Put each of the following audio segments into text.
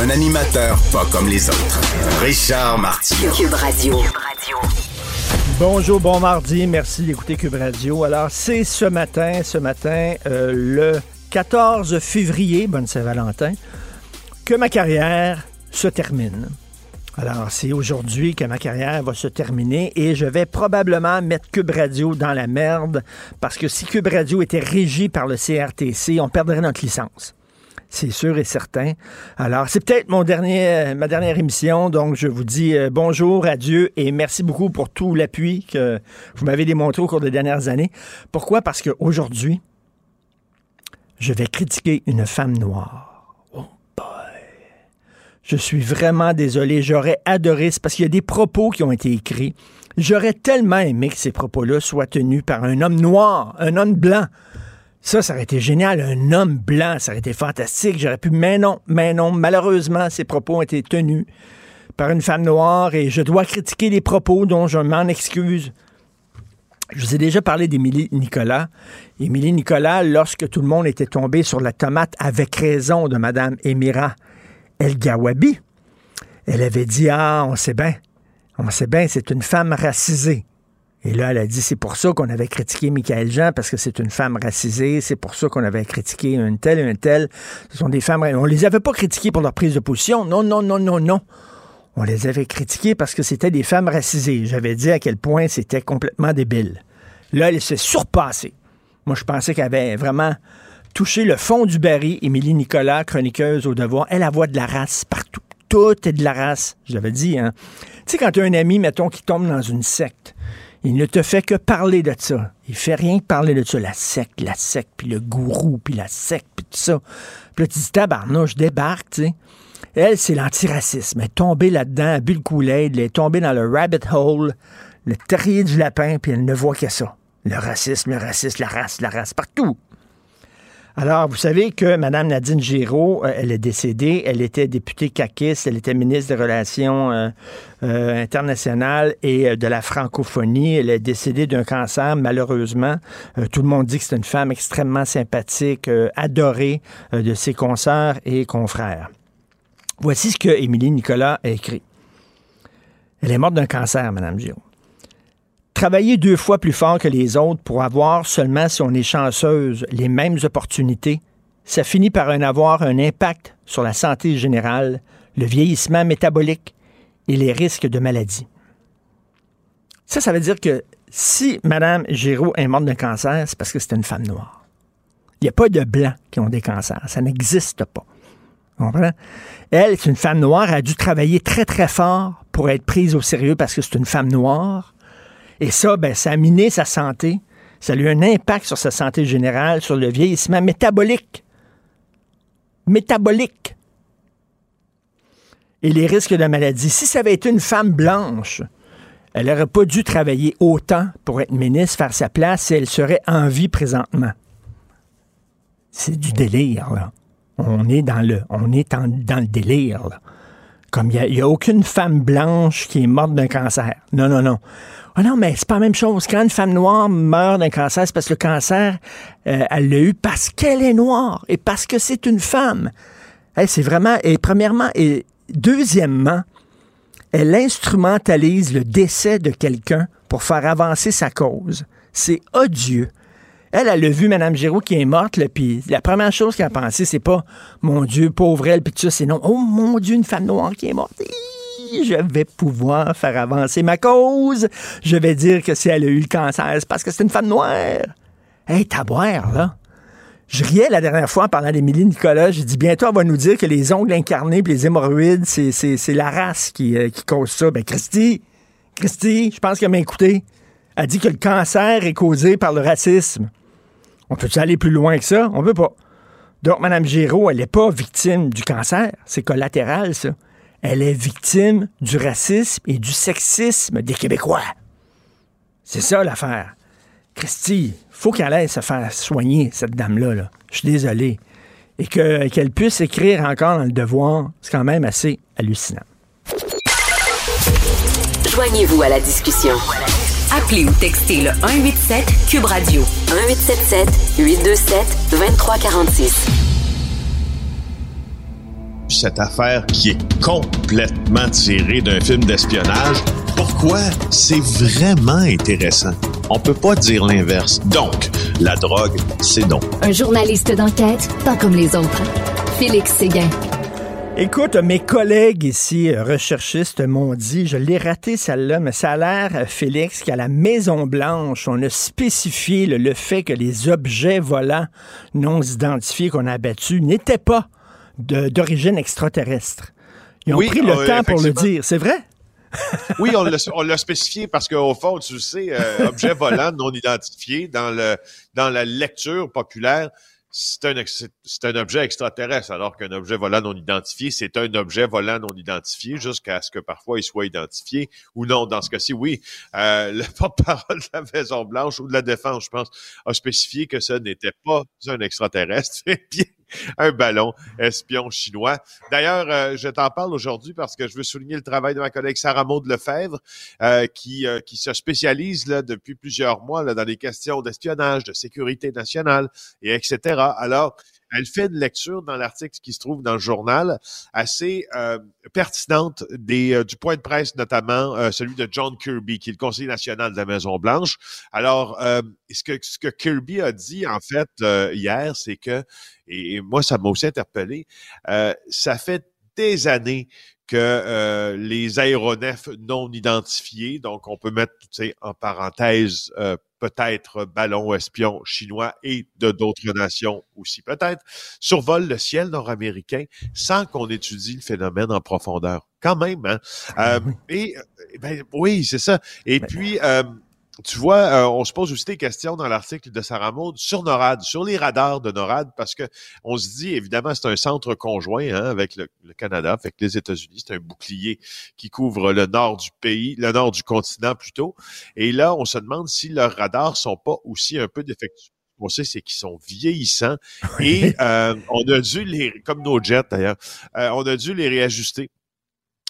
Un animateur pas comme les autres. Richard Martineau. Cube Radio. Bonjour, bon mardi, merci d'écouter Cube Radio. Alors, c'est ce matin, ce matin, euh, le 14 février, bonne Saint-Valentin, que ma carrière se termine. Alors, c'est aujourd'hui que ma carrière va se terminer et je vais probablement mettre Cube Radio dans la merde parce que si Cube Radio était régi par le CRTC, on perdrait notre licence. C'est sûr et certain. Alors, c'est peut-être mon dernier, ma dernière émission, donc je vous dis euh, bonjour, adieu et merci beaucoup pour tout l'appui que vous m'avez démontré au cours des dernières années. Pourquoi? Parce qu'aujourd'hui, je vais critiquer une femme noire. Oh boy. Je suis vraiment désolé. J'aurais adoré, parce qu'il y a des propos qui ont été écrits. J'aurais tellement aimé que ces propos-là soient tenus par un homme noir, un homme blanc. Ça, ça aurait été génial. Un homme blanc, ça aurait été fantastique. J'aurais pu, mais non, mais non. Malheureusement, ces propos ont été tenus par une femme noire et je dois critiquer les propos dont je m'en excuse. Je vous ai déjà parlé d'Émilie Nicolas. Émilie Nicolas, lorsque tout le monde était tombé sur la tomate avec raison de Mme Émira El Gawabi, elle avait dit Ah, on sait bien, on sait bien, c'est une femme racisée. Et là, elle a dit, c'est pour ça qu'on avait critiqué Michael Jean, parce que c'est une femme racisée, c'est pour ça qu'on avait critiqué une telle et une telle. Ce sont des femmes... On les avait pas critiquées pour leur prise de position. Non, non, non, non, non. On les avait critiquées parce que c'était des femmes racisées. J'avais dit à quel point c'était complètement débile. Là, elle s'est surpassée. Moi, je pensais qu'elle avait vraiment touché le fond du baril. Émilie Nicolas, chroniqueuse au devoir, elle a voix de la race partout. Tout est de la race. Je l'avais dit, hein. Tu sais, quand tu as un ami, mettons, qui tombe dans une secte, il ne te fait que parler de ça. Il fait rien que parler de ça. La secte, la secte, puis le gourou, puis la secte, puis tout ça. Puis là, tu dis, débarque, tu sais. Elle, c'est l'antiracisme. Elle est tombée là-dedans, elle a le elle est tombée dans le rabbit hole, le terrier du lapin, puis elle ne voit que ça. Le racisme, le racisme, la race, la race, partout. Alors, vous savez que Mme Nadine Giraud, euh, elle est décédée. Elle était députée caquiste, elle était ministre des Relations euh, euh, internationales et de la francophonie. Elle est décédée d'un cancer, malheureusement. Tout le monde dit que c'est une femme extrêmement sympathique, adorée de ses consoeurs et confrères. Voici ce que Émilie Nicolas a écrit. Elle est morte d'un cancer, Mme Giraud. Travailler deux fois plus fort que les autres pour avoir seulement, si on est chanceuse, les mêmes opportunités, ça finit par en avoir un impact sur la santé générale, le vieillissement métabolique et les risques de maladie. Ça, ça veut dire que si Mme Giraud est morte d'un cancer, c'est parce que c'est une femme noire. Il n'y a pas de blancs qui ont des cancers. Ça n'existe pas. On comprend? Elle, c'est une femme noire, elle a dû travailler très, très fort pour être prise au sérieux parce que c'est une femme noire. Et ça, ben, ça a miné sa santé. Ça a eu un impact sur sa santé générale, sur le vieillissement métabolique. Métabolique. Et les risques de maladie. Si ça avait été une femme blanche, elle n'aurait pas dû travailler autant pour être ministre, faire sa place, et elle serait en vie présentement. C'est du délire, là. On est dans le, on est dans le délire, là. Comme il n'y a, aucune femme blanche qui est morte d'un cancer. Non, non, non. Ah non, mais c'est pas la même chose. Quand une femme noire meurt d'un cancer, c'est parce que le cancer, euh, elle l'a eu parce qu'elle est noire et parce que c'est une femme. C'est vraiment, et premièrement, et deuxièmement, elle instrumentalise le décès de quelqu'un pour faire avancer sa cause. C'est odieux. Elle, elle a vu Mme Giraud qui est morte, puis la première chose qu'elle a pensé, c'est pas mon Dieu, pauvre elle, puis tout ça, c'est non, oh mon Dieu, une femme noire qui est morte. Je vais pouvoir faire avancer ma cause. Je vais dire que si elle a eu le cancer, c'est parce que c'est une femme noire. Hey, t'as boire, là. Je riais la dernière fois en parlant d'Émilie Nicolas. J'ai dit bientôt, elle va nous dire que les ongles incarnés et les hémorroïdes, c'est, la race qui, euh, qui cause ça. Ben, Christy, Christy, je pense qu'elle m'a écouté. Elle dit que le cancer est causé par le racisme. On peut-tu aller plus loin que ça? On peut pas. Donc, Mme Giraud, elle n'est pas victime du cancer, c'est collatéral, ça. Elle est victime du racisme et du sexisme des Québécois. C'est ça l'affaire. Christy, faut qu'elle aille se faire soigner, cette dame-là. Là. Je suis désolé. Et que, qu'elle puisse écrire encore dans le devoir, c'est quand même assez hallucinant. Joignez-vous à la discussion. Appelez ou textez le 187 Cube Radio 1877 827 2346. Cette affaire qui est complètement tirée d'un film d'espionnage. Pourquoi c'est vraiment intéressant? On peut pas dire l'inverse. Donc, la drogue, c'est donc. Un journaliste d'enquête, pas comme les autres. Félix Séguin. Écoute, mes collègues ici, euh, recherchistes, m'ont dit, je l'ai raté celle-là, mais ça a l'air, euh, Félix, qu'à la Maison-Blanche, on a spécifié le, le fait que les objets volants non identifiés qu'on a abattus n'étaient pas d'origine extraterrestre. Ils ont Oui, pris le euh, temps pour le dire, c'est vrai? Oui, on l'a, spécifié parce qu'au fond, tu sais, euh, objet volant non identifié dans le dans la lecture populaire, c'est un, un objet extraterrestre, alors qu'un objet volant non identifié, c'est un objet volant non identifié, jusqu'à ce que parfois il soit identifié ou non. Dans ce cas-ci, oui, euh, le porte-parole de la Maison-Blanche ou de la Défense, je pense, a spécifié que ce n'était pas un extraterrestre, bien un ballon espion chinois. D'ailleurs, euh, je t'en parle aujourd'hui parce que je veux souligner le travail de ma collègue Sarah Maud Lefebvre, euh, qui, euh, se spécialise depuis plusieurs mois dans les questions d'espionnage, de sécurité nationale, et etc. Alors, elle fait une lecture dans l'article qui se trouve dans le journal assez euh, pertinente des, euh, du point de presse, notamment euh, celui de John Kirby, qui est le conseiller national de la Maison-Blanche. Alors, euh, ce, que, ce que Kirby a dit, en fait, hier, c'est que, et, moi, ça m'a aussi interpellé, ça fait des années que les aéronefs non identifiés, donc on peut mettre en parenthèse peut-être ballons espions chinois et de d'autres nations aussi peut-être, survolent le ciel nord-américain sans qu'on étudie le phénomène en profondeur. Quand même, hein? Euh, et euh, ben, oui, c'est ça. Et puis, euh, tu vois, euh, on se pose aussi des questions dans l'article de Sarah Maud sur NORAD, sur les radars de NORAD, parce que on se dit, évidemment, c'est un centre conjoint hein, avec le, le Canada, avec les États-Unis. C'est un bouclier qui couvre le nord du pays, le nord du continent plutôt. Et là, on se demande si leurs radars sont pas aussi un peu défectueux. On sait, c'est qu'ils sont vieillissants et euh, on a dû les, comme nos jets d'ailleurs, euh, on a dû les réajuster.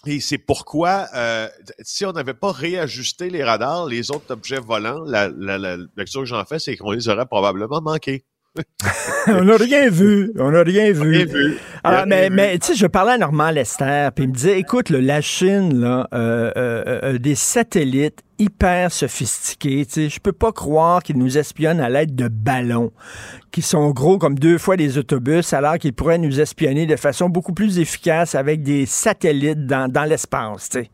Et c'est pourquoi, euh, si on n'avait pas réajusté les radars, les autres objets volants, la, la, la que j'en fais, c'est qu'on les aurait probablement manqués. on n'a rien vu. On n'a rien vu. Rien vu. Alors, Rien mais, mais tu sais, je parlais à Normand Lester, puis il me disait, écoute, là, la Chine, là, euh, euh, euh, des satellites hyper sophistiqués, tu sais, je peux pas croire qu'ils nous espionnent à l'aide de ballons qui sont gros comme deux fois des autobus, alors qu'ils pourraient nous espionner de façon beaucoup plus efficace avec des satellites dans, dans l'espace, tu sais.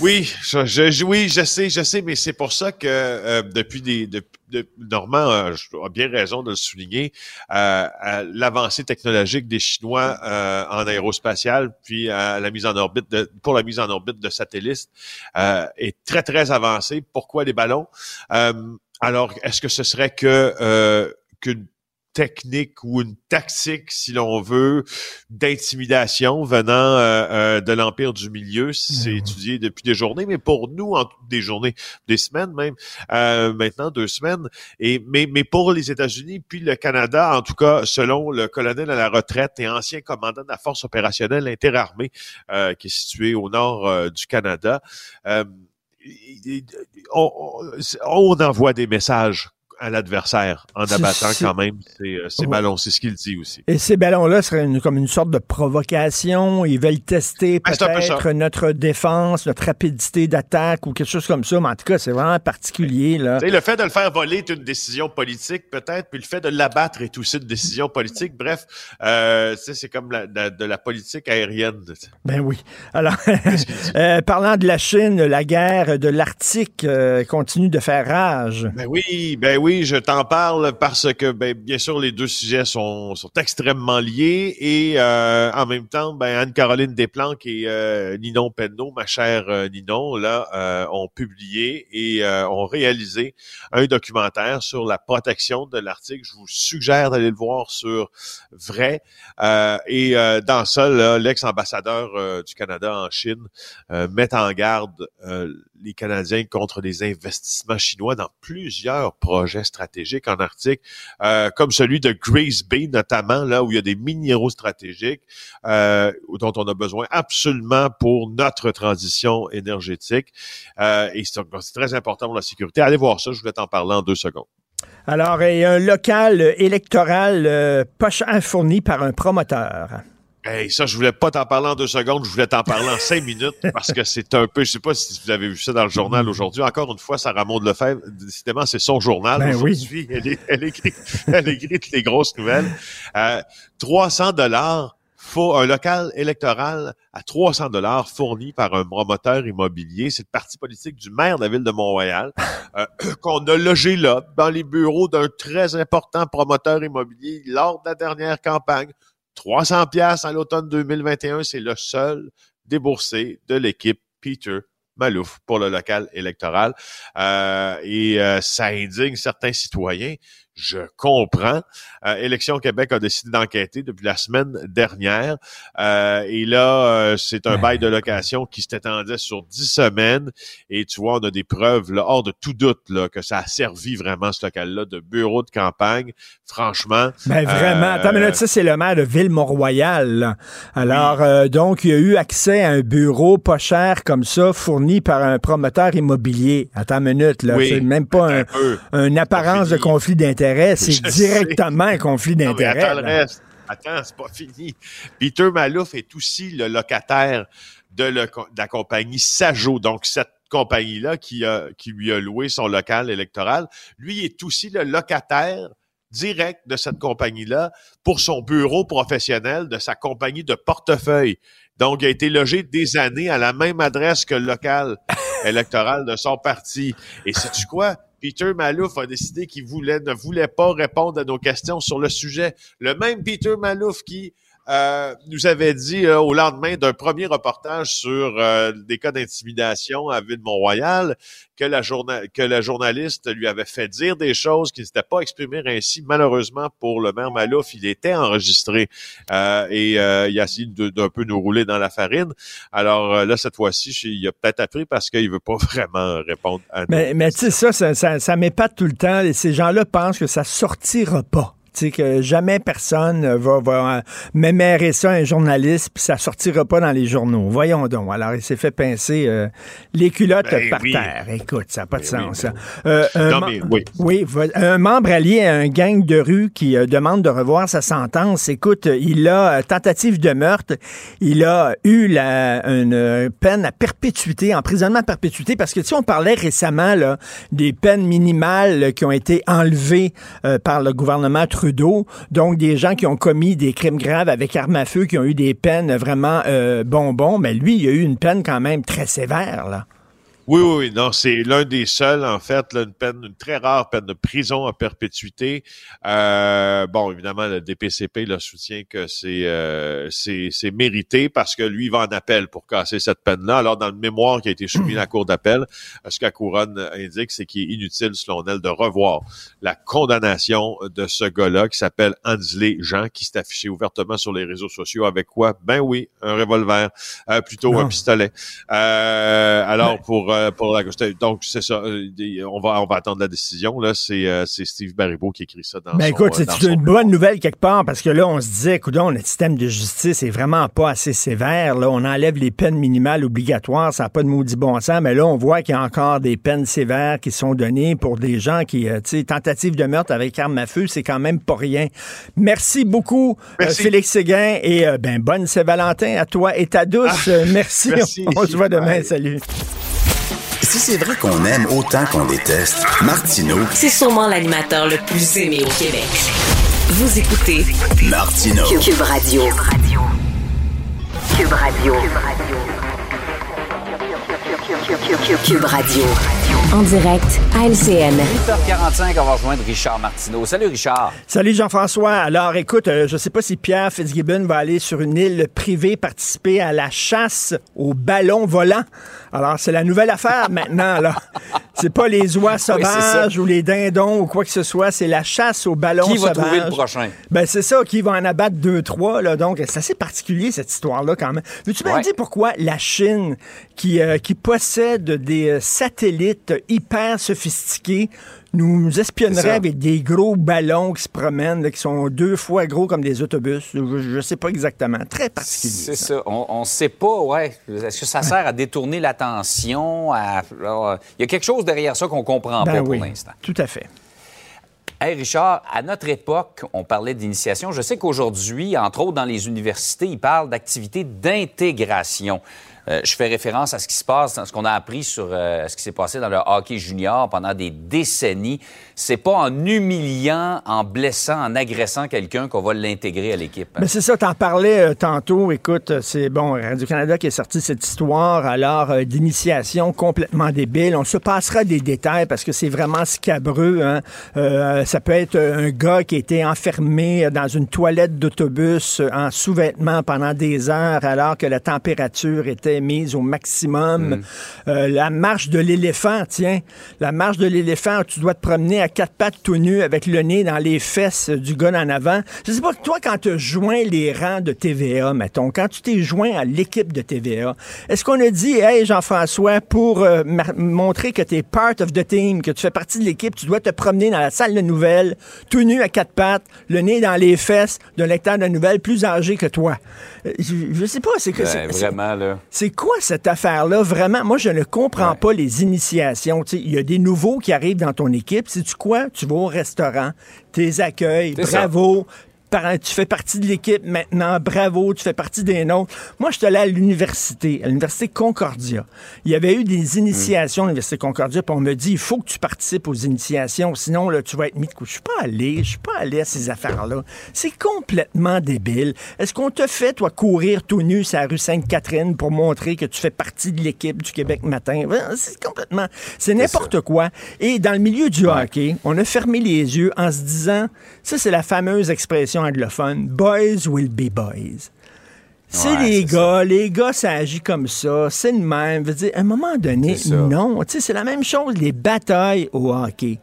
Oui, je, je- oui, je sais, je sais, mais c'est pour ça que euh, depuis des, de, de- Normand je- a bien raison de le souligner, euh, l'avancée technologique des Chinois euh, en aérospatial, puis la mise en orbite de, pour la mise en orbite de satellites euh, est très très avancée. Pourquoi les ballons? Euh, Alors, est-ce que ce serait que euh, qu'une technique ou une tactique, si l'on veut, d'intimidation venant euh, euh, de l'Empire du Milieu. C'est Mhm. étudié depuis des journées, mais pour nous, en des journées, des semaines même, euh, maintenant deux semaines. Et mais, mais pour les États-Unis, puis le Canada, en tout cas, selon le colonel à la retraite et ancien commandant de la force opérationnelle interarmée euh, qui est situé au nord euh, du Canada, euh, on- on envoie des messages à l'adversaire en abattant quand même ces, euh, ces Ouais. ballons. C'est ce qu'il dit aussi. Et ces ballons-là seraient une- comme une sorte de provocation. Ils veulent tester Ben, ça. peut-être notre défense, notre rapidité d'attaque ou quelque chose comme ça. Mais en tout cas, c'est vraiment particulier. Là. Le fait de le faire voler est une décision politique, peut-être, puis le fait de l'abattre est aussi une décision politique. Bref, euh, c'est comme la- de la politique aérienne. Ben oui. Alors, euh, parlant de la Chine, la guerre de l'Arctique euh, continue de faire rage. Ben oui, ben oui. Oui, je t'en parle parce que, ben, bien sûr, les deux sujets sont, sont extrêmement liés et euh, en même temps, ben, Anne-Caroline Desplanques et euh, Ninon Penneau, ma chère euh, Ninon, là, euh, ont publié et ont réalisé un documentaire sur la protection de l'Arctique. Je vous suggère d'aller le voir sur Vrai. et dans ça, l'ex-ambassadeur du Canada en Chine met en garde les Canadiens contre les investissements chinois dans plusieurs projets stratégiques en Arctique, euh, comme celui de Grace Bay notamment, là où il y a des minéraux stratégiques euh, dont on a besoin absolument pour notre transition énergétique. Euh, et c'est très important pour la sécurité. Allez voir ça, je voulais t'en parler en deux secondes. Alors, il y a un local électoral euh, poche fourni par un promoteur. Hey, ça, je voulais pas t'en parler en deux secondes, je voulais t'en parler en cinq minutes parce que c'est un peu, je sais pas si vous avez vu ça dans le journal mm. aujourd'hui. Encore une fois, Sarah Maud Lefebvre, décidément, c'est son journal ben aujourd'hui. Elle, elle, écrit, elle écrit les grosses nouvelles. Euh, 300 dollars faut un local électoral à 300 dollars fourni par un promoteur immobilier. C'est le parti politique du maire de la ville de Montréal euh, qu'on a logé là, dans les bureaux d'un très important promoteur immobilier lors de la dernière campagne. 300 pièces à l'automne 2021, c'est le seul déboursé de l'équipe Peter Malouf pour le local électoral. Euh, et euh, ça indigne certains citoyens je comprends. Euh, Élection Québec a décidé d'enquêter depuis la semaine dernière. Euh, et là, euh, c'est un bail de location qui s'étendait sur dix semaines. Et tu vois, on a des preuves, là, hors de tout doute, là, que ça a servi vraiment, ce local-là, de bureau de campagne. Franchement. Ben vraiment. Attends, mais là, ça, c'est le maire de Ville-Mont-Royal. Alors, donc, il y a eu accès à un bureau pas cher comme ça, fourni par un promoteur immobilier. Attends une minute, là. c'est même pas un, une apparence de conflit d'intérêt c'est directement un conflit d'intérêt. Attends, reste. Attends, c'est pas fini. Peter Malouf est aussi le locataire de, la compagnie Sajo. Donc, cette compagnie-là qui, qui lui a loué son local électoral, lui est aussi le locataire direct de cette compagnie-là pour son bureau professionnel de sa compagnie de portefeuille. Donc, il a été logé des années à la même adresse que le local électoral de son parti. Et sais-tu quoi? Peter Malouf a décidé qu'il voulait, ne voulait pas répondre à nos questions sur le sujet. Le même Peter Malouf qui euh, nous avait dit euh, au lendemain d'un premier reportage sur euh, des cas d'intimidation à Ville-Mont-Royal que la, que la journaliste lui avait fait dire des choses qui n'étaient pas exprimées ainsi. Malheureusement pour le maire Malouf, il était enregistré et il a essayé d'un peu nous rouler dans la farine. Alors là, cette fois-ci, il a peut-être appris parce qu'il veut pas vraiment répondre à Mais, mais tu sais, ça, ça, ça, ça m'épate tout le temps. Et ces gens-là pensent que ça sortira pas que jamais personne va, va mémérer ça à un journaliste, puis ça sortira pas dans les journaux. Voyons donc. Alors, il s'est fait pincer euh, les culottes ben par terre. Écoute, ça n'a pas de ben sens. Euh, un oui. un membre allié à un gang de rue qui euh, demande de revoir sa sentence. Écoute, il a tentative de meurtre. Il a eu la, une peine à perpétuité, emprisonnement à perpétuité, parce que sais, on parlait récemment là, des peines minimales qui ont été enlevées par le gouvernement Trudeau donc des gens qui ont commis des crimes graves avec arme à feu, qui ont eu des peines vraiment euh, bonbons, mais lui, il a eu une peine quand même très sévère, là. Oui, oui, non, c'est l'un des seuls, en fait, là, une peine, une très rare peine de prison à perpétuité. Euh, bon, évidemment, le DPCP le soutient que c'est euh, c'est mérité parce que lui il va en appel pour casser cette peine-là. Alors, dans le mémoire qui a été soumis à la Cour d'appel, ce que la Couronne indique, c'est qu'il est inutile, selon elle, de revoir la condamnation de ce gars-là qui s'appelle Ansley Jean, qui s'est affiché ouvertement sur les réseaux sociaux avec quoi? Ben oui, un revolver, euh, plutôt un pistolet. Euh, alors, pour euh, pour la Donc, c'est ça. Euh, on va, on va attendre la décision. Là, c'est, euh, c'est Steve Baribeau qui écrit ça dans ben son, écoute, c'est une bonne nouvelle quelque part parce que là, on se disait, écoute, notre système de justice est vraiment pas assez sévère. Là, on enlève les peines minimales obligatoires. Ça n'a pas de maudit bon sens. Mais là, on voit qu'il y a encore des peines sévères qui sont données pour des gens qui, tu sais, tentative de meurtre avec arme à feu, c'est quand même pas rien. Merci beaucoup, Félix Séguin. Et ben, bonne Saint-Valentin à toi et ta douce. Ah, merci. On, se voit demain. Salut. Si c'est vrai qu'on aime autant qu'on déteste, Martineau. C'est sûrement l'animateur le plus aimé au Québec. Vous écoutez Martineau. Cube Radio. Cube Radio. Cube Radio. Cube Radio. En direct à LCN. 8h45, on va rejoindre Richard Martineau. Salut Richard. Salut Jean-François. Alors écoute, euh, je ne sais pas si Pierre Fitzgibbon va aller sur une île privée participer à la chasse aux ballons volants. Alors c'est la nouvelle affaire maintenant. là. C'est pas les oies sauvages ou les dindons ou quoi que ce soit, c'est la chasse aux ballons Qui va trouver le prochain? Ben c'est ça, qui va en abattre deux, trois. Là, donc c'est assez particulier cette histoire-là quand même. Veux-tu me Ouais. dire pourquoi la Chine, qui, euh, qui possède des euh, satellites hyper sophistiqués, nous espionnerait avec des gros ballons qui se promènent, là, qui sont deux fois gros comme des autobus. Je, je sais pas exactement. Très particulier. C'est ça. ça. On ne sait pas, ouais. Est-ce que ça sert à détourner l'attention? à- alors, Il y a quelque chose derrière ça qu'on comprend Ben pas pour l'instant. tout à fait. Hey Richard, à notre époque, on parlait d'initiation. Je sais qu'aujourd'hui, entre autres dans les universités, ils parlent d'activités d'intégration. Euh, je fais référence à ce qui se passe, à ce qu'on a appris sur euh, ce qui s'est passé dans le hockey junior pendant des décennies. C'est pas en humiliant, en blessant, en agressant quelqu'un qu'on va l'intégrer à l'équipe. hein. Mais c'est ça, t'en parlais euh, tantôt. Écoute, c'est bon, Radio-Canada qui a sorti cette histoire, alors, d'initiation complètement débile. On se passera des détails parce que c'est vraiment scabreux. Hein. Ça peut être un gars qui a été enfermé dans une toilette d'autobus en sous-vêtements pendant des heures alors que la température était mise au maximum. Euh, la marche de l'éléphant, tiens, la marche de l'éléphant, tu dois te promener à quatre pattes tout nu avec le nez dans les fesses du gars en avant. Je sais pas, toi, quand tu joins les rangs de TVA, mettons, quand tu t'es joint à l'équipe de TVA, est-ce qu'on a dit, hey, Jean-François, pour euh, montrer que tu es part of the team, que tu fais partie de l'équipe, tu dois te promener dans la salle de nouvelles, tout nu à quatre pattes, le nez dans les fesses d'un lecteur de nouvelles plus âgé que toi? Euh, Je, je sais pas, c'est que... Ouais, c'est- c'est- vraiment, là. c'est quoi cette affaire-là? Vraiment, moi, je ne comprends Ouais. pas les initiations. Il y a des nouveaux qui arrivent dans ton équipe. Sais-tu quoi? Tu vas au restaurant, tes accueils, C'est ça. Tu fais partie de l'équipe maintenant, bravo, tu fais partie des nôtres. Moi, je suis allé à l'université, à l'université Concordia. Il y avait eu des initiations à l'université Concordia, puis on me dit, il faut que tu participes aux initiations, sinon, là, tu vas être mis de côté. Je suis pas allé, je suis pas allé à ces affaires-là. C'est complètement débile. Est-ce qu'on te fait, toi, courir tout nu sur la rue Sainte-Catherine pour montrer que tu fais partie de l'équipe du Québec matin? Ouais, C'est complètement, c'est n'importe quoi. Et dans le milieu du hockey, on a fermé les yeux en se disant, ça, c'est la fameuse expression anglophone, boys will be boys. C'est Ouais, les gars, les gars, ça agit comme ça, c'est le même. Veux dire, à un moment donné, non. C'est la même chose, les batailles au hockey.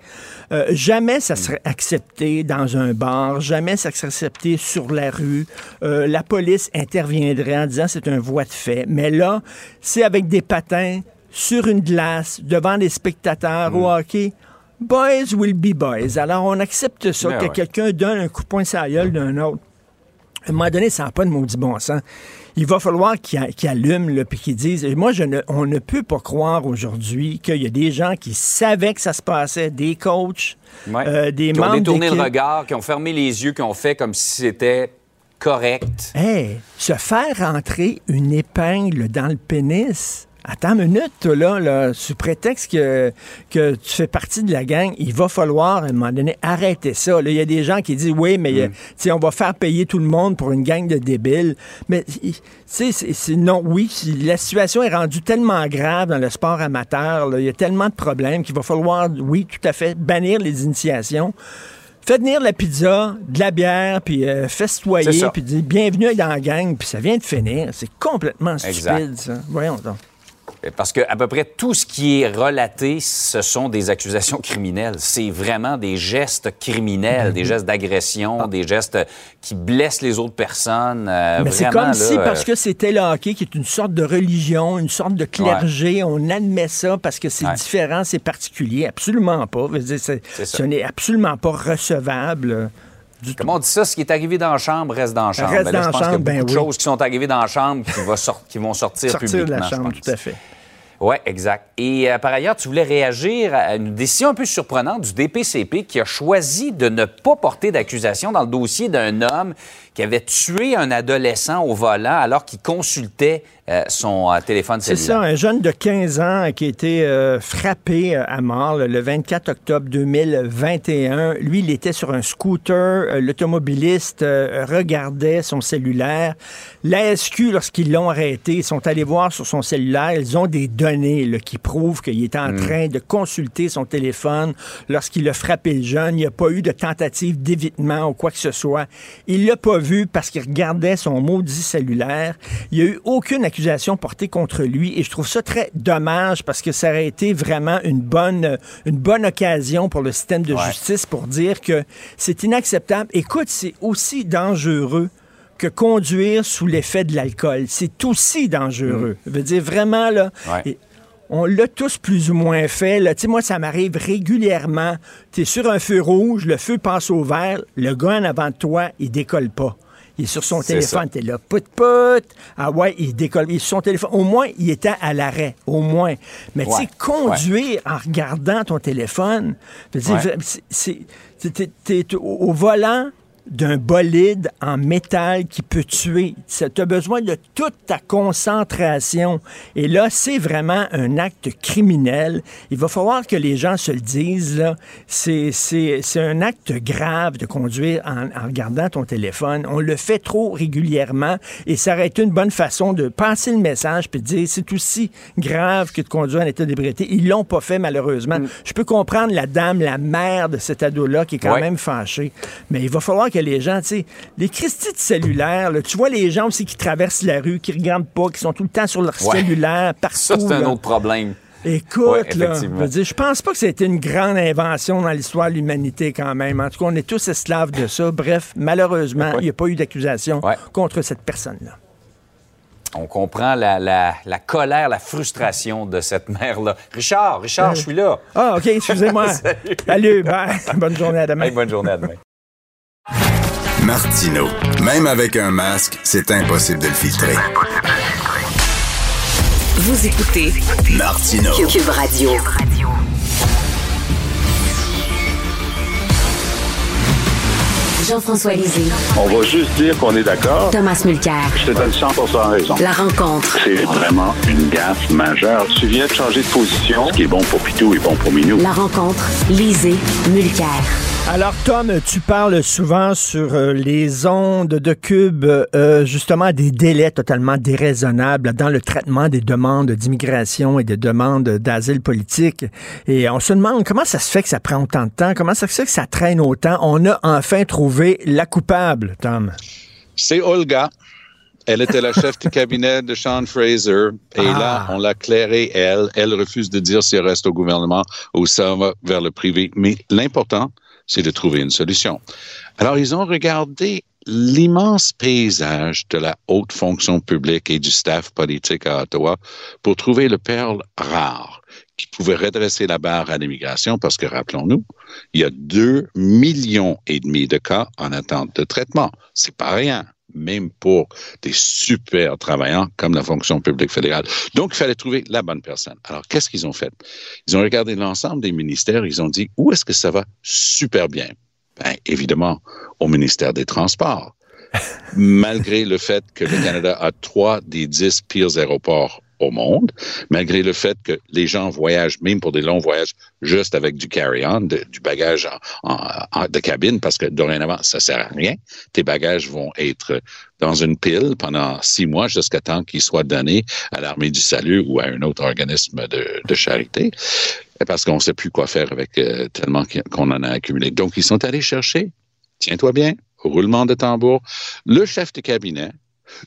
Euh, jamais ça serait accepté dans un bar, jamais ça serait accepté sur la rue. Euh, la police interviendrait en disant c'est un voie de fait. Mais là, c'est avec des patins, sur une glace, devant des spectateurs au hockey. Boys will be boys. Alors, on accepte ça, Ben que ouais. quelqu'un donne un coup de poing sur la gueule d'un autre. À un moment donné, ça n'a pas de maudit bon sens. Il va falloir qu'ils qu'ils allument, là, puis qu'ils disent... Moi, je ne, on ne peut pas croire aujourd'hui qu'il y a des gens qui savaient que ça se passait, des coachs, Ouais. euh, des qui ont membres détourné le regard, qui ont fermé les yeux, qui ont fait comme si c'était correct. Hey, se faire rentrer une épingle dans le pénis. Attends une minute, là, là, sous prétexte que, que tu fais partie de la gang, il va falloir, à un moment donné, arrêter ça. Il y a des gens qui disent, oui, mais euh, tu sais, on va faire payer tout le monde pour une gang de débiles. Mais, c'est- non, oui, la situation est rendue tellement grave dans le sport amateur, il y a tellement de problèmes qu'il va falloir, oui, tout à fait, bannir les initiations. Fais venir la pizza, de la bière, puis euh, festoyer, puis dire bienvenue dans la gang, puis ça vient de finir. C'est complètement stupide, Exact. ça. Voyons donc. Parce que à peu près tout ce qui est relaté, ce sont des accusations criminelles. C'est vraiment des gestes criminels, Ben des gestes d'agression, des gestes qui blessent les autres personnes. euh, Ah. Mais c'est comme là, si, euh, parce que c'était le hockey, qui est une sorte de religion, une sorte de clergé, on admet ça parce que c'est Ouais. différent, c'est particulier. Absolument pas. Dire, ce n'est absolument pas recevable euh, du tout. Comment on dit ça? Ce qui est arrivé dans la chambre reste dans la chambre. Reste Ben là, dans je la pense qu'il y a chambre, ben beaucoup de oui. choses qui sont arrivées dans la chambre qui, va sor- qui vont sortir, Sortir de la chambre, tout à fait. Oui, exact. Et euh, par ailleurs, tu voulais réagir à une décision un peu surprenante du DPCP qui a choisi de ne pas porter d'accusation dans le dossier d'un homme qui avait tué un adolescent au volant alors qu'il consultait euh, son euh, téléphone C'est cellulaire. ça, un jeune de 15 ans qui a été euh, frappé à mort le, le 24 octobre 2021. Lui, il était sur un scooter. L'automobiliste regardait son cellulaire. La SQ, lorsqu'ils l'ont arrêté, ils sont allés voir sur son cellulaire. Ils ont des données là, qui prouvent qu'il est en train de consulter son téléphone lorsqu'il a frappé le jeune. Il n'y a pas eu de tentative d'évitement ou quoi que ce soit. Il l'a pas vu parce qu'il regardait son maudit cellulaire. Il n'y a eu aucune accusation portée contre lui et je trouve ça très dommage parce que ça aurait été vraiment une bonne, une bonne occasion pour le système de justice pour dire que c'est inacceptable. Écoute, c'est aussi dangereux que conduire sous l'effet de l'alcool. C'est aussi dangereux. Je veux dire, vraiment, là, Ouais. et on l'a tous plus ou moins fait. Là. Tu sais, moi, ça m'arrive régulièrement. Tu es sur un feu rouge, le feu passe au vert, le gars en avant de toi, il décolle pas. Il est sur son téléphone, t'es là, put put. Ah ouais, il décolle. Il est sur son téléphone. Au moins, il était à l'arrêt. Au moins. Mais tu sais, Ouais. conduire en regardant ton téléphone, Ouais. c'est- t'es- au volant d'un bolide en métal qui peut tuer. Tu as besoin de toute ta concentration. Et là, c'est vraiment un acte criminel. Il va falloir que les gens se le disent. C'est un acte grave de conduire en, en regardant ton téléphone. On le fait trop régulièrement et ça aurait été une bonne façon de passer le message puis de dire c'est aussi grave que de conduire en état d'ébriété. Ils l'ont pas fait malheureusement. Je peux comprendre la dame, la mère de cet ado-là qui est quand Ouais. même fâchée. Mais il va falloir que les gens, tu sais, les Christie de cellulaire, là, tu vois les gens aussi qui traversent la rue, qui regardent pas, qui sont tout le temps sur leur Ouais. cellulaire, partout. Ça, c'est un là. autre problème. Écoute, Ouais, là, effectivement. je veux dire, je pense pas que ça a été une grande invention dans l'histoire de l'humanité quand même. En tout cas, on est tous esclaves de ça. Bref, malheureusement, il Ouais. n'y a pas eu d'accusation contre cette personne-là. On comprend la, la- la colère, la frustration de cette mère-là. Richard, Richard, je suis là. Ah, OK, excusez-moi. Salut. Salut, bye. Bonne journée à demain. Hey, bonne journée à demain. Martino. Même avec un masque, c'est impossible de le filtrer. Vous écoutez Martino. Cube Radio. Jean-François Lisée. On va juste dire qu'on est d'accord. Thomas Mulcair. Je te donne 100% raison. La rencontre. C'est vraiment une gaffe majeure. Tu viens de changer de position. Ce qui est bon pour Pitou est bon pour Minou. La rencontre. Lisée. Mulcair. Alors, Tom, tu parles souvent sur euh, les ondes de Cube, euh, justement, des délais totalement déraisonnables dans le traitement des demandes d'immigration et des demandes d'asile politique. Et on se demande comment ça se fait que ça prend autant de temps, comment ça se fait que ça traîne autant? On a enfin trouvé la coupable, Tom. C'est Olga. Elle était la chef de cabinet de Sean Fraser. Et Ah. là, on l'a clairé, elle. Elle refuse de dire si elle reste au gouvernement ou ça va vers le privé. Mais l'important, c'est de trouver une solution. Alors, ils ont regardé l'immense paysage de la haute fonction publique et du staff politique à Ottawa pour trouver le perle rare qui pouvait redresser la barre à l'immigration parce que, rappelons-nous, il y a deux millions et demi de cas en attente de traitement. C'est pas rien, même pour des super travailleurs comme la fonction publique fédérale. Donc, il fallait trouver la bonne personne. Alors, qu'est-ce qu'ils ont fait? Ils ont regardé l'ensemble des ministères, ils ont dit, où est-ce que ça va super bien? Ben, évidemment, au ministère des Transports. Malgré le fait que le Canada a trois des dix pires aéroports au monde, malgré le fait que les gens voyagent, même pour des longs voyages, juste avec du carry-on, du bagage de cabine, parce que dorénavant, ça sert à rien. Tes bagages vont être dans une pile pendant six mois jusqu'à temps qu'ils soient donnés à l'Armée du Salut ou à un autre organisme de, de charité, parce qu'on ne sait plus quoi faire avec euh, tellement qu'on en a accumulé. Donc, ils sont allés chercher, tiens-toi bien, roulement de tambour, le chef de cabinet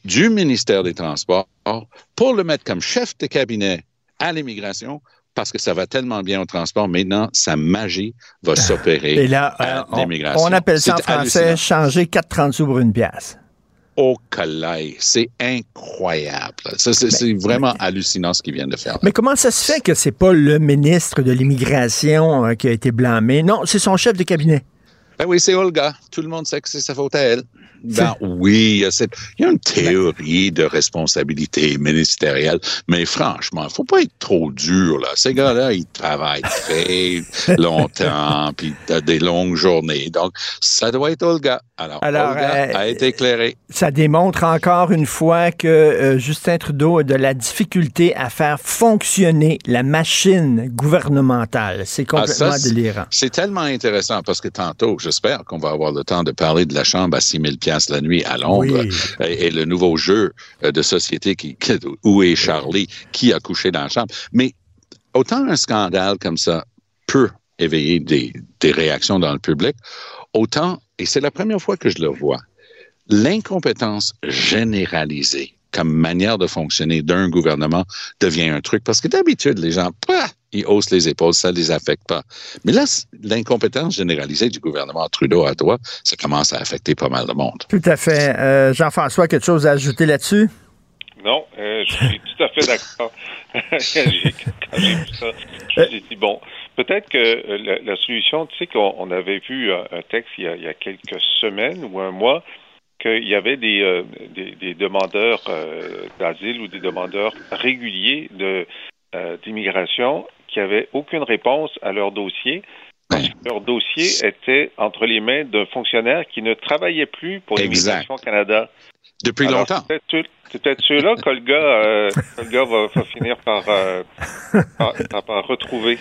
du ministère des Transports pour le mettre comme chef de cabinet à l'immigration parce que ça va tellement bien au transport. Maintenant, sa magie va s'opérer Et là, à euh, on, l'immigration. on appelle ça en français changer 4,30 sous pour une pièce. Au collège, c'est incroyable. Ça, C'est c'est vraiment hallucinant ce qu'ils viennent de faire. Mais comment ça se fait que c'est pas le ministre de l'immigration euh, qui a été blâmé? Non, c'est son chef de cabinet. Ben oui, c'est Olga. Tout le monde sait que c'est sa faute à elle. Ben oui, il y a cette- il y a une théorie de responsabilité ministérielle, mais franchement, il faut pas être trop dur, là. Ces gars-là, ils travaillent très longtemps, puis t'as des longues journées. Donc, ça doit être Olga. Alors, Alors, Olga euh, a été éclairée. Ça démontre encore une fois que euh, Justin Trudeau a de la difficulté à faire fonctionner la machine gouvernementale. C'est Ah, complètement ça, délirant. C'est tellement intéressant parce que tantôt, j'espère qu'on va avoir le temps de parler de la chambre à 6 000 piastres la nuit à Londres Oui. et, et le nouveau jeu euh, de société qui, qui- où est Charlie, qui a couché dans la chambre. Mais autant un scandale comme ça peut éveiller des, des réactions dans le public, autant, et c'est la première fois que je le vois, l'incompétence généralisée comme manière de fonctionner d'un gouvernement devient un truc. Parce que d'habitude, les gens, pah, ils haussent les épaules, ça les affecte pas. Mais là, l'incompétence généralisée du gouvernement Trudeau à toi, ça commence à affecter pas mal de monde. Tout à fait. Euh, Jean-François, quelque chose à ajouter là-dessus? Non, euh, je suis tout à fait d'accord. J'ai- Quand j'ai vu ça, je me suis dit, bon, peut-être que euh, la, la solution, tu sais qu'on on avait vu un, texte il y, a, il y a quelques semaines ou un mois, qu'il y avait des, euh, des, des demandeurs euh, d'asile ou des demandeurs réguliers de euh, d'immigration qui avaient aucune réponse à leur dossier. Que leur dossier était entre les mains d'un fonctionnaire qui ne travaillait plus pour l'Immigration Canada. Depuis Alors, longtemps. C'est peut-être c'est peut-être ceux-là qu'Olga euh, va, va finir par, euh, par, par- par retrouver?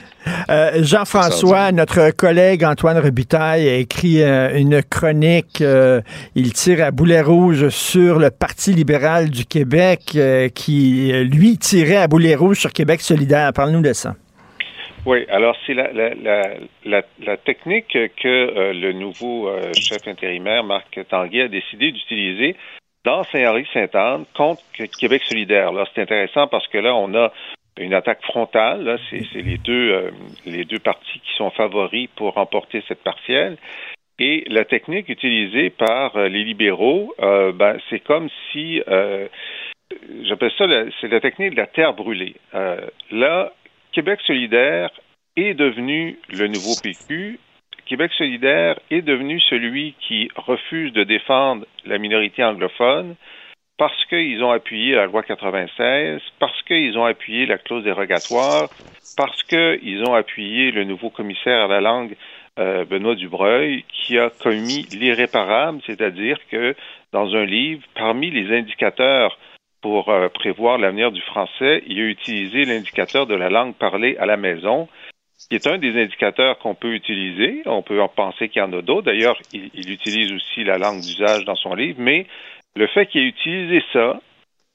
Euh, Jean-François, notre collègue Antoine Robitaille a écrit euh, une chronique. euh, il tire à boulet rouge sur le Parti libéral du Québec euh, qui, lui, tirait à boulet rouge sur Québec solidaire. Parle-nous de ça. Oui, alors c'est la, la, la, la, la technique que euh, le nouveau euh, chef intérimaire, Marc Tanguay, a décidé d'utiliser dans Saint-Henri-Sainte-Anne contre Québec solidaire. C'est intéressant parce que là, on a une attaque frontale. C'est, c'est les deux euh, les deux partis qui sont favoris pour remporter cette partielle. Et la technique utilisée par euh, les libéraux, euh, ben, c'est comme si j'appelle ça c'est la technique de la terre brûlée. Là, Québec solidaire est devenu le nouveau PQ. Québec solidaire est devenu celui qui refuse de défendre la minorité anglophone parce qu'ils ont appuyé la loi 96, parce qu'ils ont appuyé la clause dérogatoire, parce qu'ils ont appuyé le nouveau commissaire à la langue, euh, Benoît Dubreuil, qui a commis l'irréparable, c'est-à-dire que dans un livre, parmi les indicateurs pour euh, prévoir l'avenir du français, il a utilisé l'indicateur de la langue parlée à la maison, qui est un des indicateurs qu'on peut utiliser. On peut en penser qu'il y en a d'autres. D'ailleurs, il, il utilise aussi la langue d'usage dans son livre, mais le fait qu'il ait utilisé ça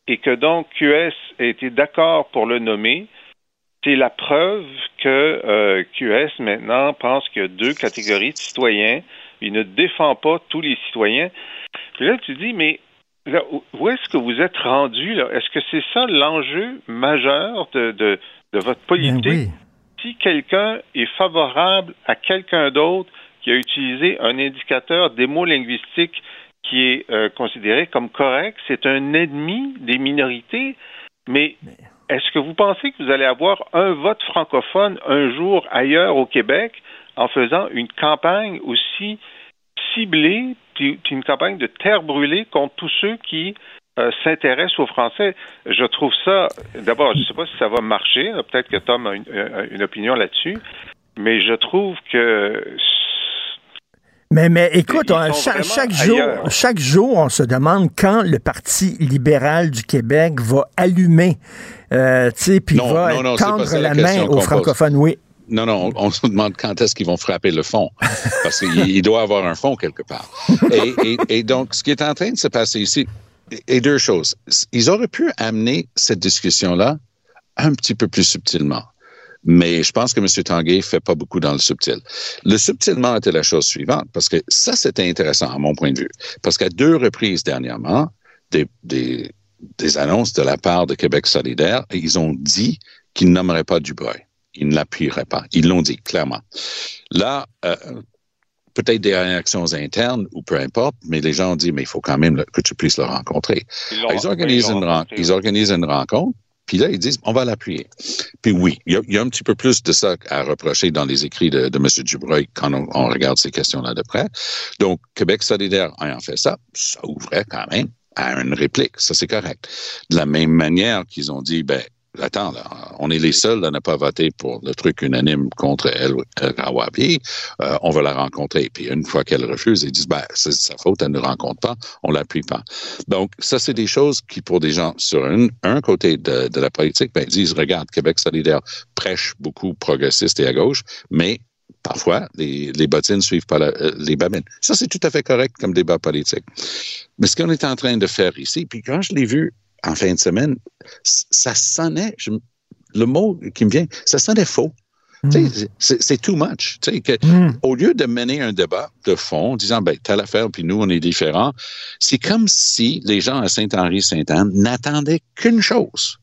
et que donc QS ait été d'accord pour le nommer, c'est la preuve que euh, QS maintenant pense qu'il y a deux catégories de citoyens. Il ne défend pas tous les citoyens. Puis là, tu dis, mais là, où- est-ce que vous êtes rendu Est-ce que c'est ça l'enjeu majeur de, de, de votre politique Ben oui. Si quelqu'un est favorable à quelqu'un d'autre qui a utilisé un indicateur démo-linguistique qui est euh, considéré comme correct, c'est un ennemi des minorités. Mais est-ce que vous pensez que vous allez avoir un vote francophone un jour ailleurs au Québec en faisant une campagne aussi ciblée, puis, une campagne de terre brûlée contre tous ceux qui euh, s'intéressent aux Français? Je trouve ça, d'abord, je ne sais pas si ça va marcher, peut-être que Tom a une, euh, une opinion là-dessus, mais je trouve que Mais, mais écoute, on- chaque, jour, ailleurs. chaque jour, on se demande quand le Parti libéral du Québec va allumer, euh, tu sais, puis va non, non, tendre la la main aux pose. francophones. Oui. Non, non, on, on se demande quand est-ce qu'ils vont frapper le fond. Parce qu'il il doit avoir un fond quelque part. Et, et- et donc, ce qui est en train de se passer ici, et deux choses. Ils auraient pu amener cette discussion-là un petit peu plus subtilement. Mais je pense que M. Tanguay fait pas beaucoup dans le subtil. Le subtilement était la chose suivante, parce que ça, c'était intéressant à mon point de vue. Parce qu'à deux reprises dernièrement, des, des, des annonces de la part de Québec solidaire, ils ont dit qu'ils nommeraient pas Dubreuil. Ils ne l'appuieraient pas. Ils l'ont dit clairement. Là, euh, peut-être des réactions internes ou peu importe, mais les gens ont dit, mais il faut quand même que tu puisses le rencontrer. ils, organisent, ils une, ren- ils organisent une rencontre, puis là, ils disent, on va l'appuyer. Puis oui, il y, a, il y a un petit peu plus de ça à reprocher dans les écrits de, de M. Dubreuil quand on, on regarde ces questions-là de près. Donc, Québec solidaire ayant fait ça, ça ouvrait quand même à une réplique. Ça, c'est correct. De la même manière qu'ils ont dit, ben, attends, on est les seuls à ne pas voter pour le truc unanime contre elle, Rawabi. Euh, on va la rencontrer. Puis une fois qu'elle refuse, ils disent, ben, c'est sa faute, elle ne rencontre pas, on l'appuie pas. Donc, ça, c'est des choses qui, pour des gens sur un, côté de, la politique, ben, ils disent, regarde, Québec solidaire prêche beaucoup progressiste et à gauche, mais parfois, les, les bottines ne suivent pas euh, les babines. Ça, c'est tout à fait correct comme débat politique. Mais ce qu'on est en train de faire ici, puis quand je l'ai vu en fin de semaine, ça sonnait, je, le mot qui me vient, ça sonnait faux. Mm. C'est too much. Que, mm. Au lieu de mener un débat de fond, disant, ben, telle affaire, puis nous, on est différents, c'est comme si les gens à Saint-Henri-Saint-Anne n'attendaient qu'une chose,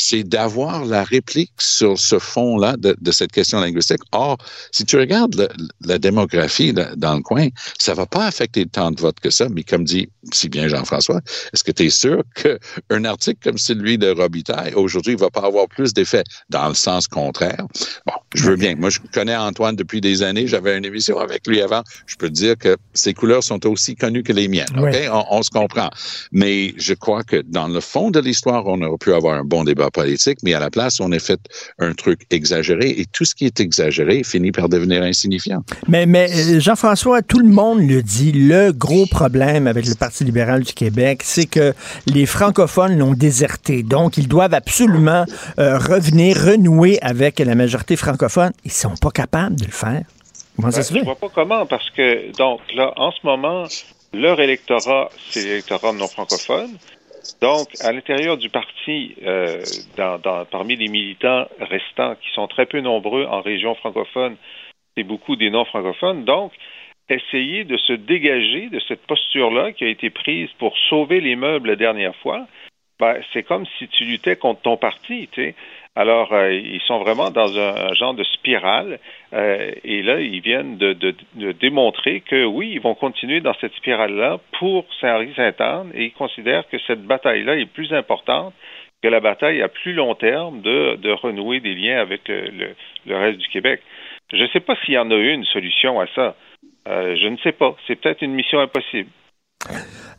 c'est d'avoir la réplique sur ce fond-là de, de, cette question linguistique. Or, si tu regardes le, la démographie là, dans le coin, ça va pas affecter tant de votes que ça, mais comme dit si bien Jean-François, est-ce que tu es sûr qu'un article comme celui de Robitaille, aujourd'hui, va pas avoir plus d'effet? Dans le sens contraire? Bon, je veux bien. Moi, je connais Antoine depuis des années. J'avais une émission avec lui avant. Je peux te dire que ses couleurs sont aussi connues que les miennes. OK? On, on se comprend. Mais je crois que dans le fond de l'histoire, on aurait pu avoir un bon débat politique, mais à la place, on a fait un truc exagéré et tout ce qui est exagéré finit par devenir insignifiant. Mais, mais euh, Jean-François, tout le monde le dit, le gros problème avec le Parti libéral du Québec, c'est que les francophones l'ont déserté. Donc, ils doivent absolument euh, revenir, renouer avec la majorité francophone. Ils sont pas capables de le faire. Comment ça ben, se fait? Je vois pas comment, parce que, donc, là, en ce moment, leur électorat, c'est l'électorat non francophone. Donc, à l'intérieur du parti, euh, dans, parmi les militants restants, qui sont très peu nombreux en région francophone, c'est beaucoup des non-francophones. Donc, essayer de se dégager de cette posture-là qui a été prise pour sauver les meubles la dernière fois, ben, c'est comme si tu luttais contre ton parti. Tu sais. Alors, euh, ils sont vraiment dans un, genre de spirale. Euh, et là, ils viennent de, de, de, démontrer que oui, ils vont continuer dans cette spirale-là pour Saint-Henri-Sainte-Anne et ils considèrent que cette bataille-là est plus importante que la bataille à plus long terme de, de renouer des liens avec le, le, le reste du Québec. Je ne sais pas s'il y en a eu une solution à ça. Euh, je ne sais pas. C'est peut-être une mission impossible.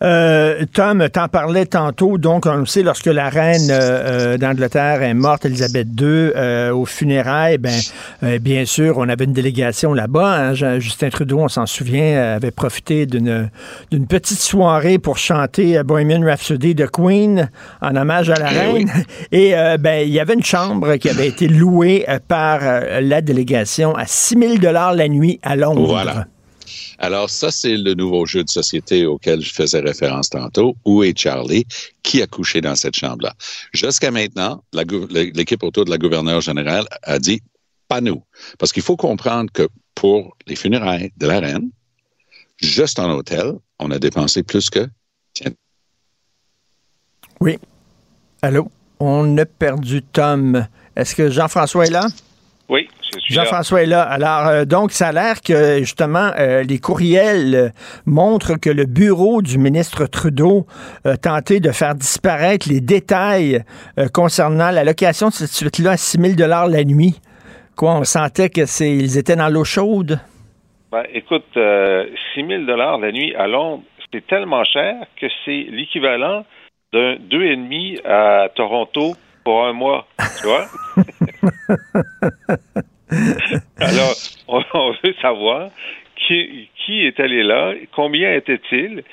Euh, Tom, t'en parlais tantôt. Donc, on le sait, lorsque la reine euh, d'Angleterre est morte, Elisabeth II, euh, aux funérailles, ben, euh, bien sûr, on avait une délégation là-bas. Hein. Justin Trudeau, on s'en souvient, avait profité d'une petite soirée pour chanter Bohemian Rhapsody de Queen en hommage à la Eh reine. Et ben, il y avait une chambre qui avait été louée par la délégation à 6 000 dollars la nuit à Londres. Voilà. Alors, ça, c'est le nouveau jeu de société auquel je faisais référence tantôt. Où est Charlie? Qui a couché dans cette chambre-là? Jusqu'à maintenant, l'équipe autour de la gouverneure générale a dit pas nous. Parce qu'il faut comprendre que pour les funérailles de la reine, juste en hôtel, on a dépensé plus que. Tiens. Oui. Allô? On a perdu Tom. Est-ce que Jean-François est là? Oui, Jean-François est là. Alors, euh, donc, ça a l'air que, justement, euh, les courriels euh, montrent que le bureau du ministre Trudeau a tenté de faire disparaître les détails concernant la location de cette suite-là à 6 000 la nuit. Quoi, on sentait que c'est, ils étaient dans l'eau chaude? Ben, écoute, euh, 6 000 la nuit à Londres, c'est tellement cher que c'est l'équivalent d'un deux et demi à Toronto pour un mois, tu vois? Alors, on, veut savoir qui, qui, est allé là, combien était-il?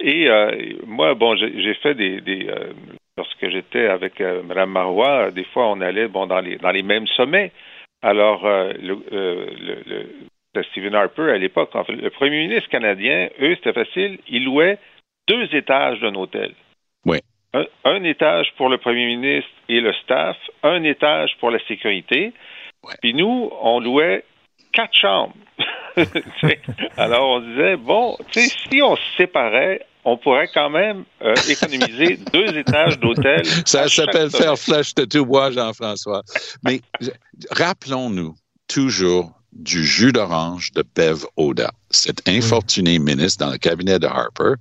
Et euh, moi, bon, j'ai fait des, des euh, lorsque j'étais avec euh, Mme Marois, des fois on allait bon dans les dans les mêmes sommets. Alors, le, le, le, Stephen Harper à l'époque, en fait, le premier ministre canadien, eux, c'était facile, ils louaient deux étages d'un hôtel. Oui. Un, un, étage pour le premier ministre et le staff, un étage pour la sécurité. Puis nous, on louait quatre chambres. Alors on disait, bon, si on se séparait, on pourrait quand même euh, économiser deux étages d'hôtel. Ça s'appelle faire flèche de tout bois, Jean-François. Mais rappelons-nous toujours du jus d'orange de Bev Oda, cette infortunée ministre dans le cabinet de Harper.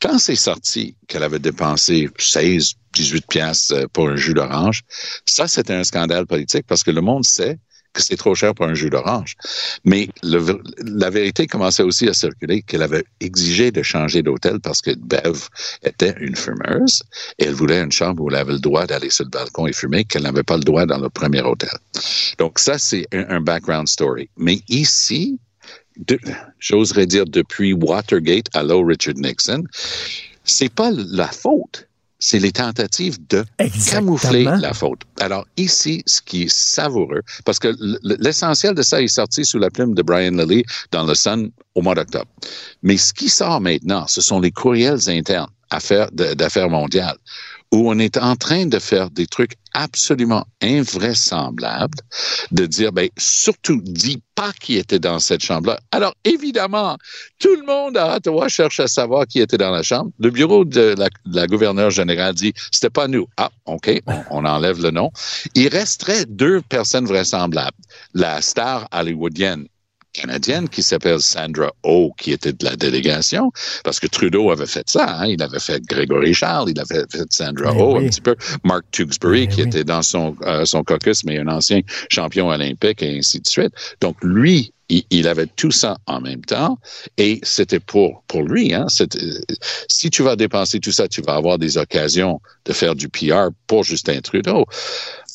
Quand c'est sorti qu'elle avait dépensé 16, 18 piastres pour un jus d'orange, ça, c'était un scandale politique parce que le monde sait que c'est trop cher pour un jus d'orange. Mais la vérité commençait aussi à circuler qu'elle avait exigé de changer d'hôtel parce que Bev était une fumeuse et elle voulait une chambre où elle avait le droit d'aller sur le balcon et fumer, qu'elle n'avait pas le droit dans le premier hôtel. Donc ça, c'est un, un background story. Mais ici, j'oserais dire depuis Watergate à Richard Nixon, c'est pas la faute c'est les tentatives de camoufler la faute. Alors ici, ce qui est savoureux, parce que l'essentiel de ça est sorti sous la plume de Brian Lilly dans le Sun au mois d'octobre. Mais ce qui sort maintenant, ce sont les courriels internes d'affaires mondiales où on est en train de faire des trucs absolument invraisemblables, de dire, ben, surtout, dis pas qui était dans cette chambre-là. Alors, évidemment, tout le monde à Ottawa cherche à savoir qui était dans la chambre. Le bureau de la, gouverneure générale dit, c'était pas nous. Ah, OK, on, enlève le nom. Il resterait deux personnes vraisemblables. La star hollywoodienne canadienne qui s'appelle Sandra Oh, qui était de la délégation, parce que Trudeau avait fait ça. Hein? Il avait fait Grégory Charles, il avait fait Sandra Oh un petit peu. Mark Tewksbury, qui était dans son, euh, son caucus, mais un ancien champion olympique et ainsi de suite. Donc, lui, il, avait tout ça en même temps et c'était pour pour lui. Hein, si tu vas dépenser tout ça, tu vas avoir des occasions de faire du PR pour Justin Trudeau.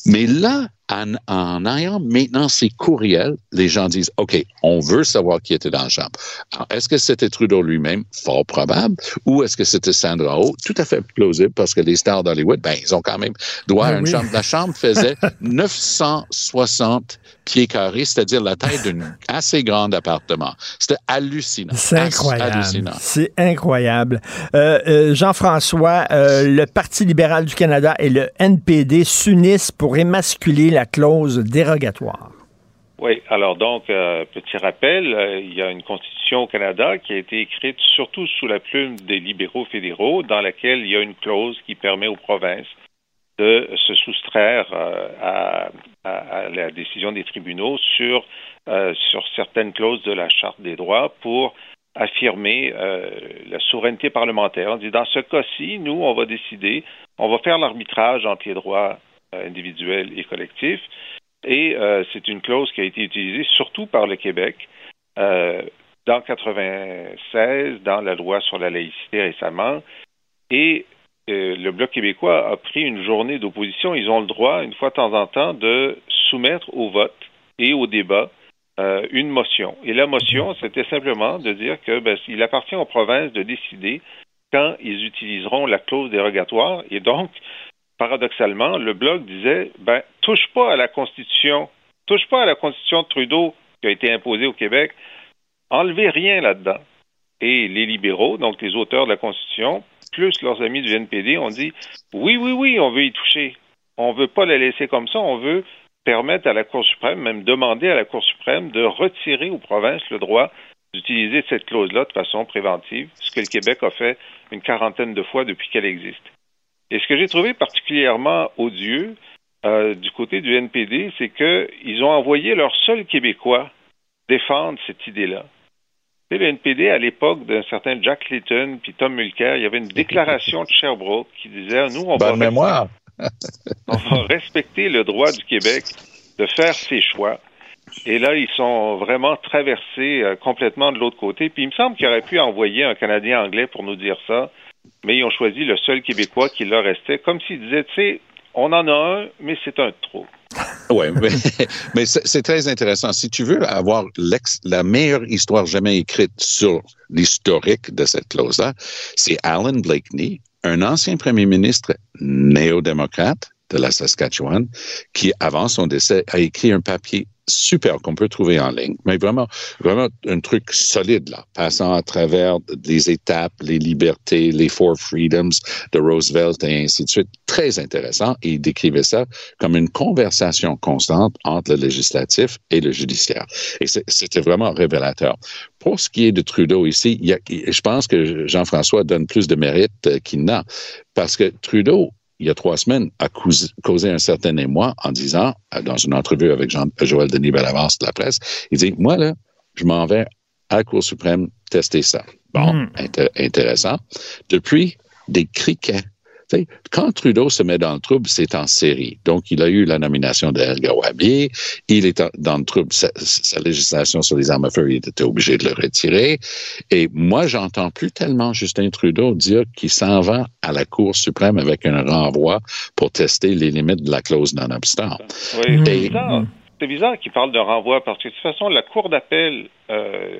Mais là, en, en, ayant maintenant ces courriels, les gens disent, OK, on veut savoir qui était dans la chambre. Alors, est-ce que c'était Trudeau lui-même? Fort probable. Ou est-ce que c'était Sandra Oh? Tout à fait plausible parce que les stars d'Hollywood, ben, ils ont quand même droit à ben une chambre. La chambre faisait 960 pieds carrés, c'est-à-dire la taille d'un assez grand appartement. C'était hallucinant. C'est incroyable. C'est incroyable. Euh, euh, Jean-François, euh, le Parti libéral du Canada et le NPD s'unissent pour émasculer la clause dérogatoire. Oui, alors donc, euh, petit rappel, euh, il y a une constitution au Canada qui a été écrite surtout sous la plume des libéraux fédéraux, dans laquelle il y a une clause qui permet aux provinces de se soustraire euh, à, la décision des tribunaux sur, sur certaines clauses de la Charte des droits pour affirmer la souveraineté parlementaire. On dit, dans ce cas-ci, nous, on va décider, on va faire l'arbitrage entre les droits individuels et collectifs, et euh, c'est une clause qui a été utilisée surtout par le Québec euh, dans 96, dans la loi sur la laïcité récemment. Et euh, le Bloc québécois a pris une journée d'opposition. Ils ont le droit, une fois de temps en temps, de soumettre au vote et au débat euh, une motion. Et la motion, c'était simplement de dire que ben, il appartient aux provinces de décider quand ils utiliseront la clause dérogatoire. Et donc, paradoxalement, le Bloc disait ben, touche pas à la Constitution, touche pas à la Constitution de Trudeau qui a été imposée au Québec, enlevez rien là-dedans. Et les libéraux, donc les auteurs de la Constitution, plus leurs amis du NPD, ont dit oui, oui, oui, on veut y toucher. On ne veut pas la laisser comme ça, on veut permettre à la Cour suprême, même demander à la Cour suprême de retirer aux provinces le droit d'utiliser cette clause-là de façon préventive, ce que le Québec a fait une quarantaine de fois depuis qu'elle existe. Et ce que j'ai trouvé particulièrement odieux euh, du côté du NPD, c'est qu'ils ont envoyé leur seul Québécois défendre cette idée-là. Le NPD, à l'époque d'un certain Jack Clayton puis Tom Mulcair, il y avait une déclaration de Sherbrooke qui disait Nous, on, va mémoire. on va respecter le droit du Québec de faire ses choix. Et là, ils sont vraiment traversés euh, complètement de l'autre côté. Puis il me semble qu'ils auraient pu envoyer un Canadien anglais pour nous dire ça mais ils ont choisi le seul Québécois qui leur restait, comme s'ils disaient, tu sais, on en a un, mais c'est un trop. Oui, mais, c'est très intéressant. Si tu veux avoir la meilleure histoire jamais écrite sur l'historique de cette clause-là, c'est Alan Blakeney, un ancien premier ministre néo-démocrate de la Saskatchewan, qui, avant son décès, a écrit un papier super qu'on peut trouver en ligne, mais vraiment, vraiment un truc solide là, passant à travers des étapes, les libertés, les four freedoms de Roosevelt et ainsi de suite. Très intéressant. Et il décrivait ça comme une conversation constante entre le législatif et le judiciaire. Et c'était vraiment révélateur. Pour ce qui est de Trudeau ici, je pense que Jean-François donne plus de mérite qu'il n'a, parce que Trudeau il y a trois semaines, a causé un certain émoi en disant, euh, dans une entrevue avec Jean, Joël Denis Bellavance de la presse, il dit, moi, là, je m'en vais à la Cour suprême tester ça. Bon, hmm. intéressant. Depuis, des criquets quand Trudeau se met dans le trouble, c'est en série. Donc, il a eu la nomination d'El Gawabi. Il est dans le trouble. Sa, législation sur les armes à feu, il était obligé de le retirer. Et moi, j'entends plus tellement Justin Trudeau dire qu'il s'en va à la Cour suprême avec un renvoi pour tester les limites de la clause non-obstant. Oui, c'est bizarre, bizarre qu'il parle de renvoi parce que de toute façon, la Cour d'appel euh,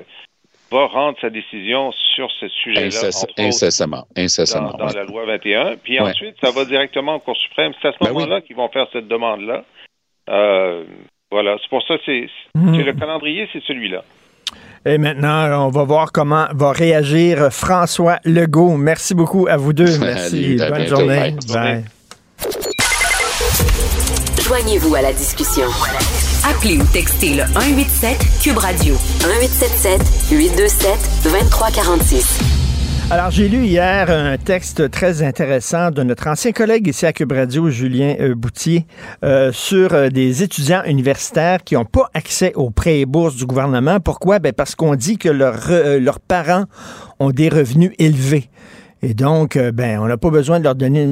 va rendre sa décision sur ce sujet-là. incessamment, incessamment. Dans, la loi 21. Puis ensuite, ça va directement au Cour suprême. C'est à ce ben moment-là qu'ils vont faire cette demande-là. Euh, voilà, c'est pour ça c'est mhm. le calendrier, c'est celui-là. Et maintenant, on va voir comment va réagir François Legault. Merci beaucoup à vous deux. Merci. Bonne journée. Joignez-vous à la discussion. Appelez ou textez le 187 Cube Radio 1877 827 2346. Alors, j'ai lu hier un texte très intéressant de notre ancien collègue ici à Cube Radio, Julien euh, Boutier, euh, sur euh, des étudiants universitaires qui n'ont pas accès aux prêts et bourses du gouvernement. Pourquoi? Ben parce qu'on dit que leurs parents ont des revenus élevés. Et donc, euh, ben, on n'a pas besoin de leur donner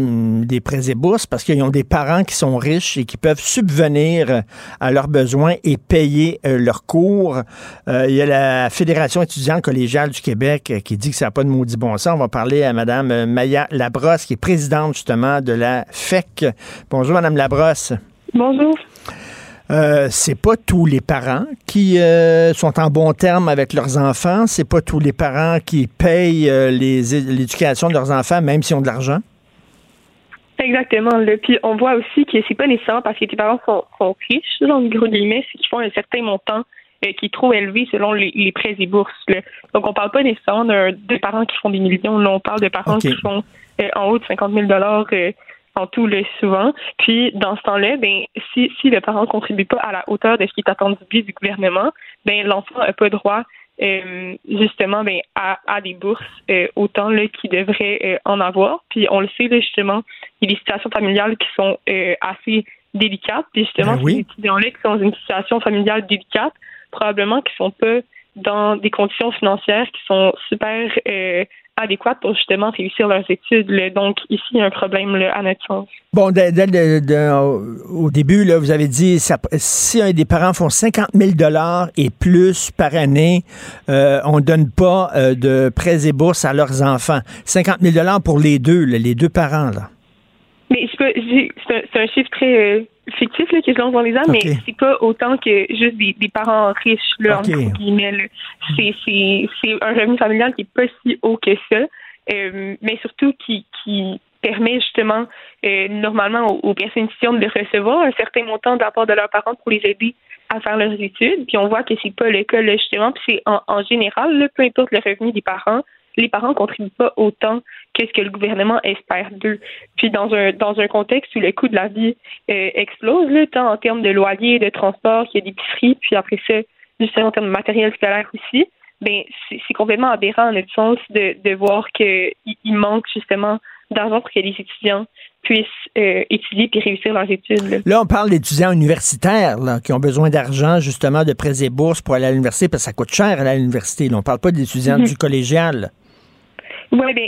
des prêts et bourses parce qu'ils ont des parents qui sont riches et qui peuvent subvenir euh, à leurs besoins et payer euh, leurs cours. il y a la Fédération étudiante collégiale du Québec qui dit que ça n'a pas de maudit bon sens. On va parler à Mme Maya Labrosse, qui est présidente justement de la FEC. Bonjour, Mme Labrosse. Bonjour. Euh, c'est pas tous les parents qui euh, sont en bon terme avec leurs enfants. C'est pas tous les parents qui payent euh, l'éducation de leurs enfants, même s'ils ont de l'argent. Exactement. Puis on voit aussi que c'est pas nécessaire parce que tes parents sont, riches, dans le gros guillemets, c'est qu'ils font un certain montant qui est trop élevé selon les, prêts et bourses. Donc on parle pas nécessairement de parents qui font des millions, on parle de parents qui font en haut de 50 000 en tout le souvent. Puis dans ce temps-là, ben si, si le parent ne contribue pas à la hauteur de ce qui est attendu du gouvernement, ben l'enfant n'a pas droit euh, justement ben, à, à des bourses euh, autant là qu'il devrait euh, en avoir. Puis on le sait là, justement, il y a des situations familiales qui sont assez délicates. Puis justement, ben ces étudiants-là qui sont dans une situation familiale délicate, probablement qui sont pas dans des conditions financières qui sont super adéquates pour justement réussir leurs études. Donc, ici, il y a un problème à notre sens. Bon, au début, là, vous avez dit si un des parents font 50 000 et plus par année, euh, on ne donne pas euh, de prêts et bourses à leurs enfants. 50 000 pour les deux, les deux parents. Là. Mais c'est un, chiffre très euh, fictif là, que je lance dans les mais c'est pas autant que juste des, parents riches, là, entre guillemets. C'est un revenu familial qui est pas si haut que ça, euh, mais surtout qui, qui permet justement euh, normalement aux, personnes étudiantes de recevoir un certain montant d'apport de leurs parents pour les aider à faire leurs études. Puis on voit que c'est pas le cas là, justement. Puis c'est en, en, général, peu importe le revenu des parents, les parents ne contribuent pas autant que ce que le gouvernement espère d'eux. Puis dans un dans un contexte où le coût de la vie euh, explose, là, tant en termes de loyer, de transport, qu'il y a d'épicerie, puis après ça, justement en termes de matériel scolaire aussi, ben c'est complètement aberrant en notre sens de, de voir qu'il manque justement d'argent pour que les étudiants puissent euh, étudier puis réussir leurs études. Là, on parle d'étudiants universitaires là, qui ont besoin d'argent, justement, de prêts et bourses pour aller à l'université, parce que ça coûte cher à l'université. On ne parle pas d'étudiants mhm. du collégial. Oui, bien,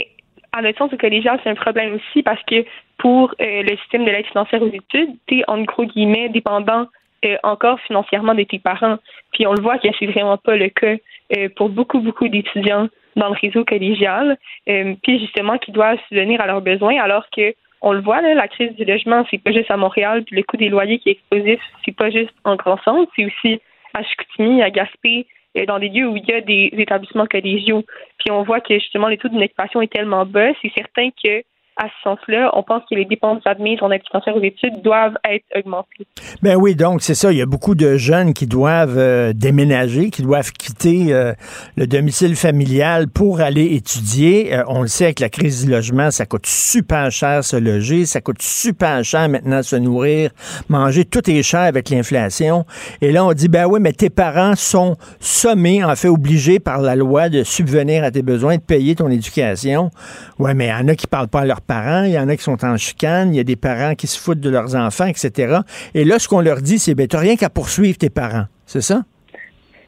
à notre sens, le collégial, c'est un problème aussi parce que pour euh, le système de l'aide financière aux études, tu es en gros guillemets dépendant euh, encore financièrement de tes parents. Puis on le voit que c'est vraiment pas le cas euh, pour beaucoup, beaucoup d'étudiants dans le réseau collégial, puis justement qui doivent subvenir à leurs besoins, alors que on le voit, là, la crise du logement, c'est pas juste à Montréal, puis le coût des loyers qui est explosif, c'est pas juste en grand sens, c'est aussi à Chicoutimi, à Gaspé, dans des lieux où il y a des établissements collégiaux. Puis on voit que justement le taux d'occupation est tellement bas, c'est certain que à ce sens-là, on pense que les dépenses admises en financière aux études doivent être augmentées. Ben oui, donc c'est ça. Il y a beaucoup de jeunes qui doivent euh, déménager, qui doivent quitter euh, le domicile familial pour aller étudier. Euh, on le sait avec la crise du logement, ça coûte super cher se loger, ça coûte super cher maintenant se nourrir, manger, tout est cher avec l'inflation. Et là, on dit ben oui, mais tes parents sont sommés, en fait obligés par la loi de subvenir à tes besoins, de payer ton éducation. Ouais, mais il y en a qui parlent pas à leur parents, il y en a qui sont en chicane, il y a des parents qui se foutent de leurs enfants, etc. Et là, ce qu'on leur dit, c'est, ben, n'as rien qu'à poursuivre tes parents. C'est ça?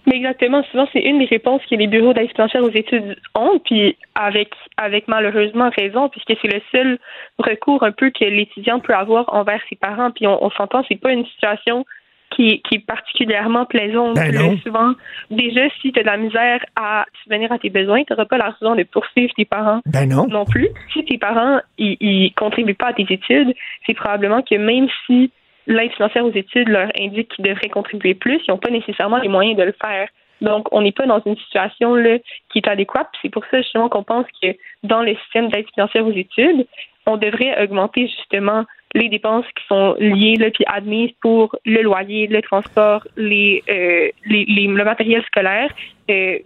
Mais exactement, souvent c'est une des réponses que les bureaux d'aide financière aux études ont, puis avec malheureusement raison, puisque c'est le seul recours un peu que l'étudiant peut avoir envers ses parents. Puis on, on s'entend, c'est pas une situation qui, qui est particulièrement plaisante. Ben souvent, déjà, si tu as de la misère à subvenir à tes besoins, tu n'auras pas la raison de poursuivre tes parents ben non. non plus. Si tes parents ils, ils contribuent pas à tes études, c'est probablement que même si l'aide financière aux études leur indique qu'ils devraient contribuer plus, ils n'ont pas nécessairement les moyens de le faire. Donc, on n'est pas dans une situation là, qui est adéquate. C'est pour ça justement qu'on pense que dans le système d'aide financière aux études, on devrait augmenter justement les dépenses qui sont liées là, puis admises pour le loyer, le transport, les, euh, les, les, le matériel scolaire, euh,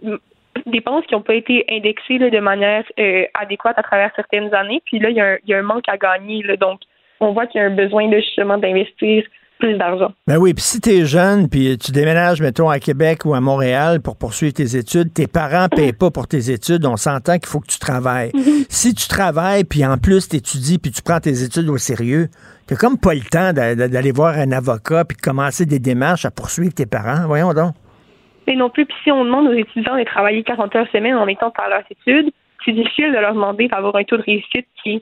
dépenses qui n'ont pas été indexées là, de manière euh, adéquate à travers certaines années. Puis là, il y, a un, il y a un manque à gagner. Là, donc, on voit qu'il y a un besoin de, justement d'investir plus d'argent. Ben oui, puis si tu es jeune, puis tu déménages, mettons, à Québec ou à Montréal pour poursuivre tes études, tes parents ne payent pas pour tes études, on s'entend qu'il faut que tu travailles. Mhm. Si tu travailles, puis en plus tu étudies, puis tu prends tes études au sérieux, tu comme pas le temps d'aller voir un avocat, puis de commencer des démarches à poursuivre tes parents. Voyons donc. Mais non plus, puis si on demande aux étudiants de travailler 40 heures semaine en étant par leurs études, c'est difficile de leur demander d'avoir un taux de réussite qui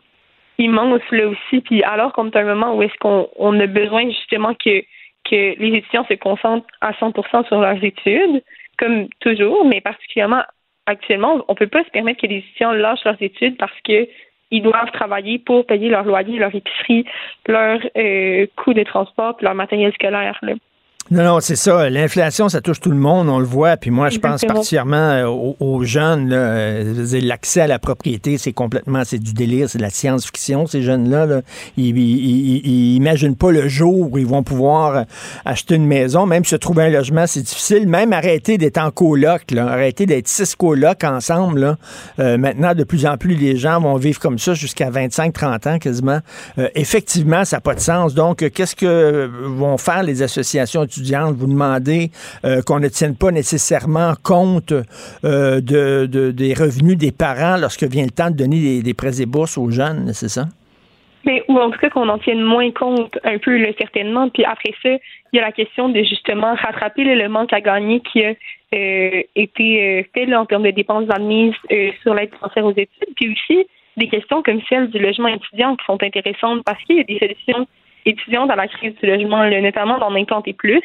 immense là aussi. Puis alors qu'on est à un moment où est-ce qu'on on a besoin justement que, que les étudiants se concentrent à 100% sur leurs études, comme toujours, mais particulièrement actuellement, on peut pas se permettre que les étudiants lâchent leurs études parce que ils doivent travailler pour payer leur loyer, leur épicerie, leur euh, de transport, leur matériel scolaire. Là. Non, non, c'est ça. L'inflation, ça touche tout le monde, on le voit. Puis moi, je pense particulièrement euh, aux, aux jeunes. euh, L'accès à la propriété, c'est complètement, c'est du délire, c'est de la science-fiction. Ces jeunes-là, là. ils, ils, ils, imaginent pas le jour où ils vont pouvoir euh, acheter une maison. Même se trouver un logement, c'est difficile. Même arrêter d'être en coloc, là. arrêter d'être six colocs ensemble. Là. Euh, maintenant, de plus en plus, les gens vont vivre comme ça jusqu'à 25-30 ans quasiment. Euh, effectivement, ça n'a pas de sens. Donc, qu'est-ce que vont faire les associations étudiantes? Vous demandez euh, qu'on ne tienne pas nécessairement compte euh, de, de, des revenus des parents lorsque vient le temps de donner des, des prêts et bourses aux jeunes, c'est ça? Mais, ou en tout cas qu'on en tienne moins compte un peu certainement. Puis après ça, il y a la question de justement rattraper le manque à gagner qui a euh, été fait là, en termes de dépenses admises sur l'aide financière aux études. Puis aussi des questions comme celle du logement étudiant qui sont intéressantes parce qu'il y a des solutions étudiantes à la crise du logement, notamment d'en implanter plus,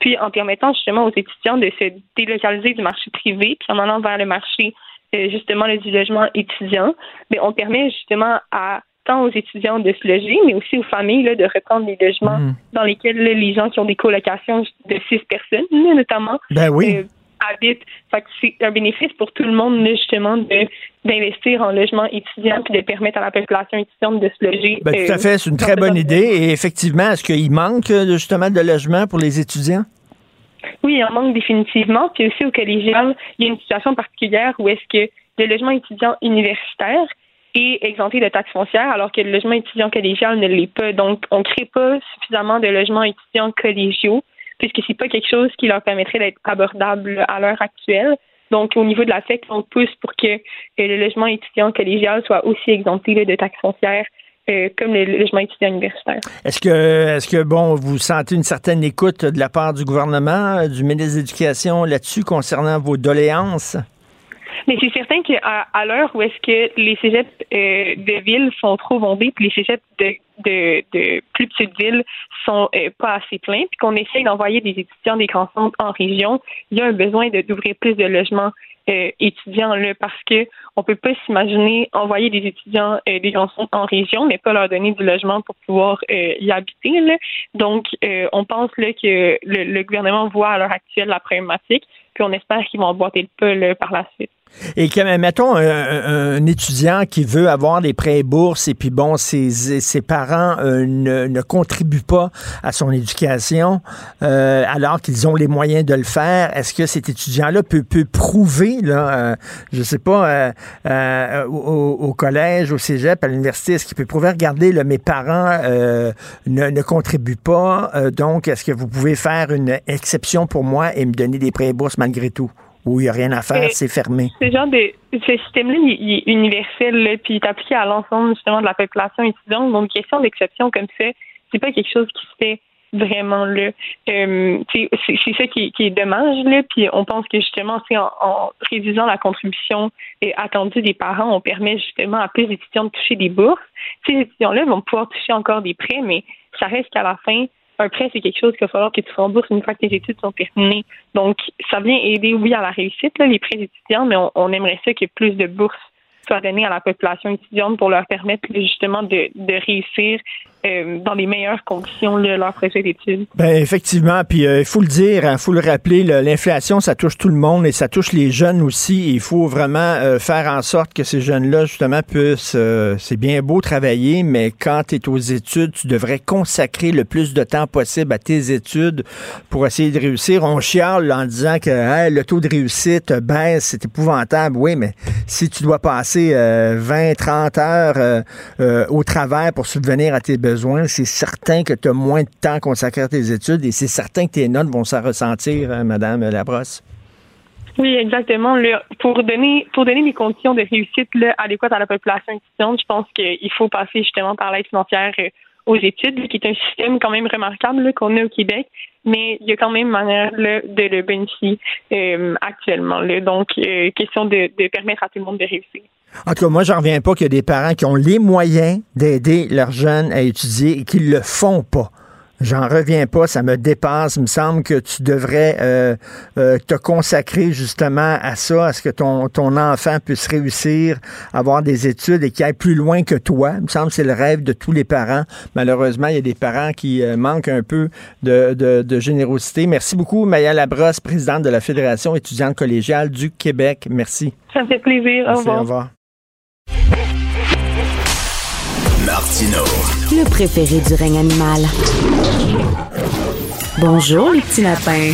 puis en permettant justement aux étudiants de se délocaliser du marché privé, puis en allant vers le marché euh, justement du logement étudiant, mais on permet justement à tant aux étudiants de se loger, mais aussi aux familles là, de reprendre les logements Mm. dans lesquels là, les gens qui ont des colocations de six personnes, notamment, Ben oui. euh, habitent. Fait que c'est un bénéfice pour tout le monde, justement, de d'investir en logement étudiant puis de permettre à la population étudiante de se loger. Ben, tout euh, à fait, c'est une très bonne idée. Et effectivement, est-ce qu'il manque euh, justement de logements pour les étudiants? Oui, il en manque définitivement. Puis aussi au collégial, il y a une situation particulière où est-ce que le logement étudiant universitaire est exempté de taxes foncières alors que le logement étudiant collégial ne l'est pas. Donc, on ne crée pas suffisamment de logements étudiants collégiaux puisque c'est pas quelque chose qui leur permettrait d'être abordable à l'heure actuelle. Donc, au niveau de la FEC, on pousse pour que euh, le logement étudiant collégial soit aussi exempté de taxes foncières euh, comme le logement étudiant universitaire. Est-ce que, est-ce que, bon, vous sentez une certaine écoute de la part du gouvernement, euh, du ministre de l'Éducation là-dessus concernant vos doléances? Mais c'est certain qu'à à, l'heure où est-ce que les cégeps euh, de ville sont trop bondés, puis les cégeps de, de, de plus petites villes sont euh, pas assez pleins, puis qu'on essaye d'envoyer des étudiants des grands centres en région, il y a un besoin d'ouvrir plus de logements euh, étudiants là, parce que on peut pas s'imaginer envoyer des étudiants euh, des grands centres en région, mais pas leur donner du logement pour pouvoir euh, y habiter. Là. Donc, euh, on pense là que le, le gouvernement voit à l'heure actuelle la problématique, puis on espère qu'ils vont emboîter le pas là, par la suite. Et que, mettons, un, un- étudiant qui veut avoir des prêts et bourses et puis bon, ses, ses parents euh, ne, ne contribuent pas à son éducation euh, alors qu'ils ont les moyens de le faire. Est-ce que cet étudiant-là peut, peut prouver, là, euh, je sais pas, euh, euh, au, au collège, au cégep, à l'université, est-ce qu'il peut prouver, regardez, là, mes parents euh, ne, ne contribuent pas, donc est-ce que vous pouvez faire une exception pour moi et me donner des prêts et bourses malgré tout? Ou il n'y a rien à faire, Euh, c'est fermé? Ce genre de ce système-là, il, il est universel, là, puis il est appliqué à l'ensemble justement de la population étudiante. Donc, question d'exception comme ça, c'est pas quelque chose qui se fait vraiment là. Euh, c'est ça qui, qui, est dommage là. Puis on pense que justement, c'est en, en, réduisant la contribution attendue des parents, on permet justement à plus d'étudiants de toucher des bourses. Ces étudiants-là vont pouvoir toucher encore des prêts, mais ça reste qu'à la fin, un prêt, c'est quelque chose qu'il va falloir que tu rembourses une fois que tes études sont terminées. Donc, ça vient aider, oui, à la réussite, les prêts étudiants, mais on, aimerait ça ait plus de bourses soit donné à la population étudiante pour leur permettre justement de réussir euh, dans les meilleures conditions là, leur projet d'études. Ben effectivement, puis euh, il faut le dire, il hein, faut le rappeler, l'inflation ça touche tout le monde et ça touche les jeunes aussi. Il faut vraiment euh, faire en sorte que ces jeunes-là justement puissent. c'est bien beau travailler, mais quand tu es aux études, tu devrais consacrer le plus de temps possible à tes études pour essayer de réussir. On chiale en disant que le taux de réussite baisse, c'est épouvantable. Oui, mais si tu dois passer 20, 30 heures au travail pour subvenir à tes besoins c'est certain que tu as moins de temps consacré à tes études et c'est certain que tes notes vont s'en ressentir, hein, Madame Labrosse. Oui, exactement. pour donner pour donner des conditions de réussite adéquates à la population étudiante, je pense qu'il faut passer justement par l'aide financière euh, aux études, qui est un système quand même remarquable qu'on a au Québec, mais il y a quand même manière de le bénéficier euh, actuellement. Donc, euh, question de, de permettre à tout le monde de réussir. En tout cas, moi, j'en reviens pas qu'il y a des parents qui ont les moyens d'aider leurs jeunes à étudier et qui le font pas. J'en reviens pas, ça me dépasse. Il me semble que tu devrais euh, euh, te consacrer justement à ça, à ce que ton, ton enfant puisse réussir, avoir des études et qu'il aille plus loin que toi. Il me semble que c'est le rêve de tous les parents. Malheureusement, il y a des parents qui euh, manquent un peu de, de, générosité. Merci beaucoup, Maya Labrosse, présidente de la Fédération étudiante collégiale du Québec. Merci. Ça me fait plaisir. au revoir. Au revoir. Martino. Le préféré du règne animal. Bonjour, les petits lapins.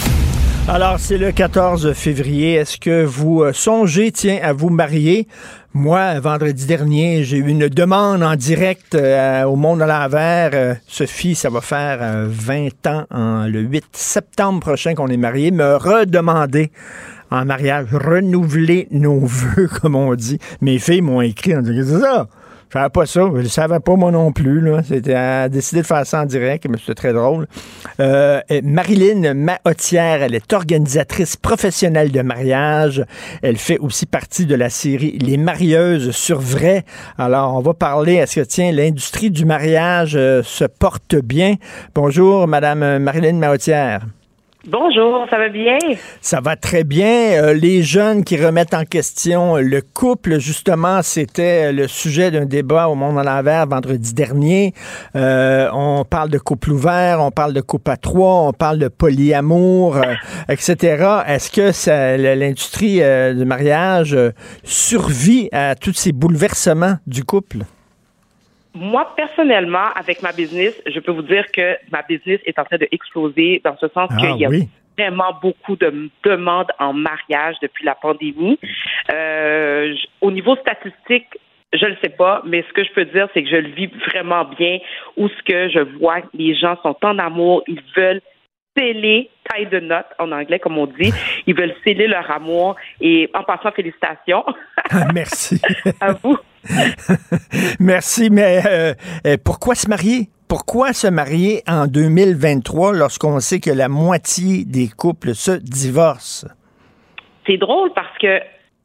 Alors, c'est le 14 février. Est-ce que vous euh, songez, tiens, à vous marier? Moi, vendredi dernier, j'ai eu une demande en direct euh, au Monde à l'envers. Euh, Sophie, ça va faire 20 ans, en, le 8 septembre prochain qu'on est mariés, me redemander en mariage, renouveler nos vœux, comme on dit. Mes filles m'ont écrit en disant, c'est ça? Je savais pas ça. Je savais pas moi non plus. C'était à décider de faire ça en direct, mais c'était très drôle. Euh, Marilyn Mahotière, elle est organisatrice professionnelle de mariage. Elle fait aussi partie de la série Les marieuses sur vrai. Alors, on va parler, est-ce que, tiens, l'industrie du mariage euh, se porte bien? Bonjour, Madame Marilyn Mahotière. Bonjour, ça va bien? Ça va très bien. Euh, les jeunes qui remettent en question le couple, justement, c'était le sujet d'un débat au Monde en l'envers vendredi dernier. Euh, on parle de couple ouvert, on parle de couple à trois, on parle de polyamour, euh, etc. Est-ce que l'industrie du mariage survit à tous ces bouleversements du couple? Moi, personnellement, avec ma business, je peux vous dire que ma business est en train de exploser dans ce sens ah qu'il y a vraiment beaucoup de demandes en mariage depuis la pandémie. Euh, au niveau statistique, je ne sais pas, mais ce que je peux dire, c'est que je le vis vraiment bien, où ce que je vois, les gens sont en amour, ils veulent sceller, taille de note en anglais, comme on dit. Ils veulent sceller leur amour. Et en passant, félicitations. Ah, merci. à vous. merci, mais euh, euh, pourquoi se marier? Pourquoi se marier en 2023 lorsqu'on sait que la moitié des couples se divorcent? C'est drôle parce que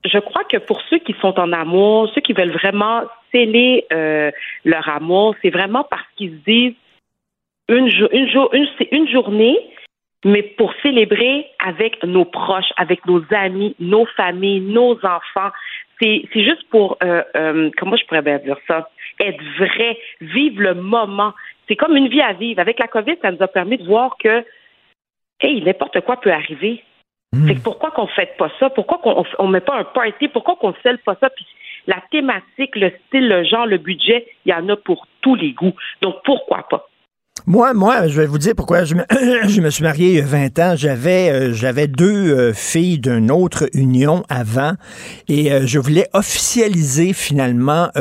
je crois que pour ceux qui sont en amour, ceux qui veulent vraiment sceller euh, leur amour, c'est vraiment parce qu'ils se disent une, une journée, mais pour célébrer avec nos proches, avec nos amis, nos familles, nos enfants. C'est, juste pour, euh, euh, comment je pourrais bien dire ça, être vrai, vivre le moment. C'est comme une vie à vivre. Avec la COVID, ça nous a permis de voir que, hey, n'importe quoi peut arriver. Hmm. C'est pourquoi qu'on fait pas ça? Pourquoi qu'on on met pas un party? Pourquoi qu'on scelle pas ça? Puis la thématique, le style, le genre, le budget, il y en a pour tous les goûts. Donc pourquoi pas? Moi, moi, je vais vous dire pourquoi je me, je me suis marié il y a 20 ans. J'avais, euh, j'avais deux euh, filles d'une autre union avant et euh, je voulais officialiser finalement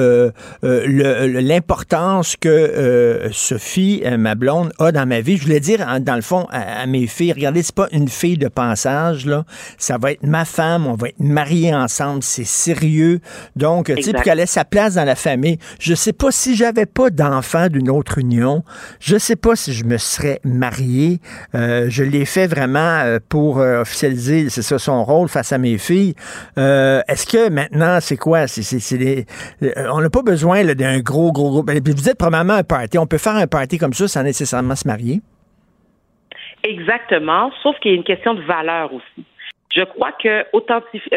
l'importance que Sophie, ma blonde, a dans ma vie. Je voulais dire, dans le fond, à, mes filles, regardez, c'est pas une fille de passage, là. Ça va être ma femme, on va être mariés ensemble, c'est sérieux. Donc, tu sais, qu'elle ait sa place dans la famille. Je sais pas si j'avais pas d'enfant d'une autre union, je sais pas si je me serais marié. Euh, je l'ai fait vraiment euh, pour euh, officialiser, c'est ça, son rôle face à mes filles. Est-ce que maintenant, c'est quoi? On n'a pas besoin d'un gros, gros groupe. Vous êtes probablement un party. On peut faire un party comme ça sans nécessairement se marier? Exactement, sauf qu'il y a une question de valeur aussi. Je crois que authentifier,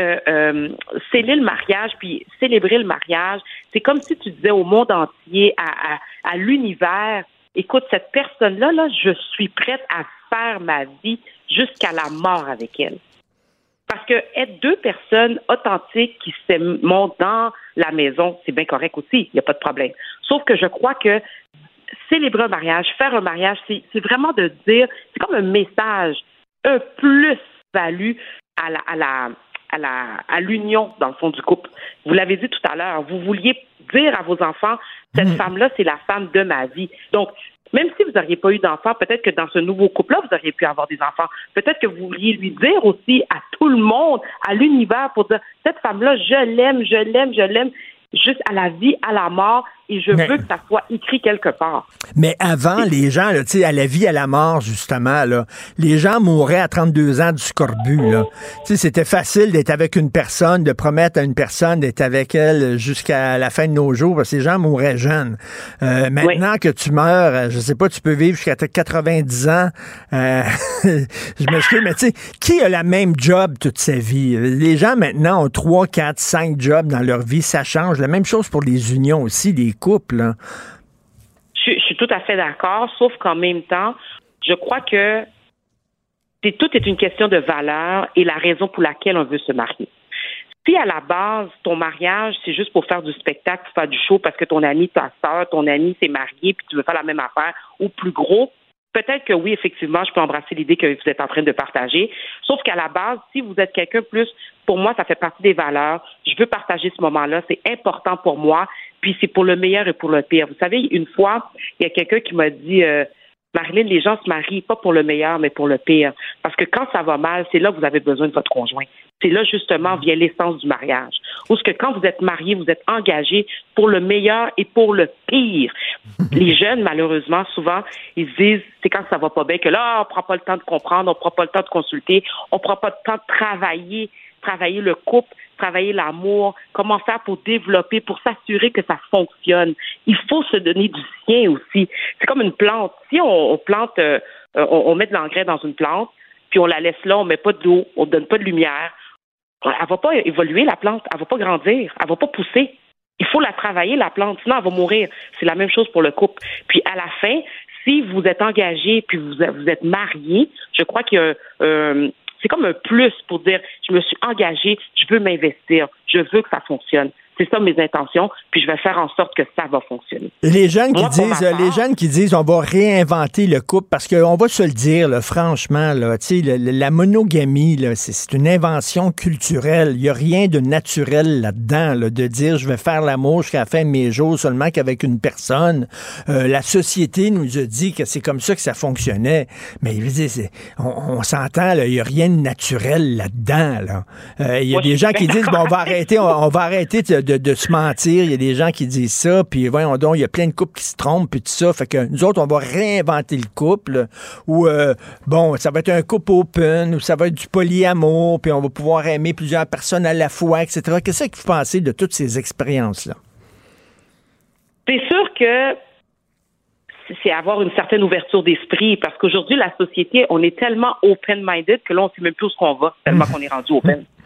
sceller le mariage, puis célébrer le mariage, c'est comme si tu disais au monde entier, à l'univers, écoute, cette personne-là, là, je suis prête à faire ma vie jusqu'à la mort avec elle. Parce que être deux personnes authentiques qui s'aiment dans la maison, c'est bien correct aussi, il n'y a pas de problème. Sauf que je crois que célébrer un mariage, faire un mariage, c'est vraiment de dire, c'est comme un message, un plus-value à la, à la, à la, à l'union dans le fond du couple. Vous l'avez dit tout à l'heure, vous vouliez dire à vos enfants, cette mm. femme-là, c'est la femme de ma vie. Donc, même si vous n'auriez pas eu d'enfants, peut-être que dans ce nouveau couple-là, vous auriez pu avoir des enfants. Peut-être que vous vouliez lui dire aussi à tout le monde, à l'univers, pour dire, cette femme-là, je l'aime, je l'aime, je l'aime juste à la vie, à la mort, et je veux que ça soit écrit quelque part. Mais avant, les gens, là, à la vie, à la mort, justement, là, les gens mouraient à 32 ans du scorbut. C'était facile d'être avec une personne, de promettre à une personne d'être avec elle jusqu'à la fin de nos jours, parce que ces gens mouraient jeunes. Euh, maintenant que tu meurs, euh, je sais pas, tu peux vivre jusqu'à 90 ans. Euh, je m'excuse, mais tu sais, qui a la même job toute sa vie? Les gens maintenant ont 3, 4, 5 jobs dans leur vie, ça change. La même chose pour les unions aussi, les couple. Hein. Je, suis tout à fait d'accord, sauf qu'en même temps, je crois que tout est une question de valeur et la raison pour laquelle on veut se marier. Si à la base, ton mariage, c'est juste pour faire du spectacle, faire du show parce que ton ami, ta soeur, ton ami s'est marié, puis tu veux faire la même affaire, ou plus gros, peut-être que oui, effectivement, je peux embrasser l'idée que vous êtes en train de partager. Sauf qu'à la base, si vous êtes quelqu'un plus, pour moi, ça fait partie des valeurs. Je veux partager ce moment-là. C'est important pour moi. Puis c'est pour le meilleur et pour le pire. Vous savez, une fois, il y a quelqu'un qui m'a dit, euh, Marilyn, les gens se marient pas pour le meilleur, mais pour le pire. Parce que quand ça va mal, c'est là que vous avez besoin de votre conjoint. C'est là, justement, via l'essence du mariage. Parce que quand vous êtes marié, vous êtes engagé pour le meilleur et pour le pire. Les jeunes, malheureusement, souvent, ils disent, c'est quand ça va pas bien que là, on prend pas le temps de comprendre, on prend pas le temps de consulter, on prend pas le temps de travailler, travailler le couple, travailler l'amour, comment faire pour développer, pour s'assurer que ça fonctionne. Il faut se donner du sien aussi. C'est comme une plante. Si on, plante, euh, on, met de l'engrais dans une plante, puis on la laisse là, on met pas d'eau, on donne pas de lumière, elle va pas évoluer la plante, elle va pas grandir, elle va pas pousser. Il faut la travailler la plante, sinon elle va mourir. C'est la même chose pour le couple. Puis à la fin, si vous êtes engagé puis vous, êtes marié, je crois qu'il y a c'est comme un plus pour dire je me suis engagé, je veux m'investir, je veux que ça fonctionne. C'est ça mes intentions, puis je vais faire en sorte que ça va fonctionner. Les jeunes qui disent, les jeunes qui disent, on va réinventer le couple, parce qu'on va se le dire, franchement, là, la monogamie, c'est une invention culturelle. Il n'y a rien de naturel là-dedans, de dire, je vais faire l'amour jusqu'à la fin de mes jours seulement qu'avec une personne. Euh, la société nous a dit que c'est comme ça que ça fonctionnait. Mais on, s'entend, il n'y a rien de naturel là-dedans. Là. Euh, il y a des gens qui disent, bon, on va arrêter, on, va arrêter de de, se mentir. Il y a des gens qui disent ça, puis voyons donc, il y a plein de couples qui se trompent, puis tout ça. Fait que nous autres, on va réinventer le couple, ou euh, bon, ça va être un couple open, ou ça va être du polyamour, puis on va pouvoir aimer plusieurs personnes à la fois, etc. Qu'est-ce que vous pensez de toutes ces expériences-là? C'est sûr que c'est avoir une certaine ouverture d'esprit parce qu'aujourd'hui, la société, on est tellement open-minded que là, on ne sait même plus où qu'on va, tellement qu'on est rendu open.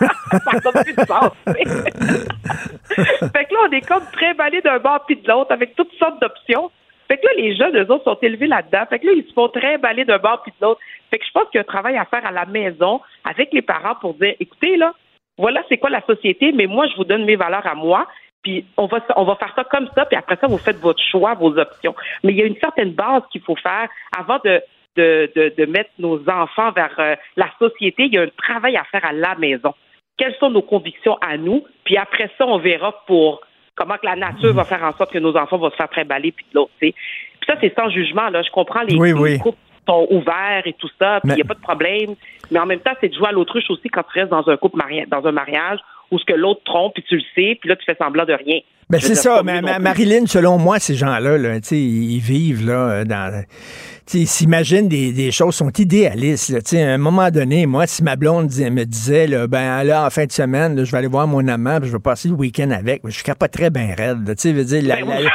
ça plus de sens. fait que là, on est comme très balé d'un bord puis de l'autre avec toutes sortes d'options. Fait que là, les jeunes, eux autres, sont élevés là-dedans. Fait que là, ils se font très baler d'un bord puis de l'autre. Fait que je pense qu'il y a un travail à faire à la maison avec les parents pour dire, écoutez, là, voilà c'est quoi la société, mais moi, je vous donne mes valeurs à moi. Puis on va on va faire ça comme ça, puis après ça, vous faites votre choix, vos options. Mais il y a une certaine base qu'il faut faire avant de, de, de, mettre nos enfants vers euh, la société. Il y a un travail à faire à la maison. Quelles sont nos convictions à nous? Puis après ça, on verra pour comment que la nature va faire en sorte que nos enfants vont se faire trimballer puis de l'autre. Puis ça, c'est sans jugement. Là, je comprends les, oui, couples sont ouverts et tout ça, puis il n'y a pas de problème. Mais en même temps, c'est de jouer à l'autruche aussi quand tu restes dans un couple mariage, dans un mariage ou ce que l'autre trompe, puis tu le sais, puis là, tu fais semblant de rien. Ben c'est ça, mais Marilyn, selon moi, ces gens-là, là, ils vivent là, dans ils s'imaginent des, des, choses, sont idéalistes. Là. À un moment donné, moi, si ma blonde me disait, là, ben là, en fin de semaine, je vais aller voir mon amant, puis je vais passer le week-end avec, je suis pas très bien raide. Tu veux dire, la, ben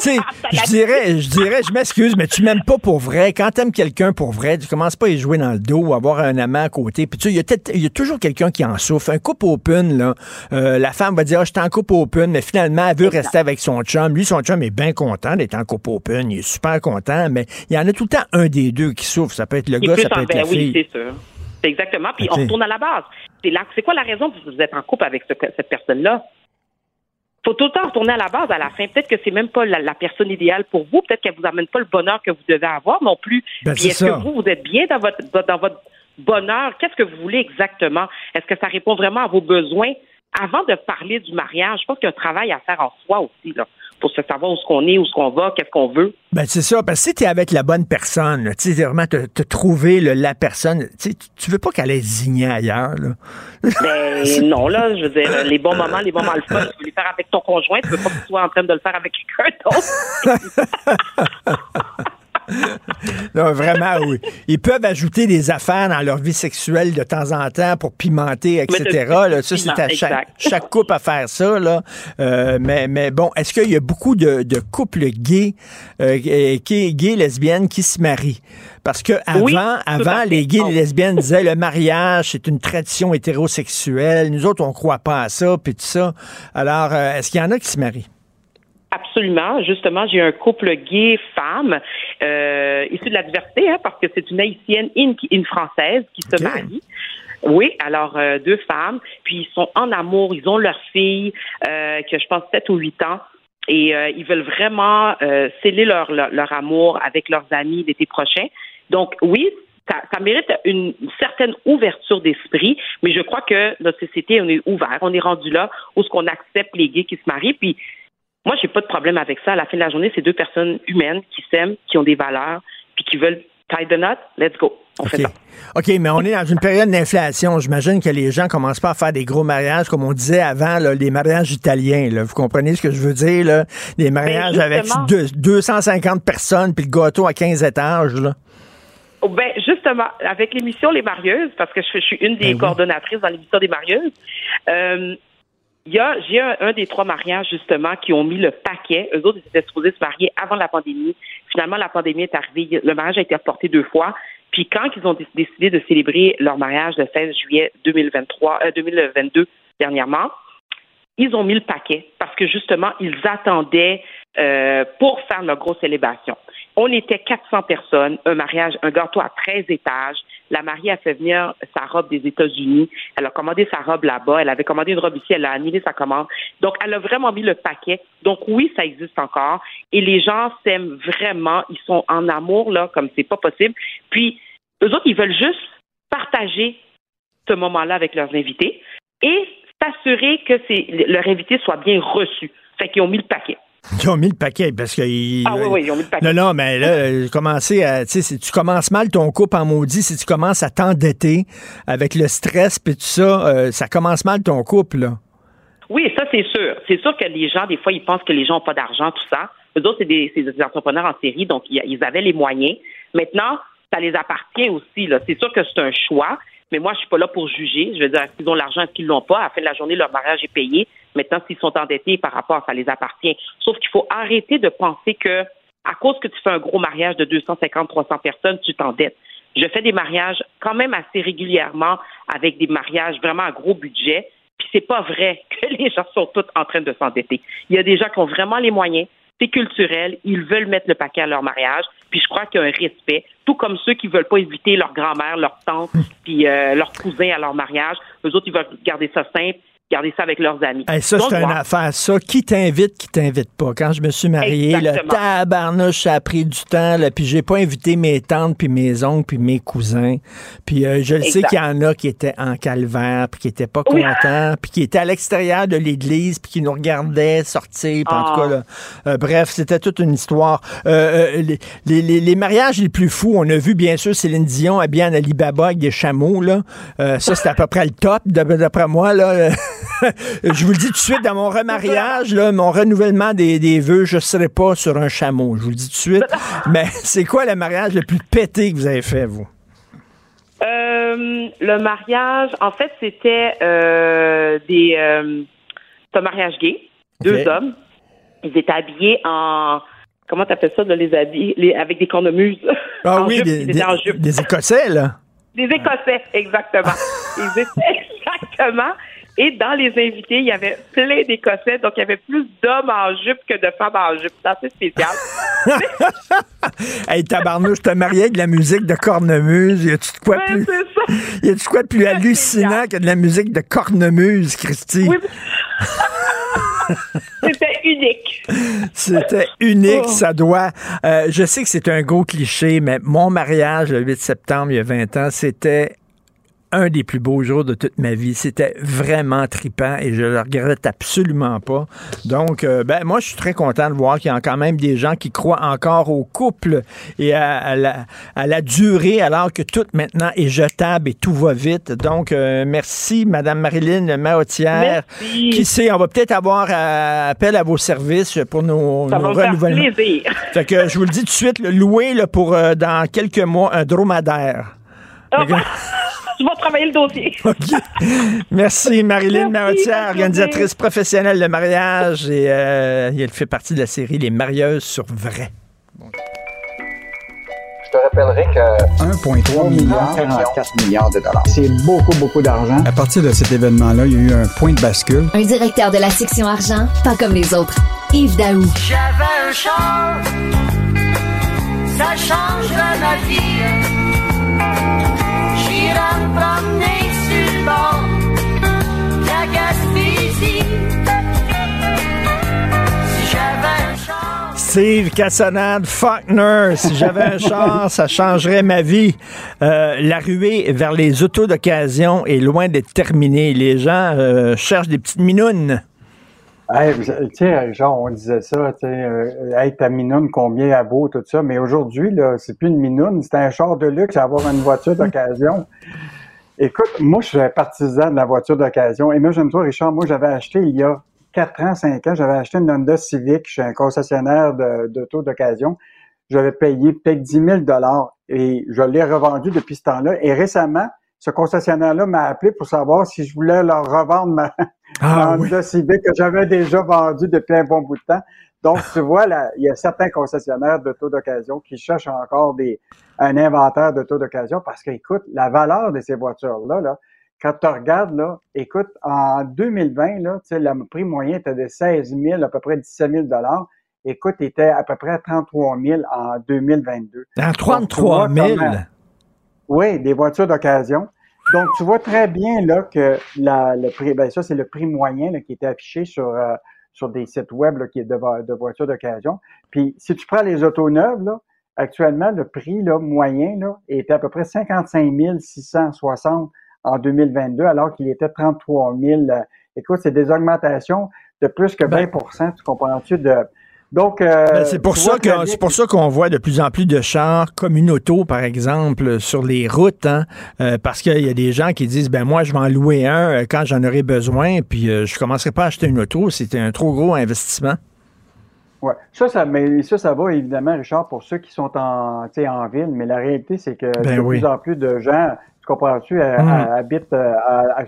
tu sais, je dirais, je dirais, je m'excuse, mais tu m'aimes pas pour vrai. Quand t'aimes quelqu'un pour vrai, tu commences pas à y jouer dans le dos avoir un amant à côté. Puis tu sais, il y, a toujours quelqu'un qui en souffre. Un couple open, là, euh, la femme va dire, ah, je suis en couple open, mais finalement, elle veut rester avec son chum. Lui, son chum est bien content d'être en couple open. Il est super content, mais il y en a tout le temps un des deux qui souffre. Ça peut être le gars, ça peut être la fille. Oui, c'est sûr. Exactement. Puis on retourne à la base. C'est quoi la raison que vous êtes en couple avec cette personne-là? Faut tout le temps retourner à la base à la fin. Peut-être que c'est même pas la, personne idéale pour vous. Peut-être qu'elle vous amène pas le bonheur que vous devez avoir non plus. Ben, est-ce que vous, vous êtes bien dans votre, dans votre bonheur? Qu'est-ce que vous voulez exactement? Est-ce que ça répond vraiment à vos besoins? Avant de parler du mariage, je pense qu'il y a un travail à faire en soi aussi. Là pour se savoir où ce qu'on est, où ce qu'on va, qu'est-ce qu'on veut. Ben c'est ça, parce que si tu es avec la bonne personne, tu sais, vraiment te, te trouver la personne, tu tu veux pas qu'elle ait zigné ailleurs. Là. Ben non, là, je veux dire, les bons moments, les bons moments tu veux les faire avec ton conjoint, tu veux pas que tu sois en train de le faire avec quelqu'un d'autre. non, vraiment, oui. Ils peuvent ajouter des affaires dans leur vie sexuelle de temps en temps pour pimenter, etc. Là, ça, c'est à chaque, chaque, couple à faire ça. Là. Euh, mais, mais bon, est-ce qu'il y a beaucoup de, de couples gays, euh, gays, lesbiennes qui se marient? Parce que avant, avant les gays et les lesbiennes disaient le mariage, c'est une tradition hétérosexuelle. Nous autres, on croit pas à ça, puis tout ça. Alors, euh, est-ce qu'il y en a qui se marient? Absolument. Justement, j'ai un couple gay-femme euh, issu de la diversité, hein, parce que c'est une haïtienne et une, française qui se marient. Oui, alors euh, deux femmes, puis ils sont en amour, ils ont leur fille, euh, que je pense 7 ou 8 ans, et euh, ils veulent vraiment euh, sceller leur, leur, amour avec leurs amis l'été prochain. Donc oui, ça, ça, mérite une certaine ouverture d'esprit, mais je crois que notre société, on est ouvert, on est rendu là où ce qu'on accepte les gays qui se marient, puis moi, j'ai pas de problème avec ça. À la fin de la journée, c'est deux personnes humaines qui s'aiment, qui ont des valeurs, puis qui veulent tie the knot. Let's go. On fait ça. OK, mais on est dans une période d'inflation. J'imagine que les gens commencent pas à faire des gros mariages, comme on disait avant, là, les mariages italiens. Là. Vous comprenez ce que je veux dire? Là? Des mariages ben, avec 250 personnes, puis le gâteau à 15 étages. Là. Oh, ben, justement, avec l'émission Les Marieuses, parce que je, suis une des ben coordonnatrices dans l'émission des Marieuses, euh, il y a, j'ai un, des trois mariages, justement, qui ont mis le paquet. Eux autres, ils étaient supposés se marier avant la pandémie. Finalement, la pandémie est arrivée. Le mariage a été reporté deux fois. Puis quand ils ont décidé de célébrer leur mariage le 16 juillet 2023, 2022 euh, dernièrement, ils ont mis le paquet parce que justement, ils attendaient euh, pour faire leur grosse célébration. On était 400 personnes, un mariage, un gâteau à 13 étages. La mariée a fait venir sa robe des États-Unis. Elle a commandé sa robe là-bas. Elle avait commandé une robe ici. Elle a annulé sa commande. Donc, elle a vraiment mis le paquet. Donc, oui, ça existe encore. Et les gens s'aiment vraiment. Ils sont en amour, là, comme c'est pas possible. Puis, eux autres, ils veulent juste partager ce moment-là avec leurs invités et s'assurer que leur invité soit bien reçu. Fait qu'ils ont mis le paquet. Ils ont mis le paquet parce que. ah oui, oui, ils ont mis le paquet. Non, non, mais là, commencer à. Tu sais, si tu commences mal ton couple en maudit, si tu commences à t'endetter avec le stress puis tout ça, euh, ça commence mal ton couple, là. Oui, ça, c'est sûr. C'est sûr que les gens, des fois, ils pensent que les gens n'ont pas d'argent, tout ça. Eux autres, c'est des, des, entrepreneurs en série, donc ils avaient les moyens. Maintenant, ça les appartient aussi, là. C'est sûr que c'est un choix. Mais moi, je suis pas là pour juger. Je veux dire, s'ils ont l'argent, qu'ils l'ont pas? À la fin de la journée, leur mariage est payé. Maintenant, s'ils sont endettés par rapport, ça les appartient. Sauf qu'il faut arrêter de penser que, à cause que tu fais un gros mariage de 250, 300 personnes, tu t'endettes. Je fais des mariages quand même assez régulièrement avec des mariages vraiment à gros budget. Puis c'est pas vrai que les gens sont tous en train de s'endetter. Il y a des gens qui ont vraiment les moyens, c'est culturel, ils veulent mettre le paquet à leur mariage, puis je crois qu'il y a un respect, tout comme ceux qui veulent pas inviter leur grand-mère, leur tante, puis euh, leur cousin à leur mariage, eux autres ils veulent garder ça simple, garder ça avec leurs amis. ça, c'est une affaire. Ça, qui t'invite, qui t'invite pas. Quand je me suis marié, le tabarnouche, ça a pris du temps, là, puis j'ai pas invité mes tantes, puis mes oncles, puis mes cousins. Puis euh, je le sais qu'il y en a qui étaient en calvaire, puis qui étaient pas contents, puis qui étaient à l'extérieur de l'église, puis qui nous regardaient sortir, puis en tout cas, ah. euh, bref, c'était toute une histoire. Euh, les, les, les, mariages les plus fous, on a vu, bien sûr, Céline Dion habillée en Alibaba avec des chameaux, là. ça, c'était à peu près le top, d'après moi, là. je vous le dis tout de suite, dans mon remariage, là, mon renouvellement des, des vœux, je ne serai pas sur un chameau. Je vous le dis tout de suite. Mais c'est quoi le mariage le plus pété que vous avez fait, vous? Euh, le mariage, en fait, c'était euh, des euh, un mariage gay, deux hommes. Ils étaient habillés en comment t'appelles ça, de les habiller avec des cornemuses. Ah oui, des, des, Écossais, là. Des Écossais, exactement. Ils étaient exactement. Et dans les invités, il y avait plein d'Écossais, donc il y avait plus d'hommes en jupe que de femmes en jupe. C'est assez spécial. hey, tabarnouche, t'as marié avec de la musique de cornemuse. Y a-tu de quoi plus... Y a-tu quoi de plus hallucinant que de la musique de cornemuse, Christy? Oui. C'était unique. C'était unique, oh. ça doit. Euh, je sais que c'est un gros cliché, mais mon mariage le 8 septembre, il y a 20 ans, c'était un des plus beaux jours de toute ma vie. C'était vraiment tripant et je le regrette absolument pas. Donc, euh, ben, moi, je suis très content de voir qu'il y a quand même des gens qui croient encore au couple et à, la, durée alors que tout maintenant est jetable et tout va vite. Donc, euh, merci, Madame Marilyn Maotière. Qui sait, on va peut-être avoir euh, appel à vos services pour nos, Ça nos va renouvellements. Plaisir. Fait que je vous le dis tout de suite, là, pour dans quelques mois un dromadaire. Oh. Je vais travailler le dossier. Merci, Marilyn Marotière, organisatrice professionnelle de mariage. Et euh, elle fait partie de la série Les marieuses sur vrai. Je te rappellerai que 1,3 milliard, 44 milliards de dollars. C'est beaucoup, beaucoup d'argent. À partir de cet événement-là, il y a eu un point de bascule. Un directeur de la section argent, pas comme les autres. Yves Daou. J'avais un char, ça change ma vie. Steve Cassonade, Faulkner, si j'avais un char, ça changerait ma vie. Euh, la ruée vers les autos d'occasion est loin d'être terminée. Les gens euh, cherchent des petites minounes. Hey, tu sais, genre, on disait ça, tu sais, euh, hey, ta minoune, combien elle vaut, tout ça. Mais aujourd'hui, là, c'est plus une minoune, c'est un char de luxe, avoir une voiture d'occasion. Écoute, moi, je suis partisan de la voiture d'occasion. Imagine-toi, Richard, moi, j'avais acheté il y a 4 ans, 5 ans, j'avais acheté une Honda Civic chez un concessionnaire d'auto d'occasion. J'avais payé peut-être 10 000 et je l'ai revendu depuis ce temps-là. Et récemment, ce concessionnaire-là m'a appelé pour savoir si je voulais leur revendre ma, ah, Honda Civic que j'avais déjà vendue depuis un bon bout de temps. Donc, tu vois, là, il y a certains concessionnaires d'auto d'occasion qui cherchent encore des, un inventaire d'auto d'occasion parce que, écoute, la valeur de ces voitures-là, là, quand tu regardes, là, écoute, en 2020, là, le prix moyen était de 16 000, à peu près 17 000 Écoute, il était à peu près à 33 000 en 2022. En 33 000? oui, des voitures d'occasion. Donc, tu vois très bien là que la, le prix, ben ça, c'est le prix moyen là, qui était affiché sur, euh, sur des sites web là, qui est de, de voitures d'occasion. Puis, si tu prends les autos neuves, là, actuellement, le prix là, moyen là, était à peu près 55 660 en 2022, alors qu'il était 33 000. Euh, écoute, c'est des augmentations de plus que 20 ben tu comprends-tu, de... Donc, euh, ben, c'est pour ça que c'est pour ça qu'on voit de plus en plus de chars communautaux, par exemple, sur les routes, hein, euh, parce qu'il y a des gens qui disent ben moi je vais en louer un quand j'en aurai besoin, puis je commencerai pas à acheter une auto, c'était un trop gros investissement. Oui, ça, ça, mais ça, ça va évidemment, Richard, pour ceux qui sont en, en ville, mais la réalité, c'est que ben de plus en plus de gens comprends-tu, mm. habite euh,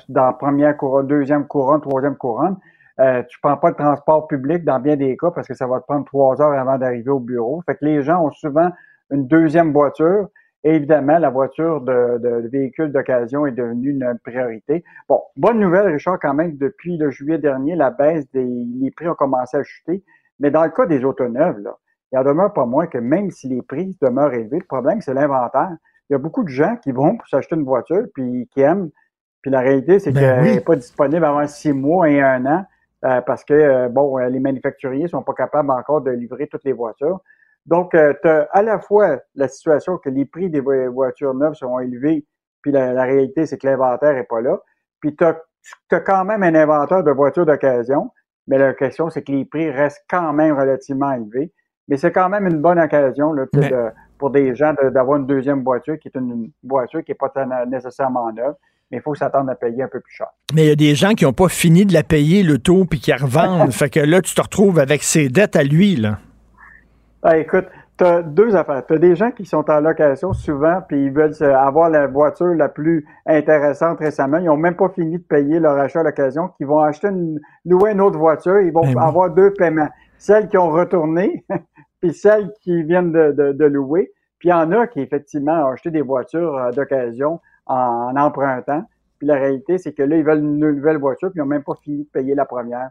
dans la première couronne, deuxième couronne, troisième couronne. Euh, tu prends pas le transport public dans bien des cas parce que ça va te prendre trois heures avant d'arriver au bureau. Fait que les gens ont souvent une deuxième voiture. Et évidemment, la voiture de, de, véhicule d'occasion est devenue une priorité. Bon, bonne nouvelle, Richard, quand même, depuis le juillet dernier, la baisse des les prix ont commencé à chuter. Mais dans le cas des autos neuves, là, il en demeure pas moins que même si les prix demeurent élevés, le problème, c'est l'inventaire il y a beaucoup de gens qui vont pour s'acheter une voiture, puis qui aiment. Puis la réalité, c'est ben qu'elle n'est pas disponible avant six mois et un an, euh, parce que, euh, bon, euh, les manufacturiers sont pas capables encore de livrer toutes les voitures. Donc, tu as à la fois la situation que les prix des voitures neuves sont élevés, puis la, réalité, c'est que l'inventaire est pas là. Puis tu as, quand même un inventaire de voitures d'occasion, mais la question, c'est que les prix restent quand même relativement élevés. Mais c'est quand même une bonne occasion là, de, pour des gens d'avoir une deuxième voiture qui est une, voiture qui n'est pas nécessairement neuve. mais il faut s'attendre à payer un peu plus cher. Mais il y a des gens qui n'ont pas fini de la payer, le taux, puis qui la revendent. fait que là, tu te retrouves avec ses dettes à lui, là. Ah, écoute, tu as deux affaires. Tu as des gens qui sont en location souvent, puis ils veulent avoir la voiture la plus intéressante récemment. Ils n'ont même pas fini de payer leur achat à l'occasion, qui vont acheter une, louer une autre voiture. Ils vont ben avoir deux paiements. Celles qui ont retourné, puis celles qui viennent de, louer. Puis il y en a qui, effectivement, ont acheté des voitures euh, d'occasion en, empruntant. Puis la réalité, c'est que là, ils veulent une nouvelle voiture, puis ils n'ont même pas fini de payer la première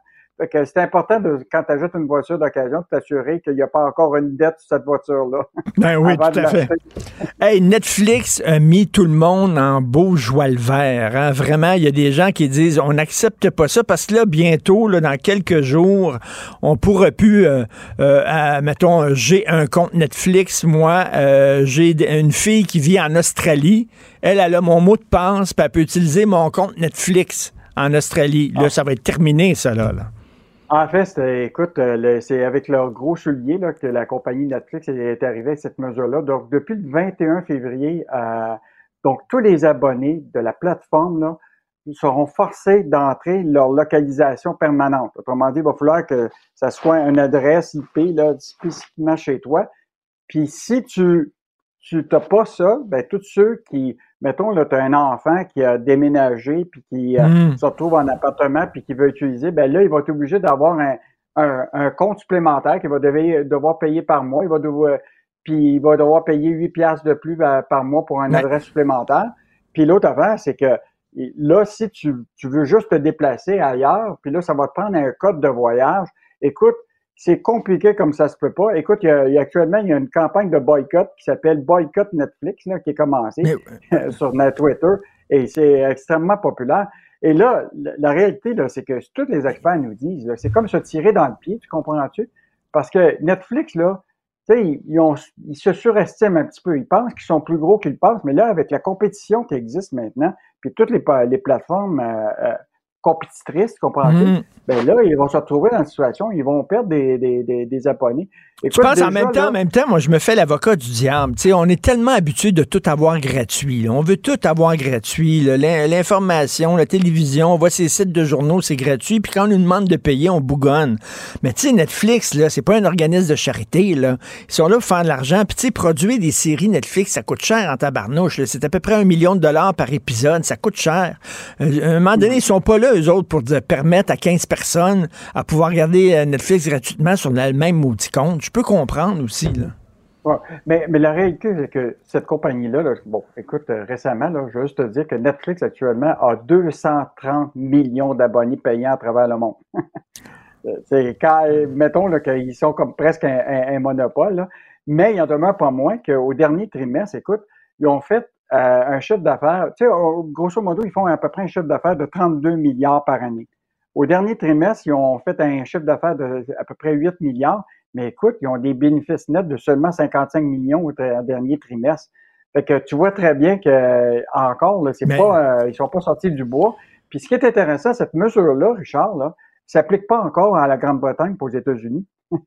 c'est important de, quand tu ajoutes une voiture d'occasion, de t'assurer qu'il n'y a pas encore une dette sur cette voiture-là. Ben oui, tout à fait. hey, Netflix a mis tout le monde en beau joie le vert. Hein. Vraiment, il y a des gens qui disent on n'accepte pas ça parce que là, bientôt, là, dans quelques jours, on pourra plus, euh, euh, mettons, j'ai un compte Netflix, moi, euh, j'ai une fille qui vit en Australie, elle, elle a mon mot de passe, puis elle peut utiliser mon compte Netflix en Australie. Là, ah. ça va être terminé, ça, là. là. En fait, écoute, euh, c'est avec leur gros soulier là, que la compagnie Netflix est arrivée à cette mesure-là. Donc, depuis le 21 février, euh, donc tous les abonnés de la plateforme là, seront forcés d'entrer leur localisation permanente. Autrement dit, il va falloir que ça soit une adresse IP là, spécifiquement chez toi. Puis si tu tu n'as pas ça, ben tous ceux qui mettons, là, tu as un enfant qui a déménagé puis qui euh, hmm. se retrouve en appartement puis qui veut utiliser, ben là, il va être obligé d'avoir un, un, compte supplémentaire qu'il va devoir, payer par mois. Il va devoir, puis il va devoir payer 8 piastres de plus euh, par mois pour un adresse supplémentaire. Puis l'autre affaire, c'est que là, si tu, tu veux juste te déplacer ailleurs, puis là, ça va te prendre un code de voyage. Écoute, c'est compliqué comme ça se peut pas. Écoute, il y a, actuellement, il y a une campagne de boycott qui s'appelle Boycott Netflix, là, qui est commencée sur Twitter, et c'est extrêmement populaire. Et là, la, réalité, là, c'est que tous les experts nous disent, c'est comme se tirer dans le pied, tu comprends-tu? Parce que Netflix, là, tu sais, ils, ils, se surestiment un petit peu. Ils pensent qu'ils sont plus gros qu'ils pensent, mais là, avec la compétition qui existe maintenant, puis toutes les, les plateformes euh, euh, compétitrices, comprends mm. Ben là, ils vont se retrouver dans une situation, ils vont perdre des, des, des, des abonnés. je pense en même temps, en même temps, moi, je me fais l'avocat du diable. on est tellement habitué de tout avoir gratuit. On veut tout avoir gratuit. L'information, la télévision, on voit ces sites de journaux, c'est gratuit. Puis quand on nous demande de payer, on bougonne. Mais tu sais, Netflix, là, c'est pas un organisme de charité. Là. Ils sont là pour faire de l'argent. Puis tu sais, produire des séries Netflix, ça coûte cher en tabarnouche. C'est à peu près un million de dollars par épisode. Ça coûte cher. Euh, à un moment donné, ils sont pas là, eux autres, pour permettre à 15 personnes à pouvoir regarder euh, Netflix gratuitement sur le même maudit compte. Je peux comprendre aussi, là. mais, la réalité, c'est que cette compagnie-là, bon, écoute, euh, récemment, là, je veux juste te dire que Netflix actuellement a 230 millions d'abonnés payants à travers le monde. c'est quand, mettons qu'ils sont comme presque un, monopole, mais il en demeure pas moins qu'au dernier trimestre, écoute, ils ont fait euh, un chiffre d'affaires, tu sais, grosso modo, ils font à peu près un chiffre d'affaires de 32 milliards par année. Au dernier trimestre, ils ont fait un chiffre d'affaires de à peu près 8 milliards, mais écoute, ils ont des bénéfices nets de seulement 55 millions au dernier trimestre. Fait que tu vois très bien que encore, là, c'est pas, euh, ils sont pas sortis du bois. Puis ce qui est intéressant, cette mesure-là, Richard, là, s'applique pas encore à la Grande-Bretagne pour aux États-Unis.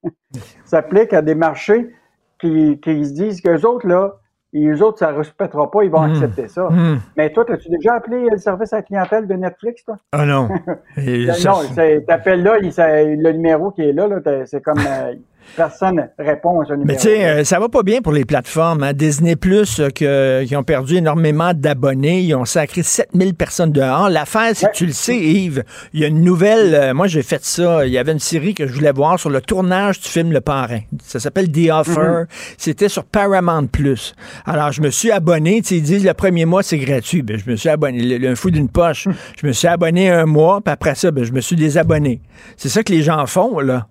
s'applique à des marchés qui, qui se disent qu'eux autres, là, et les autres, ça ne respectera pas, ils vont hmm. accepter ça. Hmm. Mais toi, as-tu déjà appelé le service à la clientèle de Netflix, toi? Ah non. non, t'appelles là, le numéro qui est là, là c'est comme euh, Personne répond à ce numéro. Mais tu sais, euh, ça va pas bien pour les plateformes. Hein. Disney Plus, euh, qui ont perdu énormément d'abonnés, ils ont sacré 7000 personnes dehors. L'affaire, c'est que tu le sais, Yves, il y a une nouvelle. Euh, moi, j'ai fait ça. Il y avait une série que je voulais voir sur le tournage du film Le Parrain. Ça s'appelle The Offer. Mm-hmm. C'était sur Paramount Plus. Alors, je me suis abonné. Ils disent le premier mois, c'est gratuit. Ben, je me suis abonné. Le, fou d'une poche. Mm. je me suis abonné un mois, puis après ça, ben, je me suis désabonné. C'est ça que les gens font, là.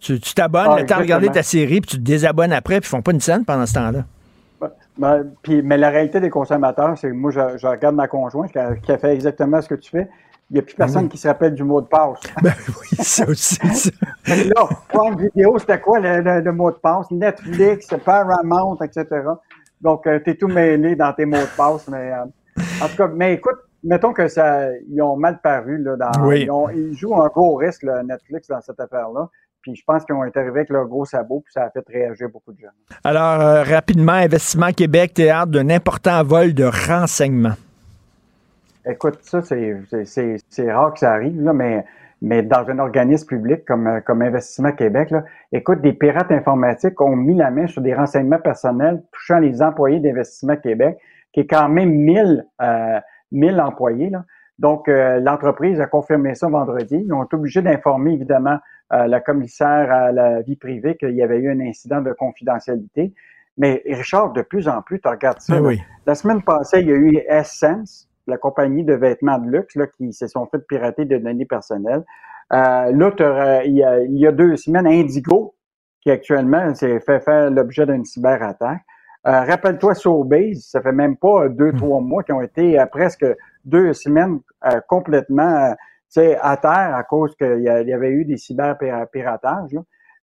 Tu t'abonnes, ah, tu as regardé ta série, puis tu te désabonnes après, puis ils font pas une scène pendant ce temps-là. Ben, puis, mais la réalité des consommateurs, c'est que moi, je, regarde ma conjointe qui a, fait exactement ce que tu fais. Il n'y a plus ben personne qui se rappelle du mot de passe. Ben oui, ça aussi. Ça. là, une vidéo, c'était quoi le, mot de passe? Netflix, Paramount, etc. Donc, euh, tu es tout mêlé dans tes mots de passe. Mais, euh, en tout cas, mais écoute, mettons que ça, ils ont mal paru. Là, dans, ils, ils, jouent un gros risque, Netflix, dans cette affaire-là. Puis je pense qu'ils ont été arrivés avec leur gros sabot, puis ça a fait réagir beaucoup de gens. Alors, euh, rapidement, Investissement Québec, théâtre d'un important vol de renseignements. Écoute, ça, c'est rare que ça arrive, là, mais, mais dans un organisme public comme, comme Investissement Québec, là, écoute, des pirates informatiques ont mis la main sur des renseignements personnels touchant les employés d'Investissement Québec, qui est quand même 1000, euh, 1000 employés. Là. Donc, euh, l'entreprise a confirmé ça vendredi. Ils ont été obligés d'informer, évidemment, euh, la commissaire à la vie privée qu'il y avait eu un incident de confidentialité. Mais Richard, de plus en plus, tu regardes ça. Oui. La semaine passée, il y a eu Essence, la compagnie de vêtements de luxe, là, qui se sont fait pirater de données personnelles. Euh, là, il y, a, il y a deux semaines, Indigo, qui actuellement s'est fait faire l'objet d'une cyberattaque. Euh, rappelle-toi Sobase, ça fait même pas deux, hmm. trois mois qui ont été à presque deux semaines euh, complètement euh, à terre à cause qu'il y, avait eu des cyberpiratages.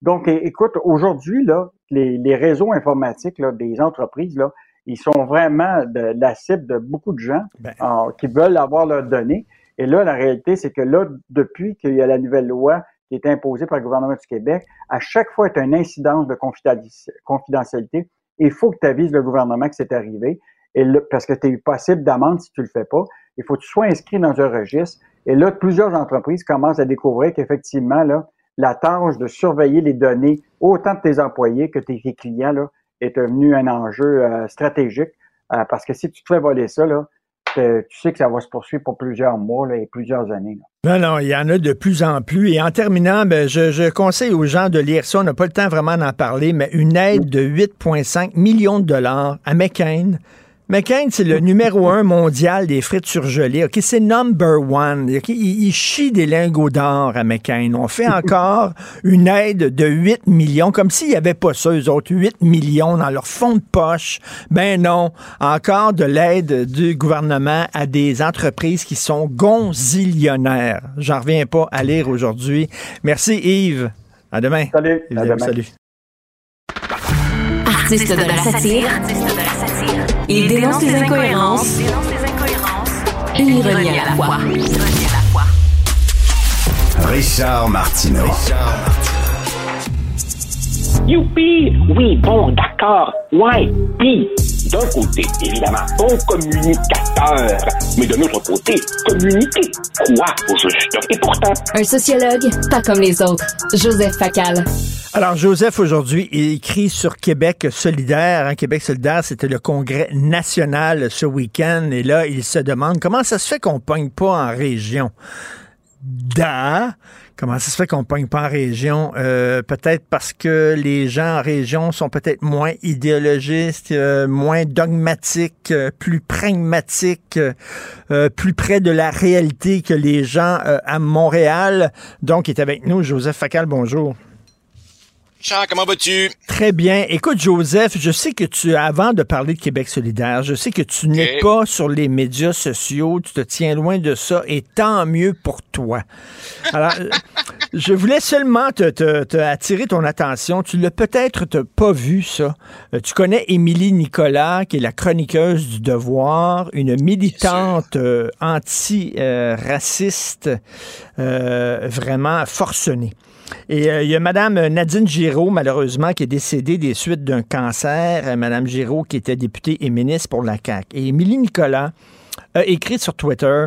Donc, écoute, aujourd'hui, là, les, réseaux informatiques là, des entreprises, là, ils sont vraiment de, la cible de beaucoup de gens ben. qui veulent avoir leurs données. Et là, la réalité, c'est que là, depuis qu'il y a la nouvelle loi qui est imposée par le gouvernement du Québec, à chaque fois qu'il y a une incidence de confidentialité, il faut que tu avises le gouvernement que c'est arrivé. Et parce que tu es possible d'amende si tu le fais pas. Il faut que tu sois inscrit dans un registre. Et là, plusieurs entreprises commencent à découvrir qu'effectivement, là, la tâche de surveiller les données, autant de tes employés que tes clients, là, est devenu un enjeu euh, stratégique. Euh, parce que si tu te fais voler ça, là, tu sais que ça va se poursuivre pour plusieurs mois et plusieurs années. Non, non, il y en a de plus en plus. Et en terminant, ben, je, je, conseille aux gens de lire ça. On n'a pas le temps vraiment d'en parler, mais une aide de 8,5 millions de dollars à McCain McCain, c'est le numéro un mondial des frites surgelées. OK, c'est number one. Il, chie des lingots d'or à McCain. On fait encore une aide de 8 millions, comme s'il n'y avait pas ça, eux autres, 8 millions dans leur fond de poche. Ben non, encore de l'aide du gouvernement à des entreprises qui sont gonzillionnaires. J'en reviens pas à lire aujourd'hui. Merci Yves. À demain. Salut. À demain. Salut. Artiste de la satire. Il dénonce les incohérences. Il revient à la fois. Richard Martineau. Youpi! Oui, bon, d'accord. Ouais, puis, d'un côté, évidemment, bon communicateur, mais de l'autre côté, communiquer quoi au juste? Et pourtant... Un sociologue, pas comme les autres. Joseph Facal. Alors, Joseph, aujourd'hui, il écrit sur Québec solidaire. Hein, Québec solidaire, c'était le congrès national ce week-end. Et là, il se demande comment ça se fait qu'on pogne pas en région. Da, comment ça se fait qu'on pogne pas en région? Euh, peut-être parce que les gens en région sont peut-être moins idéologistes, euh, moins dogmatiques, euh, plus pragmatiques, plus près de la réalité que les gens à Montréal. Donc, il est avec nous, Joseph Facal, bonjour comment vas-tu? Très bien. Écoute, Joseph, je sais que tu, avant de parler de Québec solidaire, je sais que tu n'es pas sur les médias sociaux, tu te tiens loin de ça, et tant mieux pour toi. Alors, je voulais seulement te, attirer ton attention. Tu l'as peut-être pas vu, ça. Euh, tu connais Émilie Nicolas, qui est la chroniqueuse du Devoir, une militante euh, anti-raciste, euh, vraiment forcenée. Et euh, il y a Mme Nadine Giraud, malheureusement, qui est décédée des suites d'un cancer. Euh, Mme Giraud, qui était députée et ministre pour la CAQ. Et Émilie Nicolas a écrit sur Twitter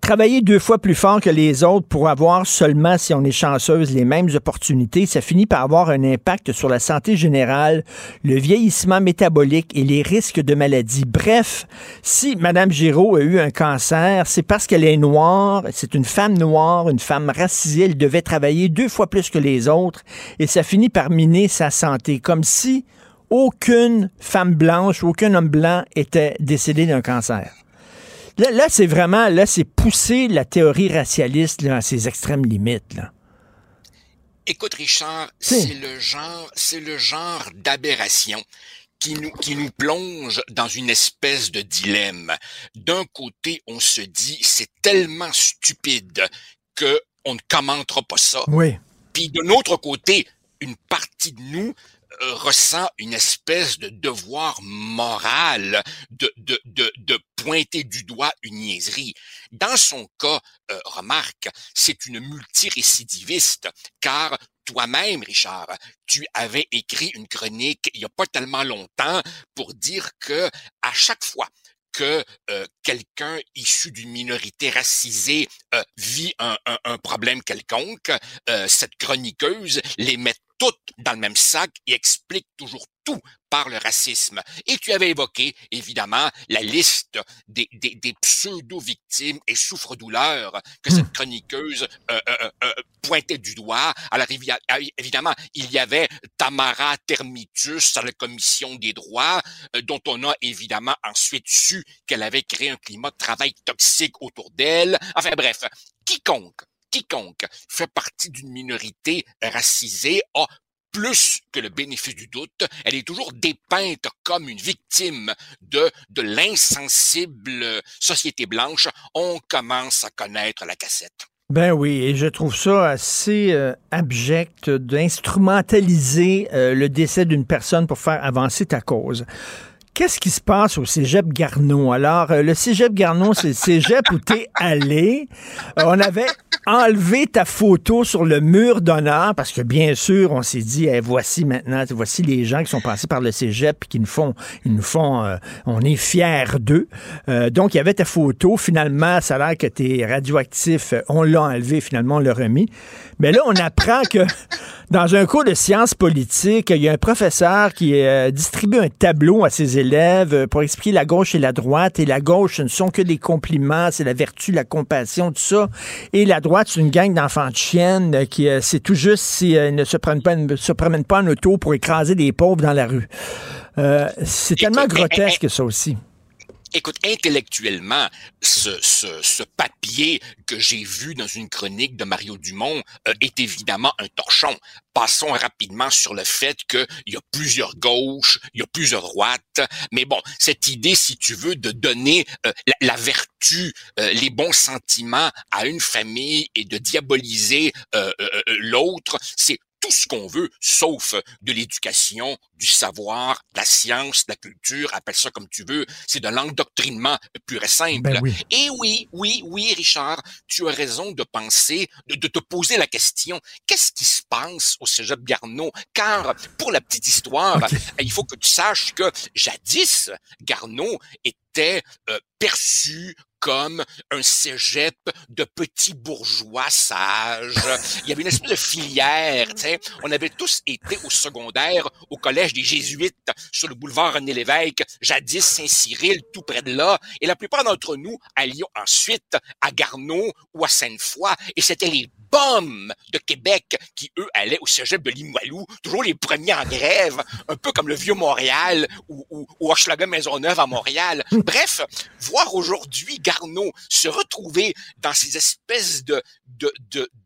Travailler deux fois plus fort que les autres pour avoir seulement, si on est chanceuse, les mêmes opportunités, ça finit par avoir un impact sur la santé générale, le vieillissement métabolique et les risques de maladie. Bref, si Mme Giraud a eu un cancer, c'est parce qu'elle est noire, c'est une femme noire, une femme racisée, elle devait travailler deux fois plus que les autres et ça finit par miner sa santé, comme si aucune femme blanche, aucun homme blanc était décédé d'un cancer. Là, c'est vraiment, là, c'est pousser la théorie racialiste à ses extrêmes limites. Là. Écoute, Richard, c'est le genre, c'est le genre d'aberration qui nous, qui nous plonge dans une espèce de dilemme. D'un côté, on se dit, c'est tellement stupide que on ne commentera pas ça. Oui. Puis de l'autre côté, une partie de nous ressent une espèce de devoir moral de, de, de, de, pointer du doigt une niaiserie. Dans son cas, euh, remarque, c'est une multirécidiviste, car toi-même, Richard, tu avais écrit une chronique il n'y a pas tellement longtemps pour dire que à chaque fois que euh, quelqu'un issu d'une minorité racisée euh, vit un, un, un, problème quelconque, euh, cette chroniqueuse les met toutes dans le même sac et explique toujours tout par le racisme. Et tu avais évoqué, évidemment, la liste des, des, des pseudo-victimes et souffre-douleurs que cette hmm. chroniqueuse euh, euh, euh, pointait du doigt. Alors, ah évidemment, il y avait Tamara Termitus à la Commission des droits, dont on a évidemment ensuite su qu'elle avait créé un climat de travail toxique autour d'elle. Enfin bref, quiconque quiconque fait partie d'une minorité racisée a plus que le bénéfice du doute, elle est toujours dépeinte comme une victime de, de l'insensible société blanche. On commence à connaître la cassette. Ben oui, et je trouve ça assez euh, abject d'instrumentaliser euh, le décès d'une personne pour faire avancer ta cause. Qu'est-ce qui se passe au Cégep Garneau? Alors, euh, le Cégep Garneau, c'est le Cégep où t'es allé. Euh, on avait enlevé ta photo sur le mur d'honneur parce que, bien sûr, on s'est dit, voici maintenant, voici les gens qui sont passés par le Cégep et qui nous font, ils nous font, euh, on est fiers d'eux. donc, il y avait ta photo. Finalement, ça a l'air que t'es radioactif. On l'a enlevé, finalement, on l'a remis. Mais là, on apprend que dans un cours de sciences politiques, il y a un professeur qui distribue un tableau à ses élèves euh, pour expliquer la gauche et la droite. Et la gauche, ce ne sont que des compliments, c'est la vertu, la compassion, tout ça. Et la droite, c'est une gang d'enfants de chiennes euh, qui, euh, c'est tout juste s'ils ne se prennent pas, se promènent pas en auto pour écraser des pauvres dans la rue. c'est tellement grotesque, ça aussi. Écoute, intellectuellement, ce, ce, ce papier que j'ai vu dans une chronique de Mario Dumont euh, est évidemment un torchon. Passons rapidement sur le fait qu'il y a plusieurs gauches, il y a plusieurs droites, mais bon, cette idée, si tu veux, de donner euh, la, vertu, euh, les bons sentiments à une famille et de diaboliser l'autre, c'est tout ce qu'on veut, sauf de l'éducation, du savoir, de la science, de la culture, appelle ça comme tu veux. C'est de l'endoctrinement pur et simple. Ben et oui, oui, oui, Richard, tu as raison de penser, de, te poser la question, qu'est-ce qui se passe au Cégep Garneau? Car, pour la petite histoire, il faut que tu saches que jadis, Garneau était euh, perçu comme un cégep de petits bourgeois sages. Il y avait une espèce de filière, tu. On avait tous été au secondaire au collège des Jésuites sur le boulevard René Lévesque, jadis Saint-Cyril, tout près de là. Et la plupart d'entre nous allions ensuite à Garneau ou à Sainte-Foy. Et c'était les bombes de Québec qui, eux, allaient au cégep de Limoilou, toujours les premiers en grève, un peu comme le Vieux Montréal ou, ou, ou Hochelaga Maisonneuve à Montréal. Bref, voir aujourd'hui Garneau se retrouver dans ces espèces de de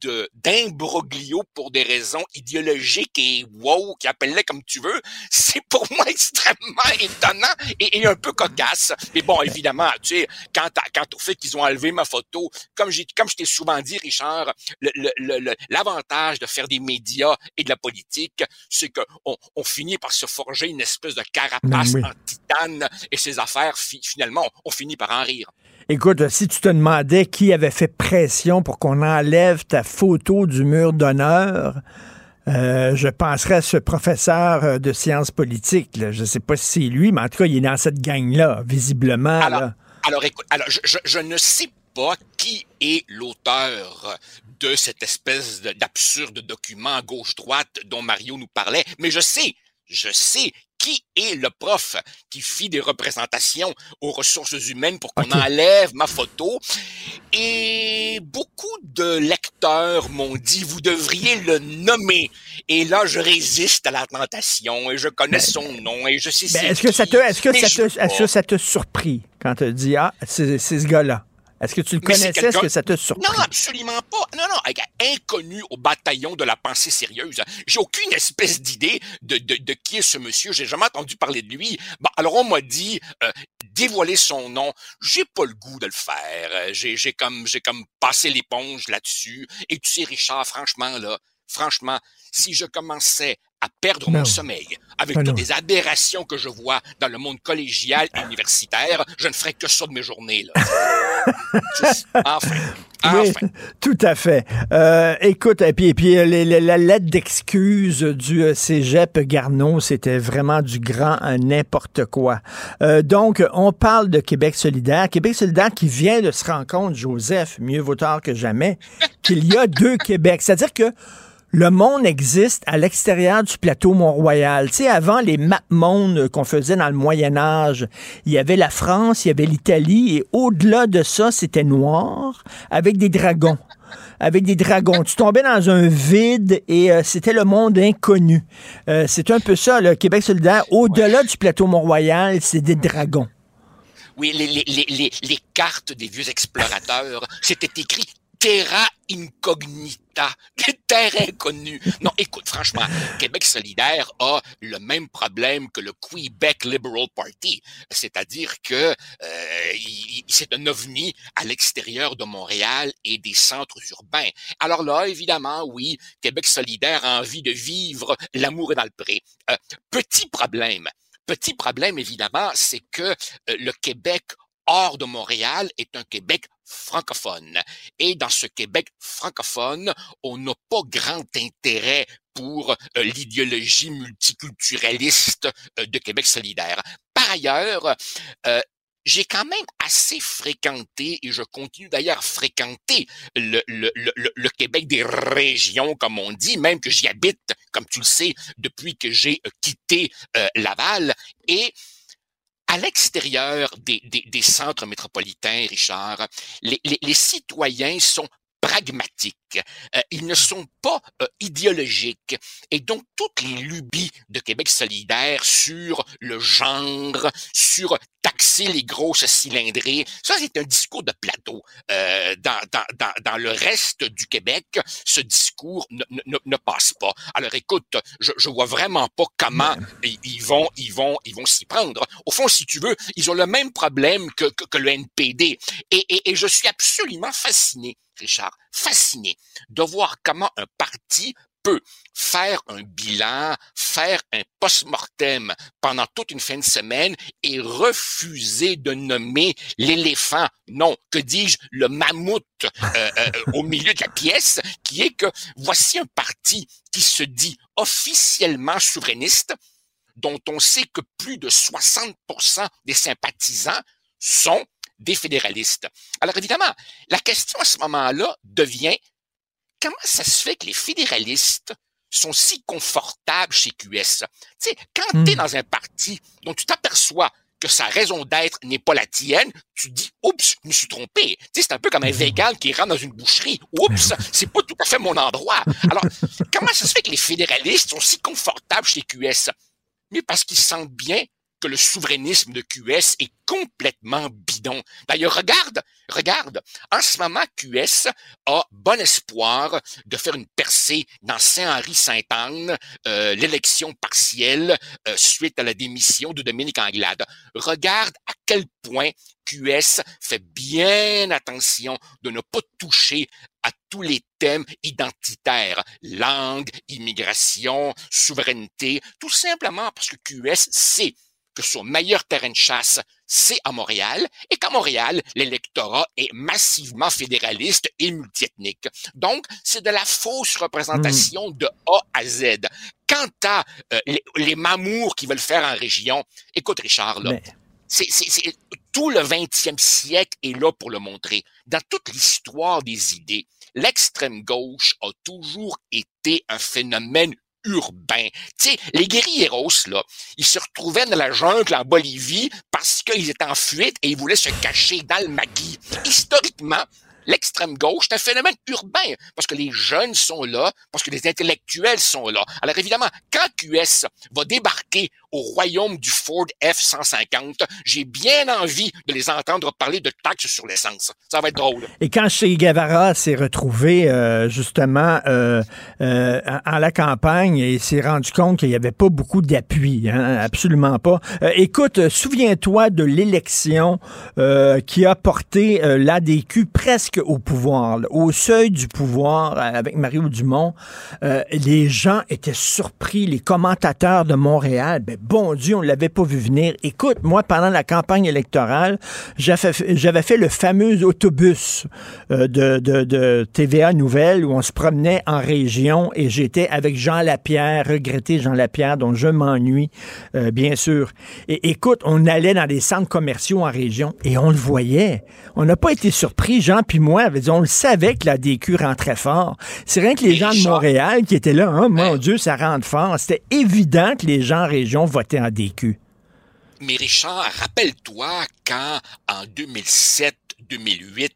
de d'imbroglio pour des raisons idéologiques et wow, qui appelle comme tu veux, c'est pour moi extrêmement étonnant et, un peu cocasse. Mais bon, évidemment, tu sais, quant, à, quant au fait qu'ils ont enlevé ma photo, comme j'ai comme je t'ai souvent dit, Richard, l'avantage de faire des médias et de la politique, c'est qu'on on finit par se forger une espèce de carapace ben en titane et ces affaires, finalement, on finit par en rire. Écoute, si tu te demandais qui avait fait pression pour qu'on enlève ta photo du mur d'honneur, euh, je penserais à ce professeur euh, de sciences politiques. Je ne sais pas si c'est lui, mais en tout cas, il est dans cette gang-là, visiblement. Alors, alors écoute, alors, je, je, ne sais pas qui est l'auteur de cette espèce d'absurde document gauche-droite dont Mario nous parlait, mais je sais, je sais qui est le prof qui fit des représentations aux ressources humaines pour qu'on enlève ma photo? Et beaucoup de lecteurs m'ont dit, vous devriez le nommer. Et là, je résiste à la tentation et je connais ben, son nom et je sais ben, Est-ce que, ça te, est-ce que, ça te, est-ce que ça te surprit quand tu dis, ah, c'est ce gars-là? Est-ce que tu le connaissais? Est-ce que ça te surpris? Non, absolument pas. Non, non, inconnu au bataillon de la pensée sérieuse. J'ai aucune espèce d'idée de, de, de, qui est ce monsieur. J'ai jamais entendu parler de lui. Bon, alors on m'a dit euh, dévoiler son nom. J'ai pas le goût de le faire. J'ai, j'ai comme, j'ai comme passé l'éponge là-dessus. Et tu sais, Richard, franchement là, franchement, si je commençais à perdre mon sommeil avec toutes les aberrations que je vois dans le monde collégial et universitaire, je ne ferais que ça de mes journées. Là. Enfin, Oui, tout à fait. Euh, écoute, et puis, et puis la lettre d'excuse du euh, cégep Garneau, c'était vraiment du grand n'importe quoi. Euh, donc, on parle de Québec solidaire. Québec solidaire qui vient de se rendre compte, Joseph, mieux vaut tard que jamais, qu'il y a deux Québec. C'est-à-dire que le monde existe à l'extérieur du plateau Mont-Royal. Tu sais, avant les map mondes qu'on faisait dans le Moyen Âge, il y avait la France, il y avait l'Italie, et au-delà de ça, c'était noir, avec des dragons. Avec des dragons. Tu tombais dans un vide et euh, c'était le monde inconnu. Euh, c'est un peu ça, le Québec solidaire. Au-delà du plateau Mont-Royal, c'est des dragons. Oui, les, les, cartes des vieux explorateurs, c'était écrit terra incognita, terre inconnue. Non, écoute, franchement, Québec solidaire a le même problème que le Quebec Liberal Party, c'est-à-dire que euh, c'est un ovni à l'extérieur de Montréal et des centres urbains. Alors là, évidemment, oui, Québec solidaire a envie de vivre l'amour dans le. Euh, petit problème. Petit problème, évidemment, c'est que euh, le Québec hors de Montréal est un Québec francophone. Et dans ce Québec francophone, on n'a pas grand intérêt pour euh, l'idéologie multiculturaliste euh, de Québec solidaire. Par ailleurs, euh, j'ai quand même assez fréquenté, et je continue d'ailleurs à fréquenter le, le, le, le, Québec des régions, comme on dit, même que j'y habite, comme tu le sais, depuis que j'ai quitté Laval. Et à l'extérieur des, des, centres métropolitains, Richard, les, les citoyens sont pragmatiques, euh, ils ne sont pas euh, idéologiques. Et donc, toutes les lubies de Québec solidaire sur le genre, sur taxer les grosses cylindrées, ça, c'est un discours de plateau. Euh, dans, dans, dans, dans, le reste du Québec, ce discours ne, ne, ne passe pas. Alors, écoute, je, je vois vraiment pas comment ils, vont ils vont ils vont s'y prendre. Au fond, si tu veux, ils ont le même problème que, que, que le NPD. Et, et, et je suis absolument fasciné Richard, fasciné de voir comment un parti peut faire un bilan, faire un post-mortem pendant toute une fin de semaine et refuser de nommer l'éléphant, non, que dis-je, le mammouth euh, euh, au milieu de la pièce, qui est que voici un parti qui se dit officiellement souverainiste, dont on sait que plus de 60% des sympathisants sont des fédéralistes. Alors évidemment, la question à ce moment-là devient comment ça se fait que les fédéralistes sont si confortables chez QS? Tu sais, quand tu es hmm. dans un parti dont tu t'aperçois que sa raison d'être n'est pas la tienne, tu dis oups, je me suis trompé. Tu sais, c'est un peu comme un hmm. vegan qui rentre dans une boucherie. Oups, c'est pas tout à fait mon endroit. Alors, comment ça se fait que les fédéralistes sont si confortables chez QS? Mais parce qu'ils sentent bien que le souverainisme de QS est complètement bidon. D'ailleurs, regarde, regarde, en ce moment, QS a bon espoir de faire une percée dans Saint-Henri-Sainte-Anne, euh, l'élection partielle euh, suite à la démission de Dominique Anglade. Regarde à quel point QS fait bien attention de ne pas toucher à tous les thèmes identitaires, langue, immigration, souveraineté, tout simplement parce que QS sait que son meilleur terrain de chasse, c'est à Montréal, et qu'à Montréal, l'électorat est massivement fédéraliste et multiethnique. Donc, c'est de la fausse représentation de A à Z. Quant à euh, les, mamours qui veulent faire en région, écoute Richard, là, c'est, tout le 20e siècle est là pour le montrer. Dans toute l'histoire des idées, l'extrême gauche a toujours été un phénomène urbain. Tu sais, les guerrieros, là, ils se retrouvaient dans la jungle en Bolivie parce qu'ils étaient en fuite et ils voulaient se cacher dans le maquis. Historiquement, l'extrême gauche, c'est un phénomène urbain, parce que les jeunes sont là, parce que les intellectuels sont là. Alors évidemment, quand QS va débarquer au royaume du Ford F-150, j'ai bien envie de les entendre parler de taxes sur l'essence. Ça va être drôle. Et quand Che Guevara s'est retrouvé euh, justement euh, euh, à la campagne et s'est rendu compte qu'il n'y avait pas beaucoup d'appui, hein, absolument pas. écoute, souviens-toi de l'élection qui a porté l'ADQ presque au pouvoir, au seuil du pouvoir euh, avec Mario Dumont, euh, les gens étaient surpris, les commentateurs de Montréal, ben, bon Dieu, on l'avait pas vu venir. Écoute, moi, pendant la campagne électorale, j'avais fait le fameux autobus euh, de, de, de, TVA Nouvelle où on se promenait en région et j'étais avec Jean Lapierre, regretté Jean Lapierre, dont je m'ennuie, euh, bien sûr. Et écoute, on allait dans des centres commerciaux en région et on le voyait. On n'a pas été surpris, Jean puis moi, on le savait que la DQ rentrait fort. C'est rien que les gens de Montréal qui étaient là, hein, mon Dieu, ça rentre fort. C'était évident que les gens en région votaient en DQ. Mais Richard, rappelle-toi quand en 2007-2008,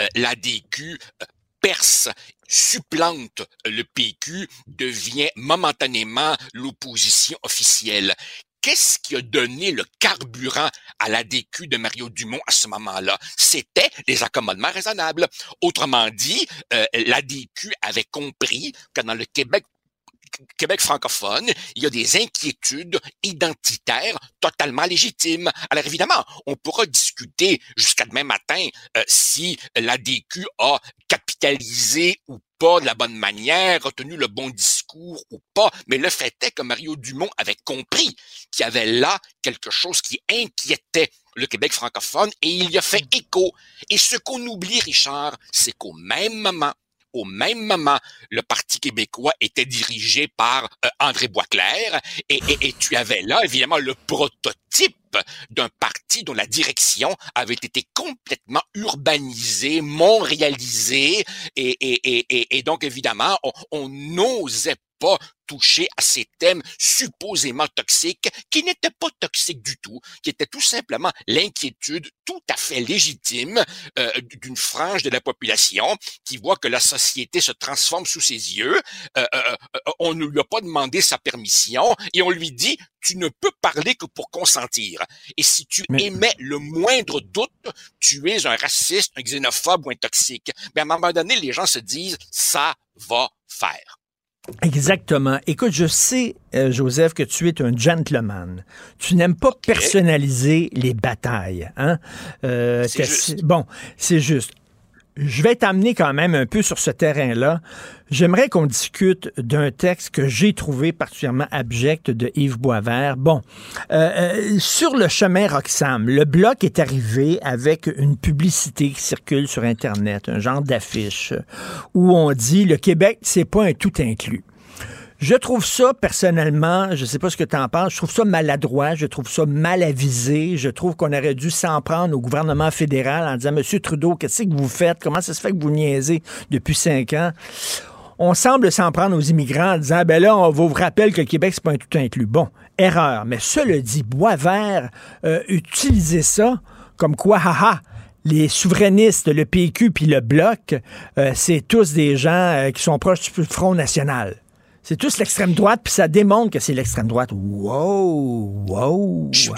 euh, la DQ euh, perce supplante le PQ, devient momentanément l'opposition officielle qu'est-ce qui a donné le carburant à la DQ de Mario Dumont à ce moment-là? C'était les accommodements raisonnables. Autrement dit, euh, la DQ avait compris que dans le Québec Québec francophone, il y a des inquiétudes identitaires totalement légitimes. Alors évidemment, on pourra discuter jusqu'à demain matin euh, si la DQ a capitalisé ou pas de la bonne manière, retenu le bon discours ou pas, mais le fait est que Mario Dumont avait compris qu'il y avait là quelque chose qui inquiétait le Québec francophone et il y a fait écho. Et ce qu'on oublie, Richard, c'est qu'au même moment, au même moment, le Parti québécois était dirigé par euh, André Boisclair et, tu avais là, évidemment, le prototype d'un parti dont la direction avait été complètement urbanisée, montréalisée, et, et, et donc évidemment, on n'osait pas toucher à ces thèmes supposément toxiques qui n'étaient pas toxiques du tout, qui étaient tout simplement l'inquiétude tout à fait légitime euh, d'une frange de la population qui voit que la société se transforme sous ses yeux. Euh, euh, on ne lui a pas demandé sa permission et on lui dit tu ne peux parler que pour consentir. Et si tu émets le moindre doute, tu es un raciste, un xénophobe ou un toxique. Mais à un moment donné, les gens se disent ça va faire. Exactement. Écoute, je sais, euh, Joseph, que tu es un gentleman. Tu n'aimes pas personnaliser les batailles. Hein? Euh, bon, c'est juste je vais t'amener quand même un peu sur ce terrain-là. J'aimerais qu'on discute d'un texte que j'ai trouvé particulièrement abject de Yves Boisvert. Bon, euh, euh, sur le chemin Roxham, le bloc est arrivé avec une publicité qui circule sur Internet, un genre d'affiche où on dit le Québec, c'est pas un tout inclus. Je trouve ça, personnellement, je sais pas ce que tu en penses, je trouve ça maladroit, je trouve ça mal avisé, je trouve qu'on aurait dû s'en prendre au gouvernement fédéral en disant, Monsieur Trudeau, qu'est-ce que vous faites? Comment ça se fait que vous niaisez depuis cinq ans? On semble s'en prendre aux immigrants en disant, ben là, on vous rappelle que le Québec, c'est pas un tout inclus. Bon, erreur. Mais cela dit, Boisvert, euh, utiliser ça comme quoi, haha, les souverainistes, le PQ puis le Bloc, euh, c'est tous des gens euh, qui sont proches du Front national. C'est tous l'extrême droite, puis ça démontre que c'est l'extrême droite. Wow! Wow! Je,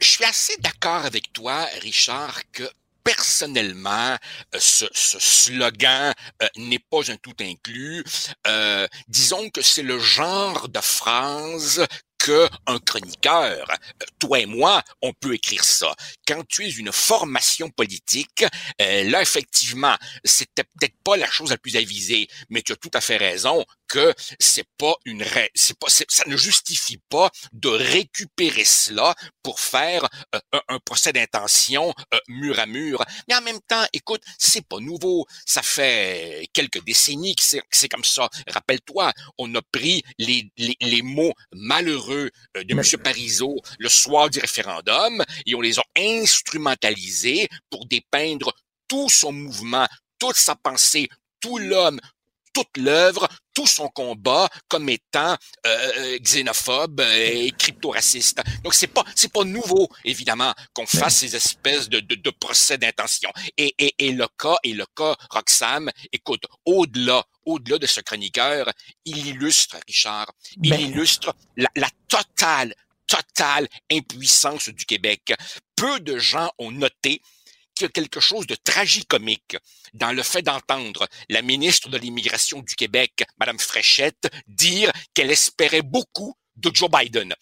suis assez d'accord avec toi, Richard, que personnellement, euh, ce, slogan euh, n'est pas un tout inclus. Euh, disons que c'est le genre de phrase qu'un chroniqueur, toi et moi, on peut écrire ça. Quand tu es une formation politique, là, effectivement, c'était peut-être pas la chose la plus avisée, mais tu as tout à fait raison que c'est pas une c'est pas ça ne justifie pas de récupérer cela pour faire euh, un, procès d'intention euh, mur à mur. Mais en même temps, écoute, c'est pas nouveau. Ça fait quelques décennies que c'est comme ça. Rappelle-toi, on a pris les, les, les mots malheureux euh, de M. Parizeau le soir du référendum et on les a instrumentalisés pour dépeindre tout son mouvement, toute sa pensée, tout l'homme, toute l'œuvre, tout son combat comme étant euh, euh xénophobe et crypto-raciste. Donc c'est pas c'est pas nouveau évidemment qu'on fasse ces espèces de, de, de procès d'intention. Et, et, et, le cas et le cas Roxham, écoute, au-delà au-delà de ce chroniqueur, il illustre Richard, il ben illustre la, la totale totale impuissance du Québec. Peu de gens ont noté quelque chose de tragicomique dans le fait d'entendre la ministre de l'Immigration du Québec, Madame Fréchette, dire qu'elle espérait beaucoup de Joe Biden.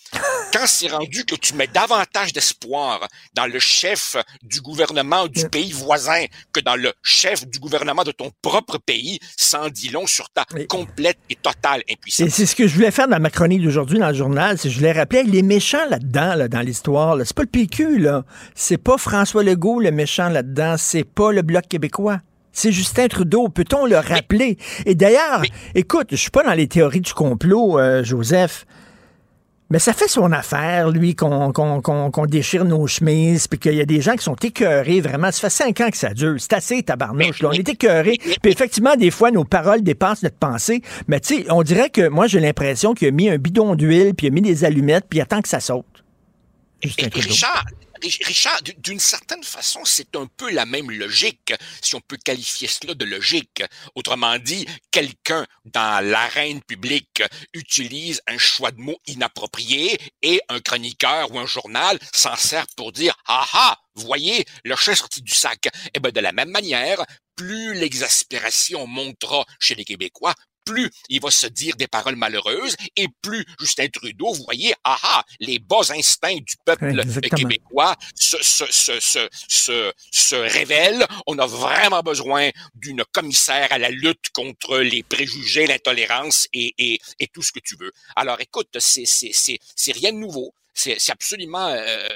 Quand c'est rendu que tu mets davantage d'espoir dans le chef du gouvernement du pays voisin que dans le chef du gouvernement de ton propre pays, sans dit long sur ta complète et totale impuissance. Et c'est ce que je voulais faire dans ma chronique d'aujourd'hui dans le journal, c'est je voulais rappeler les méchants là-dedans, là, dans l'histoire. C'est pas le PQ, là. C'est pas François Legault le méchant là-dedans. C'est pas le Bloc québécois. C'est Justin Trudeau. Peut-on le rappeler? Et d'ailleurs, écoute, je suis pas dans les théories du complot, euh, Joseph. Mais ça fait son affaire, lui, qu'on déchire nos chemises, puis qu'il y a des gens qui sont écœurés, vraiment. Ça fait cinq ans que ça dure. C'est assez tabarnouche, là. On est écœurés. Puis effectivement, des fois, nos paroles dépassent notre pensée. Mais tu sais, on dirait que moi, j'ai l'impression qu'il a mis un bidon d'huile, puis il a mis des allumettes, puis il attend que ça saute. Richard, Richard, d'une certaine façon, c'est un peu la même logique, si on peut qualifier cela de logique. Autrement dit, quelqu'un dans l'arène publique utilise un choix de mots inapproprié et un chroniqueur ou un journal s'en sert pour dire ah ah, voyez, le chat sorti du sac. Eh ben de la même manière, plus l'exaspération montera chez les Québécois, plus il va se dire des paroles malheureuses et plus Justin Trudeau, vous voyez, ah ah, les bas instincts du peuple québécois se, se, se, se, se, révèlent. On a vraiment besoin d'une commissaire à la lutte contre les préjugés, l'intolérance et, et, et tout ce que tu veux. Alors écoute, c'est, c'est, c'est, c'est rien de nouveau. C'est, c'est absolument euh,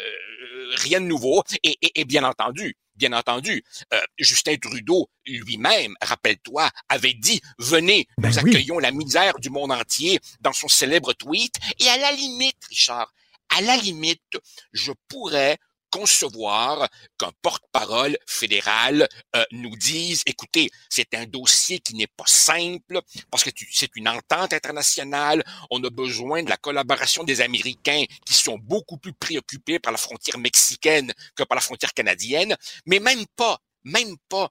rien de nouveau. Et, et, et bien entendu, bien entendu. Euh, Justin Trudeau lui-même, rappelle-toi, avait dit venez, ben nous accueillons la misère du monde entier dans son célèbre tweet. Et à la limite, Richard, à la limite, je pourrais concevoir qu'un porte-parole fédéral euh, nous dise, écoutez, c'est un dossier qui n'est pas simple parce que c'est une entente internationale. On a besoin de la collaboration des Américains qui sont beaucoup plus préoccupés par la frontière mexicaine que par la frontière canadienne. Mais même pas, même pas.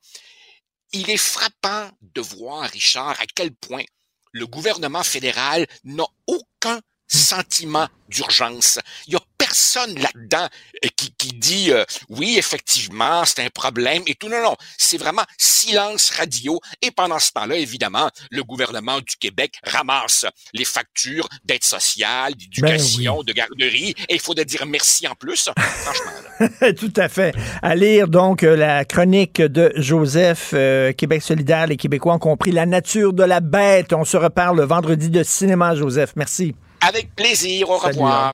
Il est frappant de voir, Richard, à quel point le gouvernement fédéral n'a aucun sentiment d'urgence. Il y a personne là-dedans euh, qui, qui dit euh, oui, effectivement, c'est un problème et tout. Non, non, c'est vraiment silence radio. Et pendant ce temps-là, évidemment, le gouvernement du Québec ramasse les factures d'aide sociale, d'éducation, ben de garderie. Et il faut de dire merci en plus, franchement. tout à fait. À lire donc euh, la chronique de Joseph, Québec solidaire, les Québécois ont compris la nature de la bête. On se reparle le vendredi de cinéma, Joseph. Merci. Avec plaisir. Au revoir.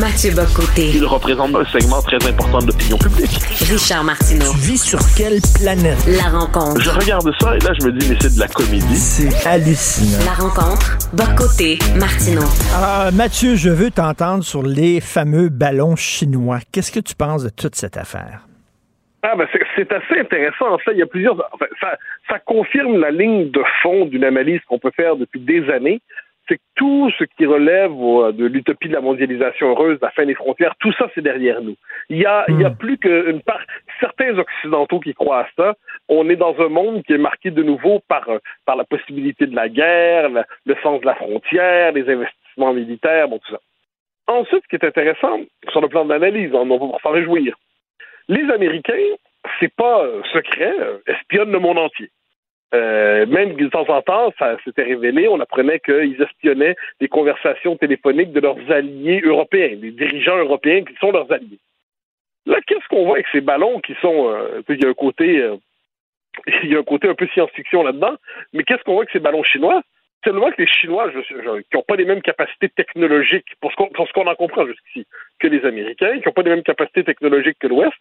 Mathieu Bocoté. Il représente un segment très important de l'opinion publique. Richard Martineau. Tu vis sur quelle planète? La rencontre. Je regarde ça et là, je me dis, mais c'est de la comédie. C'est hallucinant. La rencontre. Bocoté. Martineau. Ah, Mathieu, je veux t'entendre sur les fameux ballons chinois. Qu'est-ce que tu penses de toute cette affaire? Ah ben c'est assez intéressant. En fait, il y a plusieurs. Enfin, ça, ça confirme la ligne de fond d'une analyse qu'on peut faire depuis des années c'est que tout ce qui relève de l'utopie de la mondialisation heureuse, de la fin des frontières, tout ça, c'est derrière nous. Il y a, il y a hmm. plus qu'une part, certains Occidentaux qui croient à ça. On est dans un monde qui est marqué de nouveau par, par la possibilité de la guerre, le sens de la frontière, les investissements militaires, bon, tout ça. Ensuite, ce qui est intéressant, sur le plan de l'analyse, on va s'en réjouir. Les Américains, c'est pas secret, espionnent le monde entier. Euh, même de temps en temps, ça s'était révélé, on apprenait qu'ils espionnaient des conversations téléphoniques de leurs alliés européens, des dirigeants européens qui sont leurs alliés. Là, qu'est-ce qu'on voit avec ces ballons qui sont, euh, il y a un côté, euh, il y a un côté un peu science-fiction là-dedans, mais qu'est-ce qu'on voit avec ces ballons chinois? Seulement que les Chinois, qui n'ont pas les mêmes capacités technologiques, pour ce qu'on en comprend jusqu'ici, que les Américains, qui n'ont pas les mêmes capacités technologiques que l'Ouest,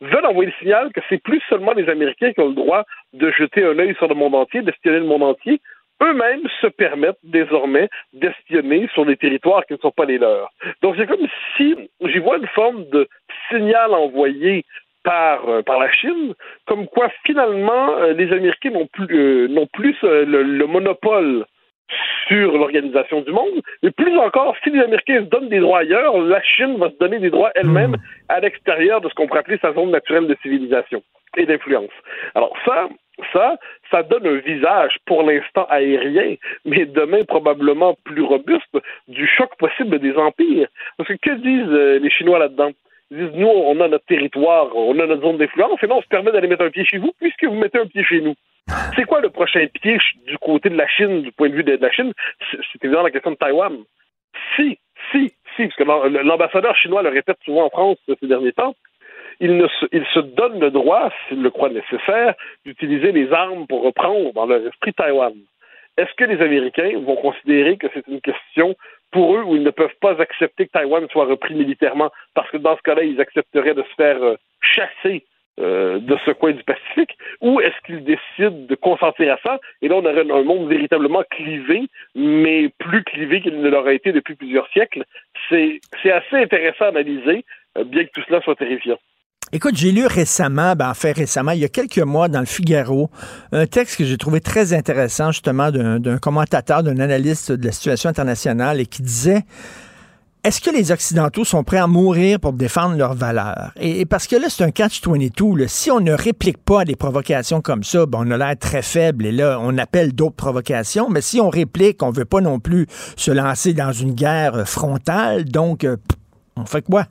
veulent envoyer le signal que c'est plus seulement les Américains qui ont le droit de jeter un œil sur le monde entier, d'espionner le monde entier. Eux-mêmes se permettent désormais d'espionner sur des territoires qui ne sont pas les leurs. Donc c'est comme si j'y vois une forme de signal envoyé par, euh, la Chine, comme quoi finalement euh, les Américains n'ont plus, euh, n'ont plus le, monopole sur l'organisation du monde, mais plus encore, si les Américains se donnent des droits ailleurs, la Chine va se donner des droits elle-même à l'extérieur de ce qu'on pourrait appeler sa zone naturelle de civilisation et d'influence. Alors ça, ça, ça donne un visage pour l'instant aérien, mais demain probablement plus robuste du choc possible des empires. Parce que que disent euh, les Chinois là-dedans? Disent, nous, on a notre territoire, on a notre zone d'influence, et là, on se permet d'aller mettre un pied chez vous, puisque vous mettez un pied chez nous. C'est quoi le prochain pied du côté de la Chine, du point de vue de la Chine? C'est évidemment la question de Taïwan. Si, si, si, parce que l'ambassadeur chinois le répète souvent en France ces derniers temps, il, ne se, il se donne le droit, s'il le croit nécessaire, d'utiliser les armes pour reprendre dans leur esprit Taïwan. Est-ce que les Américains vont considérer que c'est une question pour eux où ils ne peuvent pas accepter que Taïwan soit repris militairement parce que dans ce cas-là, ils accepteraient de se faire euh, chasser euh, de ce coin du Pacifique, ou est-ce qu'ils décident de consentir à ça? Et là, on aurait un monde véritablement clivé, mais plus clivé qu'il ne l'aurait été depuis plusieurs siècles. C'est assez intéressant à analyser, euh, bien que tout cela soit terrifiant. Écoute, j'ai lu récemment, ben, fait récemment, il y a quelques mois dans le Figaro, un texte que j'ai trouvé très intéressant justement d'un commentateur, d'un analyste de la situation internationale et qui disait est-ce que les Occidentaux sont prêts à mourir pour défendre leurs valeurs? Et, parce que là, c'est un catch-22. Si on ne réplique pas à des provocations comme ça, ben, on a l'air très faible et là, on appelle d'autres provocations. Mais si on réplique, on veut pas non plus se lancer dans une guerre frontale. Donc, euh, on fait quoi?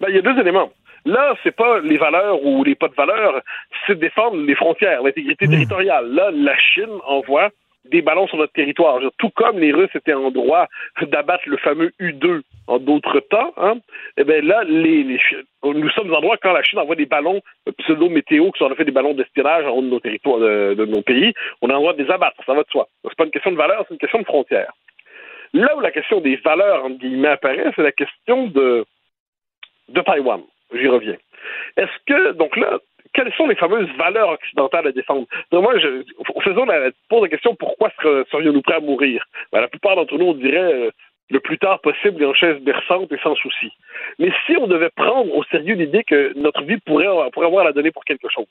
Ben, il y a deux éléments. Là, c'est pas les valeurs ou les pas de valeurs, c'est défendre les frontières, l'intégrité hmm. territoriale. Là, la Chine envoie des ballons sur notre territoire. Tout comme les Russes étaient en droit d'abattre le fameux U-2 en d'autres temps, hein, eh bien là, les, nous sommes en droit quand la Chine envoie des ballons pseudo-météo qui sont en fait des ballons d'espionnage en haut de nos territoires, de, nos pays, on a en droit de les abattre, ça va de soi. C'est pas une question de valeur, c'est une question de frontière. Là où la question des valeurs, entre guillemets, apparaît, c'est la question de, de Taïwan. J'y reviens. Est-ce que, donc là, quelles sont les fameuses valeurs occidentales à défendre? Donc moi, je, faisons la, pose la question pourquoi serions-nous prêts à mourir? Ben, la plupart d'entre nous, on dirait euh, le plus tard possible en chaise berçante et sans souci. Mais si on devait prendre au sérieux l'idée que notre vie pourrait, pourrait avoir à la donner pour quelque chose,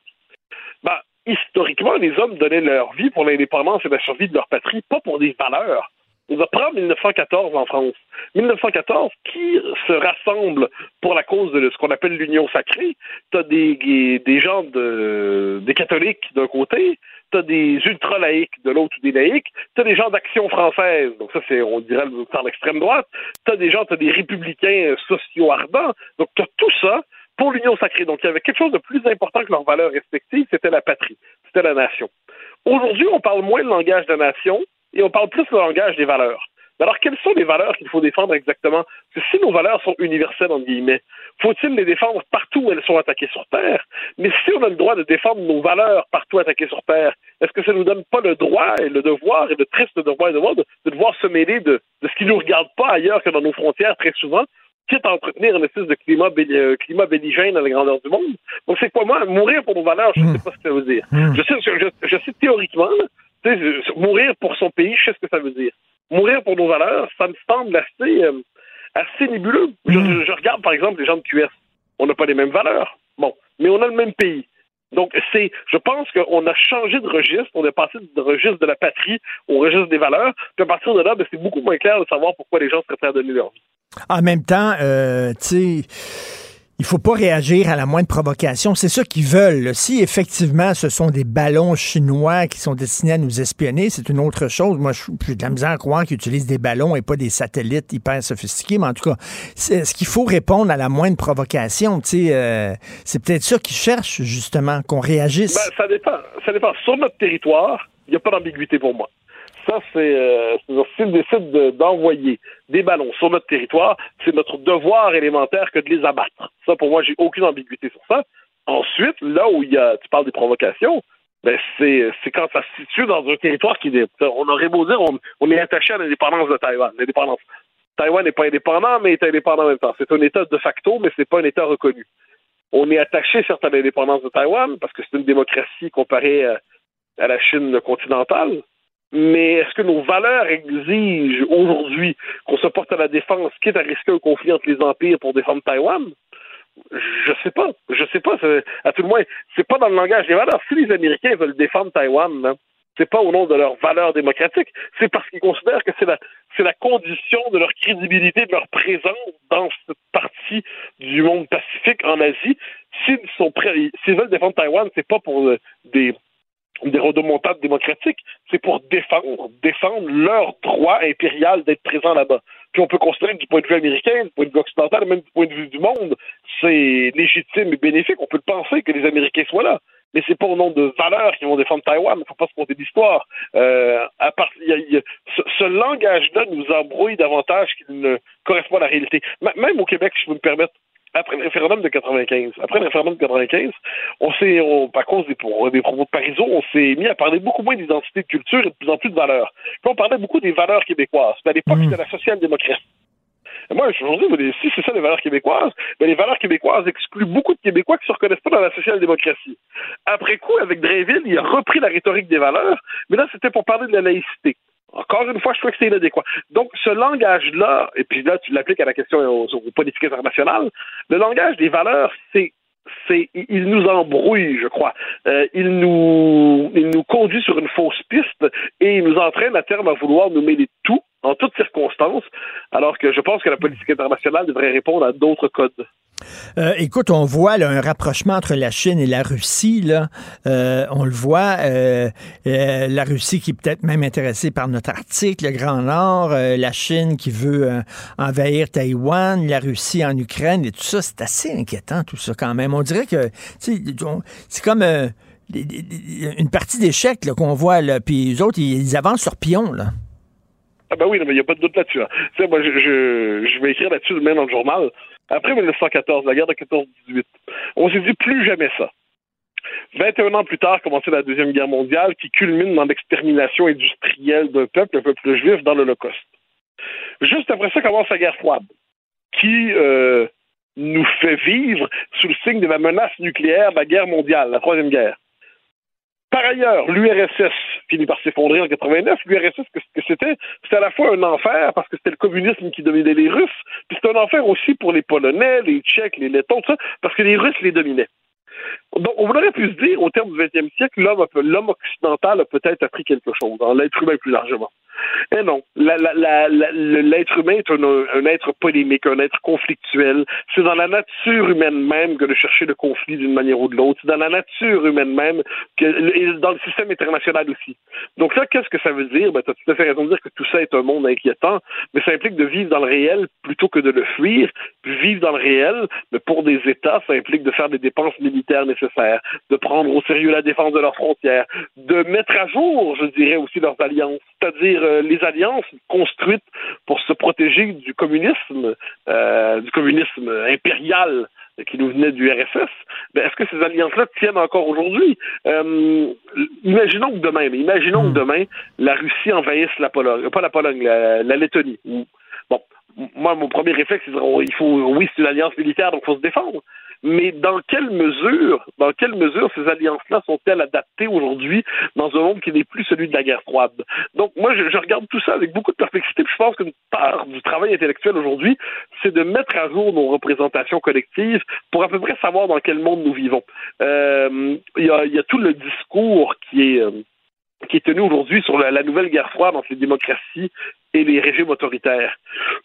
ben, historiquement, les hommes donnaient leur vie pour l'indépendance et la survie de leur patrie, pas pour des valeurs, on va prendre 1914 en France. 1914, qui se rassemble pour la cause de ce qu'on appelle l'union sacrée? T'as des, des gens de, des catholiques d'un côté, t'as des ultra-laïcs de l'autre ou des laïcs, t'as des gens d'action française, donc ça c'est, on dirait, par l'extrême droite, t'as des gens, t'as des républicains sociaux ardents, donc t'as tout ça pour l'union sacrée. Donc il y avait quelque chose de plus important que leurs valeurs respectives, c'était la patrie, c'était la nation. Aujourd'hui, on parle moins le langage de la nation, et on parle plus le langage des valeurs. Alors, quelles sont les valeurs qu'il faut défendre exactement? Parce que si nos valeurs sont universelles, entre guillemets, faut-il les défendre partout où elles sont attaquées sur Terre? Mais si on a le droit de défendre nos valeurs partout attaquées sur Terre, est-ce que ça ne nous donne pas le droit et le devoir, et le triste devoir et devoir, de, de devoir se mêler de, ce qui ne nous regarde pas ailleurs que dans nos frontières très souvent, quitte à entretenir une espèce de climat, euh, climat belligène à la grandeur du monde? Donc, c'est quoi, moi, mourir pour nos valeurs, je ne sais pas ce que ça veut dire. Hmm. Je sais, je, je sais théoriquement, mourir pour son pays, je sais ce que ça veut dire. Mourir pour nos valeurs, ça me semble assez, euh, assez nébuleux. Mm. Je, regarde, par exemple, les gens de QS. On n'a pas les mêmes valeurs. Bon, mais on a le même pays. Donc, c'est, je pense qu'on a changé de registre. On est passé du registre de la patrie au registre des valeurs. Puis à partir de là, ben, c'est beaucoup moins clair de savoir pourquoi les gens seraient prêts à donner leur vie. En même temps, euh, tu sais il faut pas réagir à la moindre provocation. C'est ça qu'ils veulent. Si effectivement ce sont des ballons chinois qui sont destinés à nous espionner, c'est une autre chose. Moi, je suis de la misère à croire qu'ils utilisent des ballons et pas des satellites hyper sophistiqués. Mais en tout cas, c'est ce qu'il faut répondre à la moindre provocation? Euh, c'est peut-être ça qu'ils cherchent justement, qu'on réagisse. Ben, ça dépend. Ça dépend. Sur notre territoire, il n'y a pas d'ambiguïté pour moi ça, c'est euh, s'ils décident d'envoyer des ballons sur notre territoire, c'est notre devoir élémentaire que de les abattre. Ça, pour moi, j'ai aucune ambiguïté sur ça. Ensuite, là où il y a, tu parles des provocations, ben c'est, quand ça se situe dans un territoire qui est, on aurait beau dire, on, est attaché à l'indépendance de Taïwan. L'indépendance. Taïwan n'est pas indépendant, mais est indépendant en même temps. C'est un État de facto, mais c'est pas un État reconnu. On est attaché certes à l'indépendance de Taïwan parce que c'est une démocratie comparée à la Chine continentale, mais est-ce que nos valeurs exigent aujourd'hui qu'on se porte à la défense, quitte à risquer un conflit entre les empires pour défendre Taïwan? Je sais pas. Je sais pas. À tout le moins, c'est pas dans le langage des valeurs. Si les Américains veulent défendre Taïwan, c'est pas au nom de leurs valeurs démocratiques, c'est parce qu'ils considèrent que c'est la, c'est la condition de leur crédibilité, de leur présence dans cette partie du monde pacifique en Asie. S'ils sont prêts, s'ils veulent défendre Taïwan, c'est pas pour euh, des des rodomontades démocratiques, c'est pour défendre, défendre leur droit impérial d'être présent là-bas. Puis on peut considérer que du point de vue américain, du point de vue occidental, même du point de vue du monde, c'est légitime et bénéfique. On peut penser que les Américains soient là. Mais c'est pas au nom de valeurs qu'ils vont défendre Taïwan. Il ne faut pas se compter d'histoire. Euh, à part, ce, ce langage-là nous embrouille davantage qu'il ne correspond à la réalité. même au Québec, si je peux me permettre, après le référendum de 95, après le référendum de 95, on s'est, à cause des, des propos de Parisot, on s'est mis à parler beaucoup moins d'identité de culture et de plus en plus de valeurs. Puis on parlait beaucoup des valeurs québécoises. Puis à l'époque, mmh. c'était la social-démocratie. Moi, aujourd'hui, si c'est ça les valeurs québécoises, mais les valeurs québécoises excluent beaucoup de Québécois qui ne se reconnaissent pas dans la social-démocratie. Après coup, avec Drainville, il a repris la rhétorique des valeurs, mais là, c'était pour parler de la laïcité. Encore une fois, je trouve que c'est inadéquat. Donc, ce langage-là, et puis là, tu l'appliques à la question aux, politiques internationales, le langage des valeurs, c'est c'est il nous embrouille, je crois. Euh, il nous il nous conduit sur une fausse piste et il nous entraîne à terme à vouloir nous mêler tout en toutes circonstances, alors que je pense que la politique internationale devrait répondre à d'autres codes. Euh, écoute, on voit un rapprochement entre la Chine et la Russie. Là. Euh, on le voit, euh, la Russie qui est peut-être même intéressée par notre Arctique, le Grand Nord, la Chine qui veut envahir Taïwan, la Russie en Ukraine et tout ça. C'est assez inquiétant tout ça quand même. On dirait que c'est comme une partie d'échec qu'on voit. Là, puis les autres, ils, avancent sur pion. Là. Ah ben oui, mais il n'y a pas de doute là-dessus. Hein. Moi, je, je, je, vais écrire là-dessus demain dans le journal. Après 1914, la guerre de 14-18, on s'est dit plus jamais ça. 21 ans plus tard, commençait la Deuxième Guerre mondiale qui culmine dans l'extermination industrielle d'un peuple, un peuple juif, dans l'Holocauste. Juste après ça commence la guerre froide, qui euh, nous fait vivre sous le signe de la menace nucléaire de la guerre mondiale, la Troisième Guerre. Par ailleurs, l'URSS finit par s'effondrer en 89. L'URSS, ce que c'était, c'était à la fois un enfer parce que c'était le communisme qui dominait les Russes, puis c'était un enfer aussi pour les Polonais, les Tchèques, les Lettons, tout ça, parce que les Russes les dominaient. Donc, on aurait pu se dire, au terme du 20e siècle, l'homme occidental a peut-être appris quelque chose, dans l'être humain plus largement. Eh non, l'être humain est un, être polémique, un être conflictuel. C'est dans la nature humaine même que de chercher le conflit d'une manière ou de l'autre. C'est dans la nature humaine même et dans le système international aussi. Donc là, qu'est-ce que ça veut dire? Ben, tu as tout à fait raison de dire que tout ça est un monde inquiétant, mais ça implique de vivre dans le réel plutôt que de le fuir. vivre dans le réel, mais pour des États, ça implique de faire des dépenses militaires nécessaires, de prendre au sérieux la défense de leurs frontières, de mettre à jour, je dirais, aussi leurs alliances, c'est-à-dire euh, les alliances construites pour se protéger du communisme, euh, du communisme impérial qui nous venait du RSS, ben, est-ce que ces alliances-là tiennent encore aujourd'hui? Euh, imaginons que demain, mais imaginons que hmm. demain, la Russie envahisse la Pologne, pas la Pologne, la, Lettonie. Bon, moi, mon premier réflexe, c'est il faut, oui, c'est une alliance militaire, donc il faut se défendre mais dans quelle mesure, dans quelle mesure ces alliances-là sont-elles adaptées aujourd'hui dans un monde qui n'est plus celui de la guerre froide? Donc, moi, je, regarde tout ça avec beaucoup de perplexité, puis je pense qu'une part du travail intellectuel aujourd'hui, c'est de mettre à jour nos représentations collectives pour à peu près savoir dans quel monde nous vivons. Euh, il y, a, tout le discours qui est... Euh, qui est tenu aujourd'hui sur la, nouvelle guerre froide entre les démocraties et les régimes autoritaires.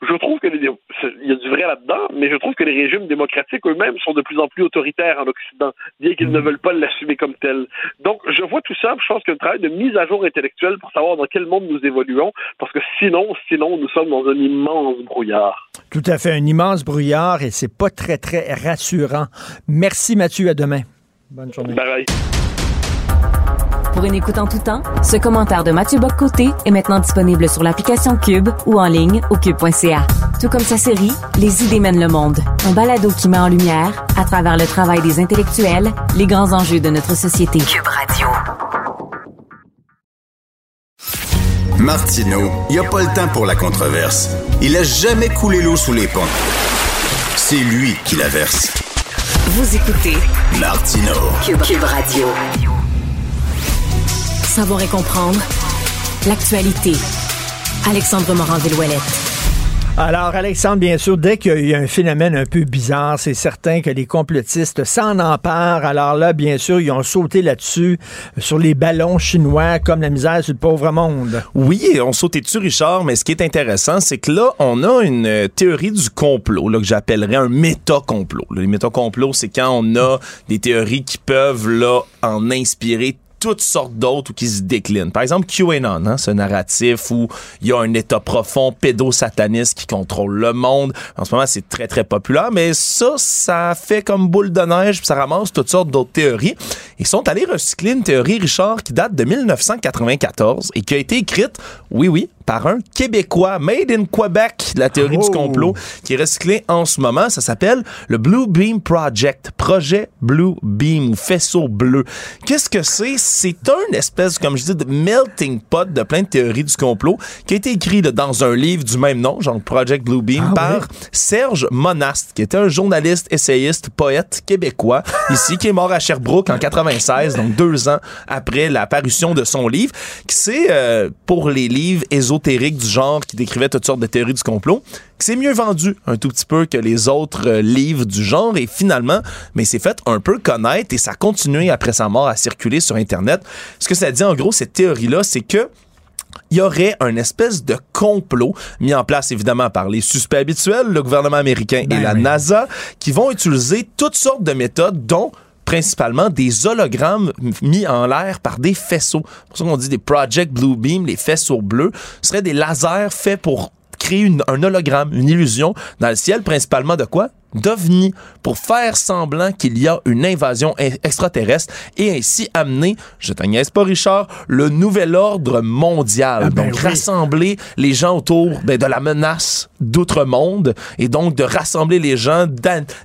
Je trouve que y a du vrai là-dedans, mais je trouve que les régimes démocratiques eux-mêmes sont de plus en plus autoritaires en Occident, bien qu'ils ne veulent pas l'assumer comme tel. Donc, je vois tout ça, je pense qu'il y a un travail de mise à jour intellectuelle pour savoir dans quel monde nous évoluons, parce que sinon, sinon, nous sommes dans un immense brouillard. Tout à fait, un immense brouillard, et c'est pas très, très rassurant. Merci Mathieu, à demain. Bonne journée. Bye. Pour une écoute en tout temps, ce commentaire de Mathieu Boccoté est maintenant disponible sur l'application Cube ou en ligne au cube.ca. Tout comme sa série Les idées mènent le monde, un balado qui met en lumière, à travers le travail des intellectuels, les grands enjeux de notre société. Cube Radio. Martino, il n'y a pas le temps pour la controverse. Il a jamais coulé l'eau sous les ponts. C'est lui qui la verse. Vous écoutez Martino. Cube Radio savoir et comprendre l'actualité. Alexandre Morand-Villouellette. Alors, Alexandre, bien sûr, dès qu'il y a un phénomène un peu bizarre, c'est certain que les complotistes s'en emparent. Alors là, bien sûr, ils ont sauté là-dessus sur les ballons chinois comme la misère sur le pauvre monde. Oui, on sauté dessus, Richard, mais ce qui est intéressant, c'est que là, on a une théorie du complot, là, que j'appellerais un méta-complot. Les méta-complots, c'est quand on a des théories qui peuvent, là, en inspirer toutes sortes d'autres qui se déclinent. Par exemple, QAnon, hein, ce narratif où il y a un état profond pédosataniste qui contrôle le monde. En ce moment, c'est très, très populaire, mais ça, ça fait comme boule de neige, ça ramasse toutes sortes d'autres théories. Ils sont allés recycler une théorie, Richard, qui date de 1994 et qui a été écrite, oui, oui, par un Québécois, made in Quebec, la théorie du oh. complot, qui est recyclée en ce moment. Ça s'appelle le Blue Beam Project, projet Blue Beam ou faisceau bleu. Qu'est-ce que c'est? C'est un espèce, comme je dis, de melting pot de plein de théories du complot qui a été écrit dans un livre du même nom, genre Project Blue Beam, ah par Serge Monast, qui était un journaliste, essayiste, poète québécois, ici, qui est mort à Sherbrooke en 96, donc deux ans après la parution de son livre, qui c'est euh, pour les livres ésotériques du genre qui décrivait toutes sortes de théories du complot, qui s'est mieux vendu un tout petit peu que les autres euh, livres du genre et finalement, mais c'est fait un peu connaître et ça a continué après sa mort à circuler sur Internet. Ce que ça dit en gros, cette théorie-là, c'est que il y aurait un espèce de complot mis en place évidemment par les suspects habituels, le gouvernement américain et ben la NASA, qui vont utiliser toutes sortes de méthodes, dont principalement des hologrammes mis en l'air par des faisceaux. C'est pour ça qu'on dit des Project Blue Beam, les faisceaux bleus. Ce seraient des lasers faits pour créer un hologramme, une illusion dans le ciel, principalement de quoi? d'OVNI pour faire semblant qu'il y a une invasion extraterrestre et ainsi amener, je t'agnès pas Richard, le nouvel ordre mondial. Ah, ben donc rassembler les gens autour ben, de la menace d'outre-monde et donc de rassembler les gens,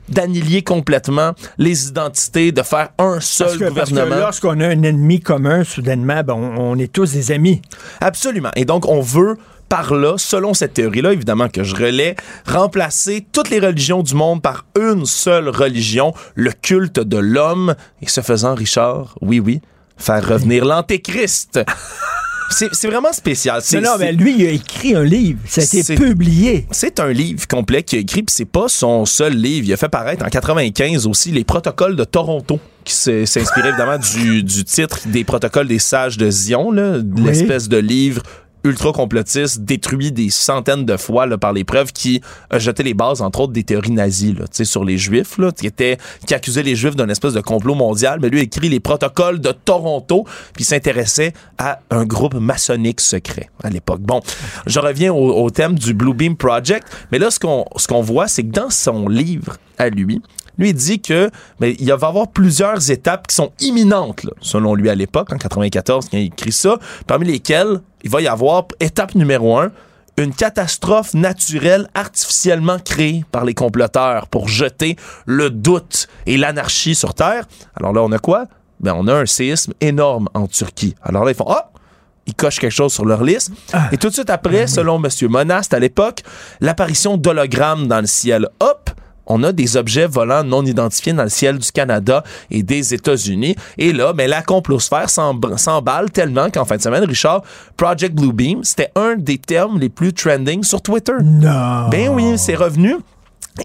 d'annihiler complètement les identités, de faire un seul gouvernement. Parce lorsqu'on a un ennemi commun, soudainement, ben, on est tous des amis. Absolument. Et donc on veut par là, selon cette théorie-là, évidemment que je relais, remplacer toutes les religions du monde par une seule religion, le culte de l'homme, et ce faisant, Richard, oui, oui, faire revenir l'antéchrist. C'est vraiment spécial. Non, non, mais lui, il a écrit un livre. Ça a été publié. C'est un livre complet qu'il a écrit, puis c'est pas son seul livre. Il a fait paraître en 95 aussi les protocoles de Toronto qui s'inspirait évidemment du, du, titre des protocoles des sages de Zion, l'espèce de livre ultra complotiste, détruit des centaines de fois là, par les preuves qui jeté les bases, entre autres, des théories nazies là, sur les Juifs, là, qui, était, qui les Juifs d'un espèce de complot mondial. Mais lui a écrit les protocoles de Toronto, puis s'intéressait à un groupe maçonnique secret à l'époque. Bon, je reviens au, thème du Blue Beam Project, mais là, ce qu'on ce qu'on voit, c'est que dans son livre à lui, lui, il dit que mais il va y avoir plusieurs étapes qui sont imminentes, selon lui à l'époque, en 94, quand il écrit ça, parmi lesquelles il va y avoir, étape numéro un, une catastrophe naturelle artificiellement créée par les comploteurs pour jeter le doute et l'anarchie sur Terre. Alors là, on a quoi? Ben, on a un séisme énorme en Turquie. Alors là, ils font, ah! ils cochent quelque chose sur leur liste. Ah. Et tout de suite après, ben selon M. Monast à l'époque, l'apparition d'hologrammes dans le ciel. Hop! On a des objets volants non identifiés dans le ciel du Canada et des États-Unis. Et là, mais ben, la complosphère s'emballe tellement qu'en fin de semaine, Richard, Project Blue Beam, c'était un des termes les plus trending sur Twitter. Non. Ben oui, c'est revenu.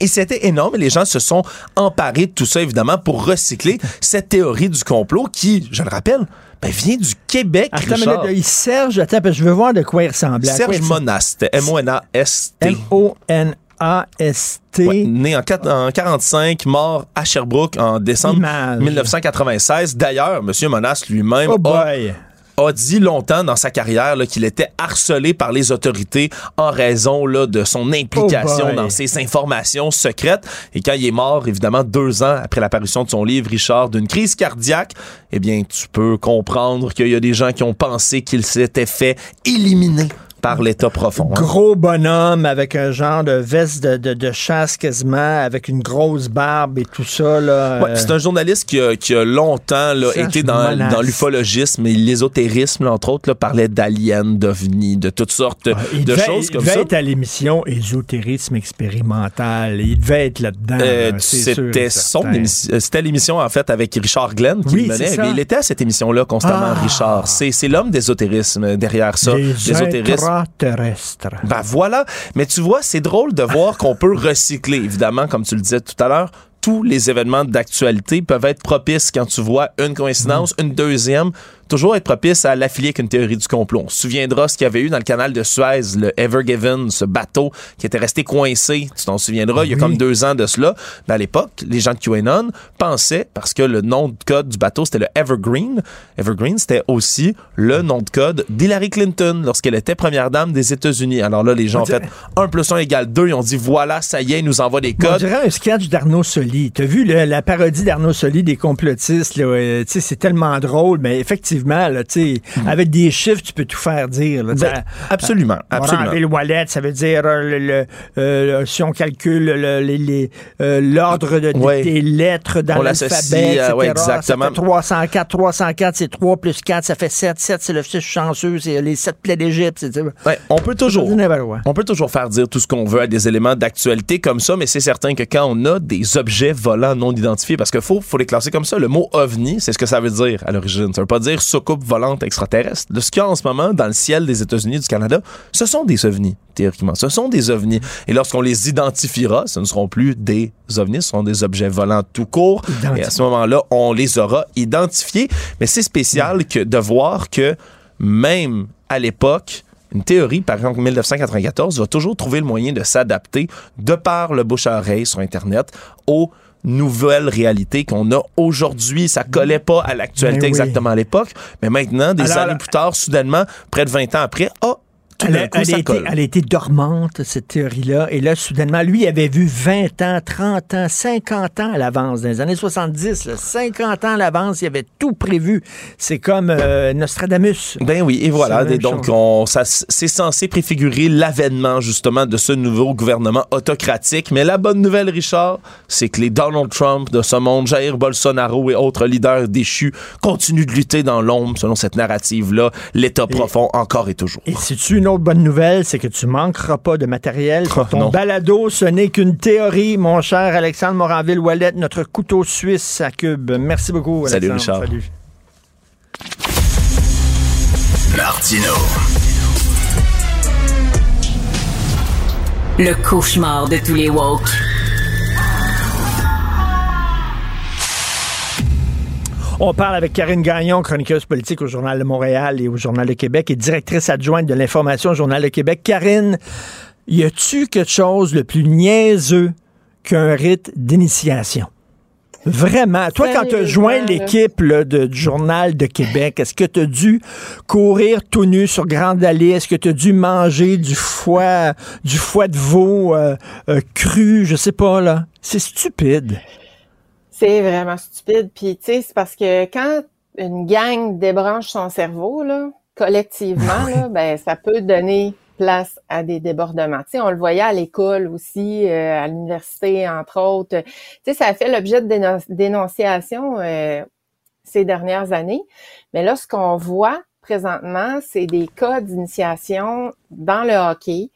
Et c'était énorme. Les gens se sont emparés de tout ça, évidemment, pour recycler cette théorie du complot qui, je le rappelle, ben, vient du Québec. Attends, Richard. Mais Serge, attends, je veux voir de quoi il ressemblait. Serge Monast, M-O-N-A-S-T. M-O-N a-S-T. né en, 45, mort à Sherbrooke en décembre 1996. D'ailleurs, M. Monas lui-même oh a, dit longtemps dans sa carrière qu'il était harcelé par les autorités en raison là, de son implication oh dans ces informations secrètes. Et quand il est mort, évidemment, deux ans après l'apparition de son livre, Richard, d'une crise cardiaque, eh bien, tu peux comprendre qu'il y a des gens qui ont pensé qu'il s'était fait éliminer par l'état profond. Hein. Gros bonhomme avec un genre de veste de, de, chasse quasiment, avec une grosse barbe et tout ça. Là, ouais, c'est un journaliste qui a, qui a longtemps là, été dans, dans l'ufologisme et l'ésotérisme, entre autres, là, parlait d'aliens, d'ovnis, de toutes sortes de choses comme ça. Il devait être à l'émission Ésotérisme expérimental. Il devait être là-dedans. Euh, c'était son émission. C'était l'émission, en fait, avec Richard Glenn qui menait. il était à cette émission-là constamment, ah. Richard. C'est l'homme d'ésotérisme derrière ça. L'ésotérisme terrestre. Ben voilà. Mais tu vois, c'est drôle de voir qu'on peut recycler, évidemment, comme tu le disais tout à l'heure, tous les événements d'actualité peuvent être propices quand tu vois une coïncidence, une deuxième, toujours être propice à l'affilier avec une théorie du complot. On se souviendra ce qu'il y avait eu dans le canal de Suez, le Ever Given, ce bateau qui était resté coincé. Tu t'en souviendras, il y a comme deux ans de cela. Mais à l'époque, les gens de QAnon pensaient, parce que le nom de code du bateau, c'était le Evergreen. Evergreen, c'était aussi le nom de code d'Hillary Clinton lorsqu'elle était première dame des États-Unis. Alors là, les gens ont fait 1 plus 1 égale 2. Ils ont dit, voilà, ça y est, ils nous envoient des codes. On dirait un sketch d'Arnaud Soli. T'as vu la parodie d'Arnaud Soli des complotistes? Euh, c'est tellement drôle, mais effectivement, là, hmm. avec des chiffres, tu peux tout faire dire. Ben, absolument, absolument. Le wallet, ça veut dire, euh, le, si on calcule l'ordre de, des lettres dans l'alphabet, etc. Ouais, exactement. Ça fait 304, 304, c'est 3 plus 4, ça fait 7. 7, c'est le fils chanceux, c'est les 7 plaies d'Égypte. Ouais, on peut toujours, on peut toujours faire dire tout ce qu'on veut à des éléments d'actualité comme ça, mais c'est certain que quand on a des objets volants non identifiés, parce qu'il faut, faut les classer comme ça, le mot ovni, c'est ce que ça veut dire à l'origine. Ça veut pas dire soucoupe volante extraterrestre. ce qu'il y a en ce moment dans le ciel des États-Unis du Canada, ce sont des ovnis, théoriquement. Ce sont des ovnis. Et lorsqu'on les identifiera, ce ne seront plus des ovnis, ce seront des objets volants tout court. Et à ce moment-là, on les aura identifiés. Mais c'est spécial que de voir que même à l'époque, une théorie, par exemple, 1994, va toujours trouver le moyen de s'adapter de par le bouche à oreille sur Internet aux nouvelles réalités qu'on a aujourd'hui. Ça collait pas à l'actualité ben exactement à l'époque, mais maintenant, des années plus tard, soudainement, près de 20 ans après, oh, elle, a, été, dormante, cette théorie-là. Et là, soudainement, lui, il avait vu 20 ans, 30 ans, 50 ans à l'avance. Dans les années 70, 50 ans à l'avance, il avait tout prévu. C'est comme euh, Nostradamus. Ben oui, et voilà. donc, c'est censé préfigurer l'avènement, justement, de ce nouveau gouvernement autocratique. Mais la bonne nouvelle, Richard, c'est que les Donald Trump de ce monde, Jair Bolsonaro et autres leaders déchus continuent de lutter dans l'ombre, selon cette narrative-là. L'État profond, encore et toujours. Et une autre bonne nouvelle, c'est que tu manqueras pas de matériel pour ton balado. Ce n'est qu'une théorie, mon cher Alexandre Moranville-Wallet, notre couteau suisse à cube. Merci beaucoup, Alexandre. Salut, Richard. Salut. Martino. Le cauchemar de tous les woke. On parle avec Karine Gagnon, chroniqueuse politique au Journal de Montréal et au Journal de Québec et directrice adjointe de l'information au Journal de Québec. Karine, y a-tu quelque chose de plus niaiseux qu'un rite d'initiation? Vraiment. Toi, quand tu as joint l'équipe du Journal de Québec, est-ce que tu as dû courir tout nu sur Grande Allée? Est-ce que tu as dû manger du foie, du foie de veau euh, euh, cru? Je sais pas, là. C'est stupide. C'est vraiment stupide. Puis, tu sais, c'est parce que quand une gang débranche son cerveau, là, collectivement, là, ben, ça peut donner place à des débordements. Tu sais, on le voyait à l'école aussi, euh, à l'université, entre autres. Tu sais, ça a fait l'objet de dénonciations euh, ces dernières années. Mais là, ce qu'on voit présentement, c'est des cas d'initiation dans le hockey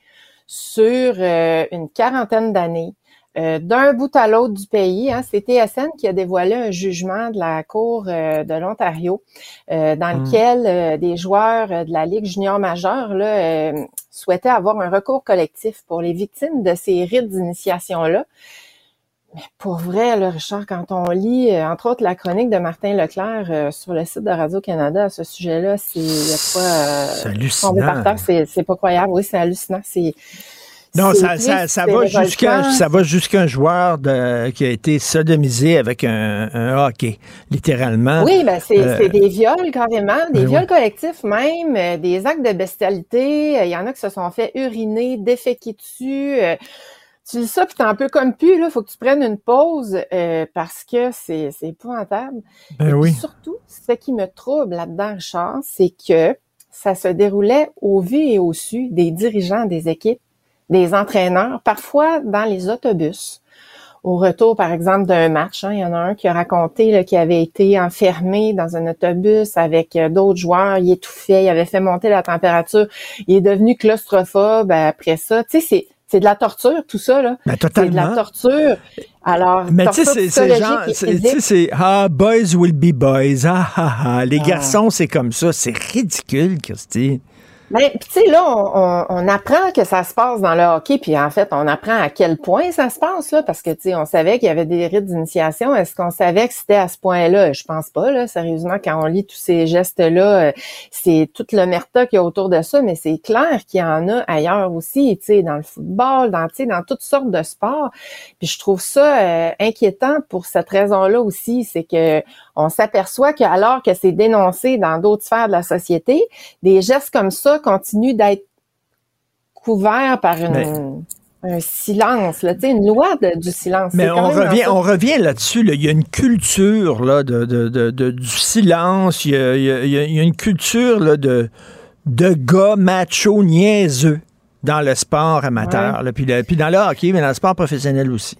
sur euh, une quarantaine d'années. Euh, d'un bout à l'autre du pays. Hein, c'est TSN qui a dévoilé un jugement de la Cour euh, de l'Ontario euh, dans hmm. lequel des joueurs de la Ligue junior majeure là, souhaitaient avoir un recours collectif pour les victimes de ces rites d'initiation-là. Mais pour vrai, là, Richard, quand on lit, entre autres, la chronique de Martin Leclerc sur le site de Radio-Canada à ce sujet-là, c'est pas... c'est hallucinant. C'est pas croyable. Oui, c'est hallucinant. C'est non, ça, ça, ça, va jusqu'à ça va jusqu'à un joueur de, qui a été sodomisé avec un, un hockey, littéralement. Oui, ben c'est euh, des viols carrément, des ben viols collectifs même, euh, des actes de bestialité. Il y en a qui se sont fait uriner, déféquer dessus. Euh, tu lis ça, puis t'es un peu comme pu, là, faut que tu prennes une pause parce que c'est épouvantable. Ben oui. surtout, ce qui me trouble là-dedans, Richard, c'est que ça se déroulait au vu et au su des dirigeants des équipes des entraîneurs, parfois dans les autobus. Au retour, par exemple, d'un match, hein, il y en a un qui a raconté qu'il avait été enfermé dans un autobus avec euh, d'autres joueurs, il étouffait, il avait fait monter la température, il est devenu claustrophobe après ça. Tu sais, c'est c'est de la torture, tout ça, là. Ben, c'est de la torture. Alors, mais tu sais, c'est genre, tu sais, ah, boys will be boys, ah, ah, ah. Les garçons, c'est comme ça. C'est ridicule, Christy. Mais ben, tu sais, là, on, on, apprend que ça se passe dans le hockey, puis en fait, on apprend à quel point ça se passe, là, parce que, tu sais, on savait qu'il y avait des rites d'initiation. Est-ce qu'on savait que c'était à ce point-là? Je pense pas, là, sérieusement, quand on lit tous ces gestes-là, euh, c'est toute l'omerta qu'il y a autour de ça, mais c'est clair qu'il y en a ailleurs aussi, tu sais, dans le football, dans, dans toutes sortes de sports. Puis je trouve ça euh, inquiétant pour cette raison-là aussi, c'est que on s'aperçoit que alors que c'est dénoncé dans d'autres sphères de la société, des gestes comme ça continuent d'être couverts par une, un silence, là, une loi du silence. Mais on revient, on revient là-dessus. Il y a une culture là, de, de, de, du silence. Il y a, il y a, une culture là, de, de gars macho niaiseux dans le sport amateur. Là, puis, puis dans le hockey, mais dans le sport professionnel aussi.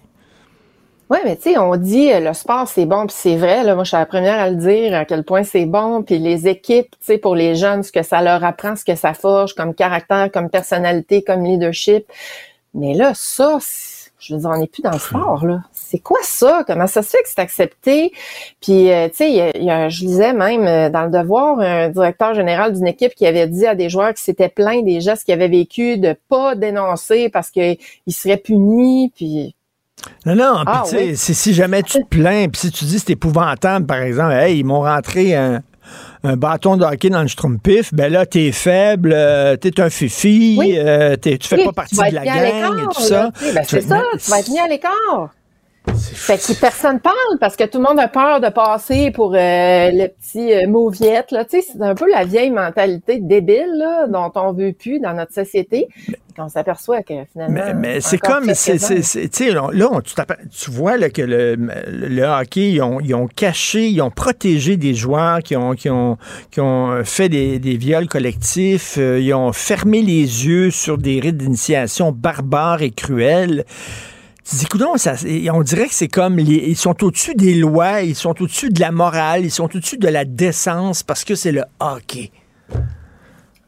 Oui, mais tu sais, on dit euh, le sport c'est bon, puis c'est vrai. Là, moi, je suis la première à le dire à quel point c'est bon. Puis les équipes, tu sais, pour les jeunes, ce que ça leur apprend, ce que ça forge comme caractère, comme personnalité, comme leadership. Mais là, ça, je veux dire, on n'est plus dans le sport, là. C'est quoi ça? Comment ça se fait que c'est accepté? Puis, euh, tu sais, y y a, je lisais même euh, dans le devoir un directeur général d'une équipe qui avait dit à des joueurs qui s'étaient plaints des gestes qu'ils avaient vécu de pas dénoncer parce qu'ils seraient punis. Puis, non, non, ah, tu sais, si, jamais tu te plains, puis si tu dis c'est épouvantable, par exemple, hey, ils m'ont rentré un, bâton de hockey dans le schtroumpif, ben là, t'es faible, euh, t'es un fifi, euh, tu fais pas partie de la gang et tout ça. Ben, c'est ça, tu vas être mis à l'écart. Fait que personne parle parce que tout le monde a peur de passer pour euh, le petit euh, mauviette. Là. Tu sais, c'est un peu la vieille mentalité débile là, dont on veut plus dans notre société. on s'aperçoit que finalement. Mais, c'est comme, c'est, c'est, là, on, tu, vois là, que le, le hockey, ils ont, ils ont, caché, ils ont protégé des joueurs qui ont, qui ont, qui ont fait des, des viols collectifs, euh, ils ont fermé les yeux sur des rites d'initiation barbares et cruels on dirait que c'est comme, ils sont au-dessus des lois, ils sont au-dessus de la morale, ils sont au-dessus de la décence parce que c'est le hockey.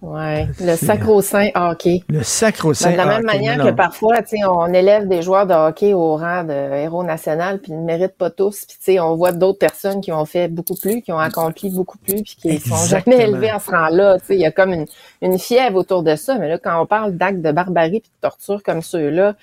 Ouais, le sacro-saint hockey. Le sacro-saint De la même manière que parfois, tu sais, on élève des joueurs de hockey au rang de héros national, puis ils ne méritent pas tous. Puis tu sais, on voit d'autres personnes qui ont fait beaucoup plus, qui ont accompli beaucoup plus, puis qui sont jamais élevés à ce rang-là. Tu sais, il y a comme une, une fièvre autour de ça. Mais là, quand on parle d'actes de barbarie puis de torture comme ceux-là,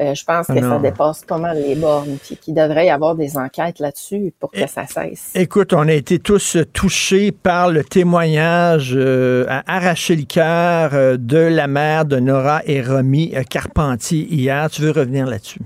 euh, je pense que ça dépasse pas mal les bornes, puis qu'il devrait y avoir des enquêtes là-dessus pour que ça cesse. Écoute, on a été tous touchés par le témoignage euh, à arracher le cœur euh, de la mère de Nora et Romy Carpentier hier. Tu veux revenir là-dessus?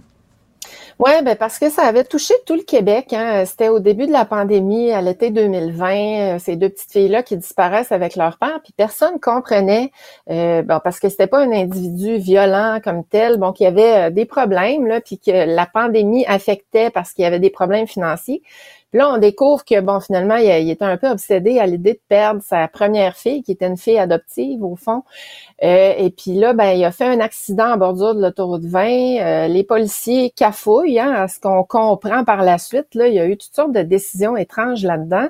Oui, ben parce que ça avait touché tout le Québec. Hein. C'était au début de la pandémie, à l'été 2020, euh, ces deux petites filles-là qui disparaissent avec leur père, puis personne comprenait, euh, bon, parce que c'était pas un individu violent comme tel, bon, qu'il y avait euh, des problèmes, là, puis que la pandémie affectait parce qu'il y avait des problèmes financiers là, on découvre que, bon, finalement, il, était un peu obsédé à l'idée de perdre sa première fille, qui était une fille adoptive, au fond. Euh, et puis là, ben, il a fait un accident en bordure de l'autoroute 20. Euh, les policiers cafouillent, hein, à ce qu'on comprend par la suite. Là, il y a eu toutes sortes de décisions étranges là-dedans.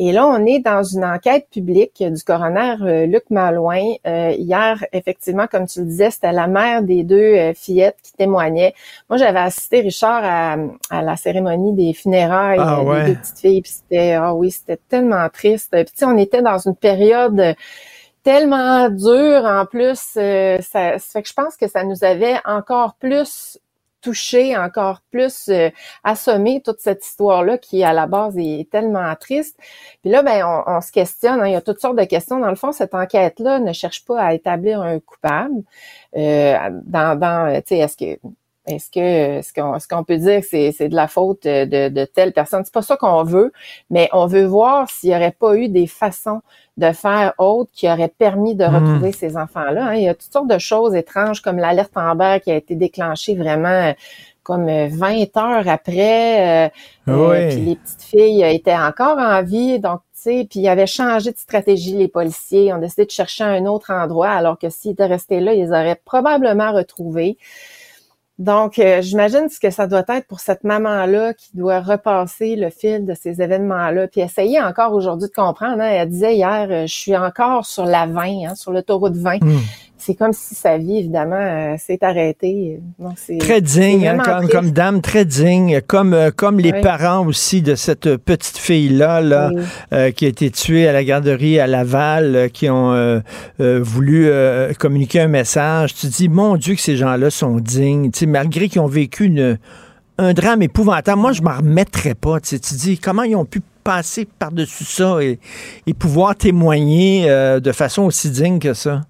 Et là, on est dans une enquête publique du coroner euh, Luc Malouin. Euh, hier, effectivement, comme tu le disais, c'était la mère des deux euh, fillettes qui témoignaient. Moi, j'avais assisté Richard à, la cérémonie des funérailles ah, des deux petites filles. Puis c'était, ah oui, c'était tellement triste. Puis tu sais, on était dans une période tellement dure en plus. ça, ça fait que je pense que ça nous avait encore plus toucher encore plus, euh, assommer toute cette histoire-là qui, à la base, est tellement triste. Puis là, ben, on, se questionne, hein, il y a toutes sortes de questions. Dans le fond, cette enquête-là ne cherche pas à établir un coupable. Euh, dans, dans tu sais, est-ce que est-ce que ce qu'on ce qu'on peut dire que c'est de la faute de, de telle personne? C'est pas ça qu'on veut, mais on veut voir s'il y aurait pas eu des façons de faire autre qui auraient permis de hmm. retrouver ces enfants-là. Hein. Il y a toutes sortes de choses étranges comme l'alerte Amber qui a été déclenchée vraiment euh, comme 20 euh, heures après. Euh, puis les petites filles étaient encore en vie, donc tu sais, puis ils avaient changé de stratégie les policiers, ont décidé de chercher un autre endroit, alors que s'ils étaient restés là, ils auraient probablement retrouvé. Donc, euh, j'imagine ce que ça doit être pour cette maman-là qui doit repasser le fil de ces événements-là, puis essayer encore aujourd'hui de comprendre. Hein. Elle disait hier, euh, je suis encore sur la 20, hein, sur l'autoroute 20. Hmm. C'est comme si sa vie, évidemment, euh, s'est arrêtée. très digne, hein, comme, dame, très digne, comme, euh, comme les parents aussi de cette petite fille-là, là, euh, qui a été tuée à la garderie à Laval, qui ont voulu communiquer un message. Tu dis, mon Dieu, que ces gens-là sont dignes, tu sais, malgré qu'ils ont vécu une, un drame épouvantable. Moi, je m'en remettrais pas. Tu, sais, tu dis, comment ils ont pu passer par-dessus ça et, et, pouvoir témoigner de façon aussi digne que ça?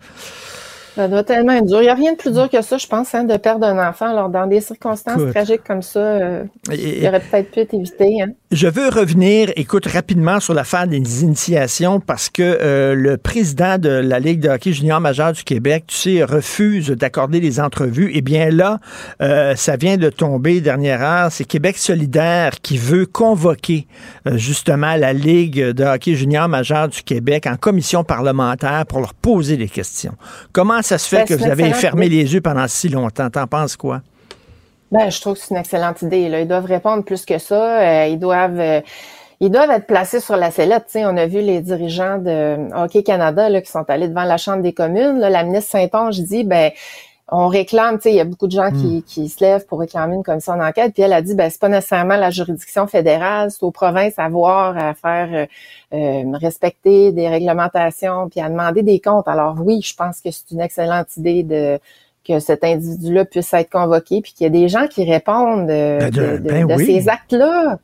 Ça doit tellement être dur. Il n'y a rien de plus dur que ça, je pense, hein, de perdre un enfant. Alors, dans des circonstances tragiques comme ça, euh, il aurait peut-être pu être évité. Hein. Je veux revenir, écoute, rapidement sur l'affaire des initiations parce que euh, le président de la Ligue de hockey junior majeur du Québec, tu sais, refuse d'accorder des entrevues. Eh bien là, euh, ça vient de tomber dernière heure. C'est Québec solidaire qui veut convoquer justement la Ligue de hockey junior majeur du Québec en commission parlementaire pour leur poser des questions. Comment ça se fait ben, que vous avez fermé les yeux pendant si longtemps? T'en penses quoi? Ben, je trouve que c'est une excellente idée. Là. Ils doivent répondre plus que ça. Euh, ils doivent. Euh, ils doivent être placés sur la sellette. on a vu les dirigeants de Hockey Canada là, qui sont allés devant la Chambre des communes. Là, la ministre Saint-Onge dit ben on réclame, tu sais, il y a beaucoup de gens qui, hmm. qui, se lèvent pour réclamer une commission d'enquête, puis elle a dit, ben c'est pas nécessairement la juridiction fédérale, c'est aux provinces à voir, à faire euh, euh, respecter des réglementations, puis à demander des comptes. Alors oui, je pense que c'est une excellente idée de que cet individu-là puisse être convoqué, puis qu'il y a des gens qui répondent euh, ben de, de, ben ces actes-là.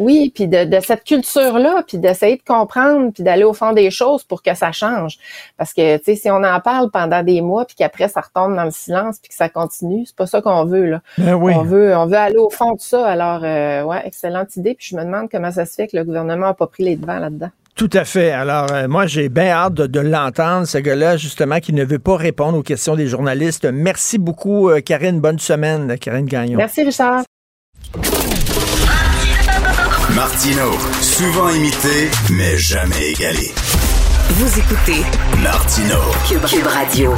Oui, puis de, de, cette culture-là, puis d'essayer de comprendre, puis d'aller au fond des choses pour que ça change. Parce que, tu sais, si on en parle pendant des mois, puis qu'après ça retombe dans le silence, puis que ça continue, c'est pas ça qu'on veut là. Ben oui. On veut, on veut aller au fond de ça. Alors, euh, ouais, excellente idée. Puis je me demande comment ça se fait que le gouvernement a pas pris les devants là-dedans. Tout à fait. Alors, euh, moi, j'ai bien hâte de, l'entendre, ce gars-là, justement, qui ne veut pas répondre aux questions des journalistes. Merci beaucoup, euh, Karine. Bonne semaine, Karine Gagnon. Merci, Richard. Martino, souvent imité, mais jamais égalé. Vous écoutez Martino, Cube, Radio.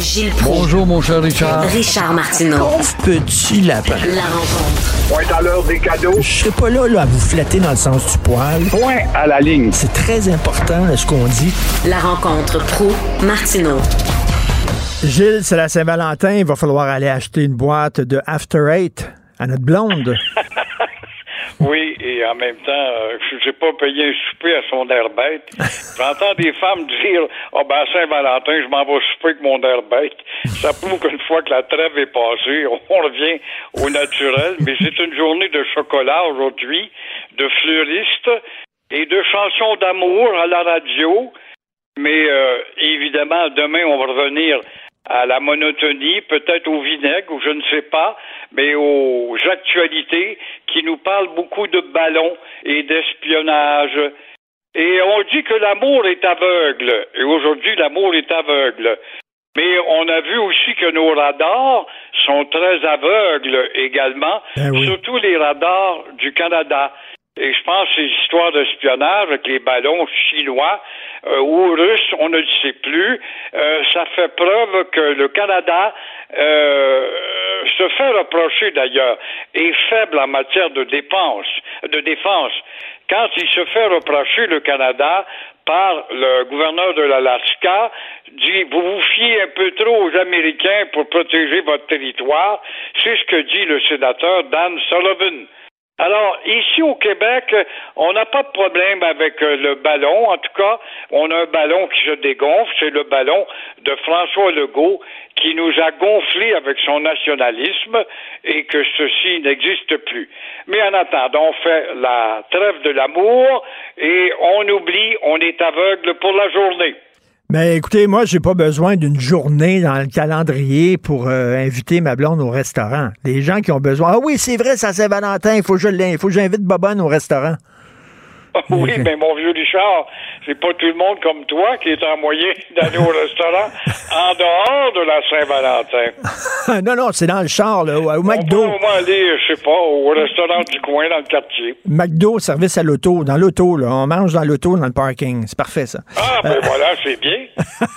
Gilles Proulx. Bonjour, mon cher Richard. Richard Martineau. petit lapin. La rencontre. Point à l'heure des cadeaux. Je serai pas là, là, à vous flatter dans le sens du poil. Point à la ligne. C'est très important, ce qu'on dit. La rencontre pro martineau Gilles, c'est la Saint-Valentin. Il va falloir aller acheter une boîte de After Eight à notre blonde. Oui, et en même temps, euh, je n'ai pas payé un souper à son air. J'entends des femmes dire Ah oh, ben Saint-Valentin, je m'en vais souper avec mon air. Ça prouve qu'une fois que la trêve est passée, on revient au naturel. Mais c'est une journée de chocolat aujourd'hui, de fleuristes et de chansons d'amour à la radio. Mais euh, évidemment, demain, on va revenir à la monotonie, peut-être au vinaigre, ou je ne sais pas, mais aux actualités qui nous parlent beaucoup de ballons et d'espionnage. Et on dit que l'amour est aveugle, et aujourd'hui l'amour est aveugle. Mais on a vu aussi que nos radars sont très aveugles également, ben surtout les radars du Canada. Et je pense ces histoires d'espionnage avec les ballons chinois euh, ou russes, on ne le sait plus, euh, ça fait preuve que le Canada euh, se fait reprocher d'ailleurs est faible en matière de dépenses, de défense. Quand il se fait reprocher le Canada par le gouverneur de l'Alaska, dit vous vous fiez un peu trop aux Américains pour protéger votre territoire, c'est ce que dit le sénateur Dan Sullivan. Alors, ici au Québec, on n'a pas de problème avec euh, le ballon. En tout cas, on a un ballon qui se dégonfle. C'est le ballon de François Legault qui nous a gonflé avec son nationalisme et que ceci n'existe plus. Mais en attendant, on fait la trêve de l'amour et on oublie, on est aveugle pour la journée. Mais écoutez, moi, j'ai pas besoin d'une journée dans le calendrier pour euh, inviter ma blonde au restaurant. Les gens qui ont besoin. Ah oui, c'est vrai, ça c'est Valentin, il faut que je il faut que j'invite Bobonne au restaurant. Oui, mais mon vieux Richard, c'est pas tout le monde comme toi qui est en moyen d'aller au restaurant en dehors de la Saint-Valentin. non, non, c'est dans le char, là, au, McDo. On peut au moins aller, je sais pas, au restaurant du coin dans le quartier. McDo, service à l'auto, dans l'auto, là. On mange dans l'auto, dans le parking. C'est parfait, ça. Ah, ben euh, voilà, c'est bien.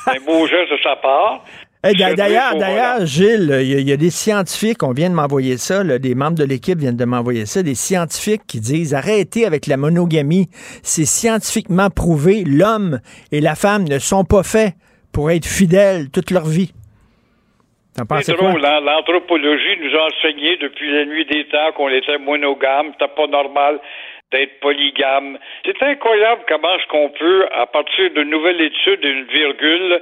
Un beau geste de sa part. D'ailleurs, d'ailleurs, Gilles, il y, a des scientifiques, on vient de m'envoyer ça, des membres de l'équipe viennent de m'envoyer ça, des scientifiques qui disent arrêtez avec la monogamie. C'est scientifiquement prouvé, l'homme et la femme ne sont pas faits pour être fidèles toute leur vie. C'est drôle, hein? l'anthropologie nous a enseigné depuis la nuit des temps qu'on était monogame, c'était pas normal d'être polygame. C'est incroyable comment est-ce qu'on peut, à partir d'une nouvelle étude, d'une virgule,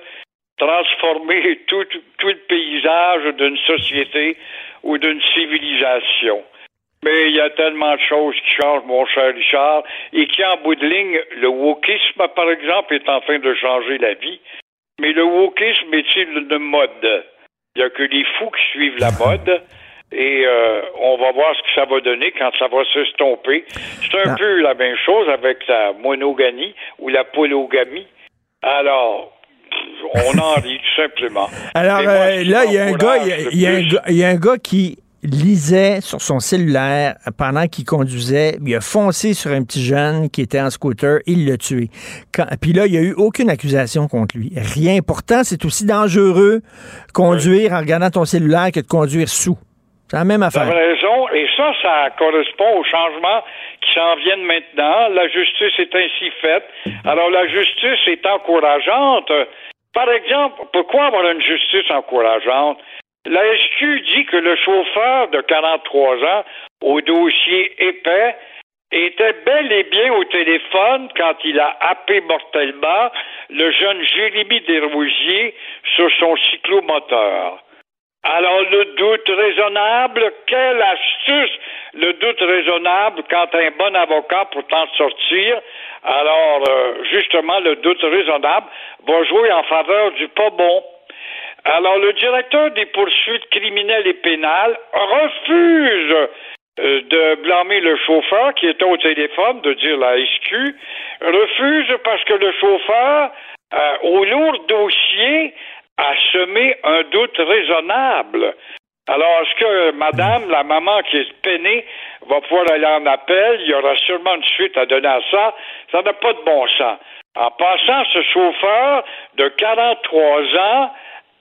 transformer tout, tout le paysage d'une société ou d'une civilisation. Mais il y a tellement de choses qui changent, mon cher Richard, et qui, en bout de ligne, le wokisme, par exemple, est en train de changer la vie. Mais le wokisme est-il de mode? Il n'y a que les fous qui suivent la mode. Et euh, on va voir ce que ça va donner quand ça va s'estomper. C'est un ah. peu la même chose avec la monogamie ou la polygamie. Alors, on en rit tout simplement. Alors euh, là, il y a un gars, il y a un gars qui lisait sur son cellulaire pendant qu'il conduisait. Il a foncé sur un petit jeune qui était en scooter. Il l'a tué. puis là, il n'y a eu aucune accusation contre lui. Rien. Pourtant, c'est aussi dangereux conduire en regardant ton cellulaire que de conduire sous. C'est la même affaire. Vous raison. Et ça, ça correspond aux changements qui s'en viennent maintenant. La justice est ainsi faite. Alors, la justice est encourageante. Par exemple, pourquoi avoir une justice encourageante? La SQ dit que le chauffeur de 43 ans au dossier épais était bel et bien au téléphone quand il a happé mortellement le jeune Jérémy Desrosiers sur son cyclomoteur. Alors, le doute raisonnable, quelle astuce! Le doute raisonnable quand un bon avocat pour t'en sortir. Alors, euh, justement, le doute raisonnable va jouer en faveur du pas bon. Alors, le directeur des poursuites criminelles et pénales refuse euh, de blâmer le chauffeur qui était au téléphone, de dire la SQ, refuse parce que le chauffeur, euh, au lourd dossier, a semé un doute raisonnable. Alors, est-ce que madame, la maman qui est peinée, va pouvoir aller en appel? Il y aura sûrement une suite à donner à ça. Ça n'a pas de bon sens. En passant, ce chauffeur de 43 ans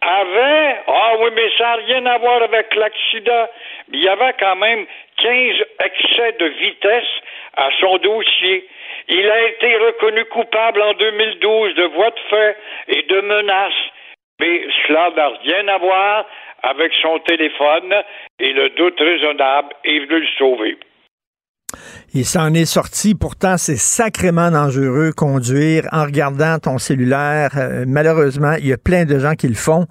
avait, ah oui, mais ça n'a rien à voir avec l'accident, il y avait quand même 15 excès de vitesse à son dossier. Il a été reconnu coupable en 2012 de voies de fait et de menaces. Mais cela n'a rien à voir avec son téléphone et le doute raisonnable est venu le sauver. Il s'en est sorti. Pourtant, c'est sacrément dangereux conduire en regardant ton cellulaire. Euh, malheureusement, il y a plein de gens qui le font.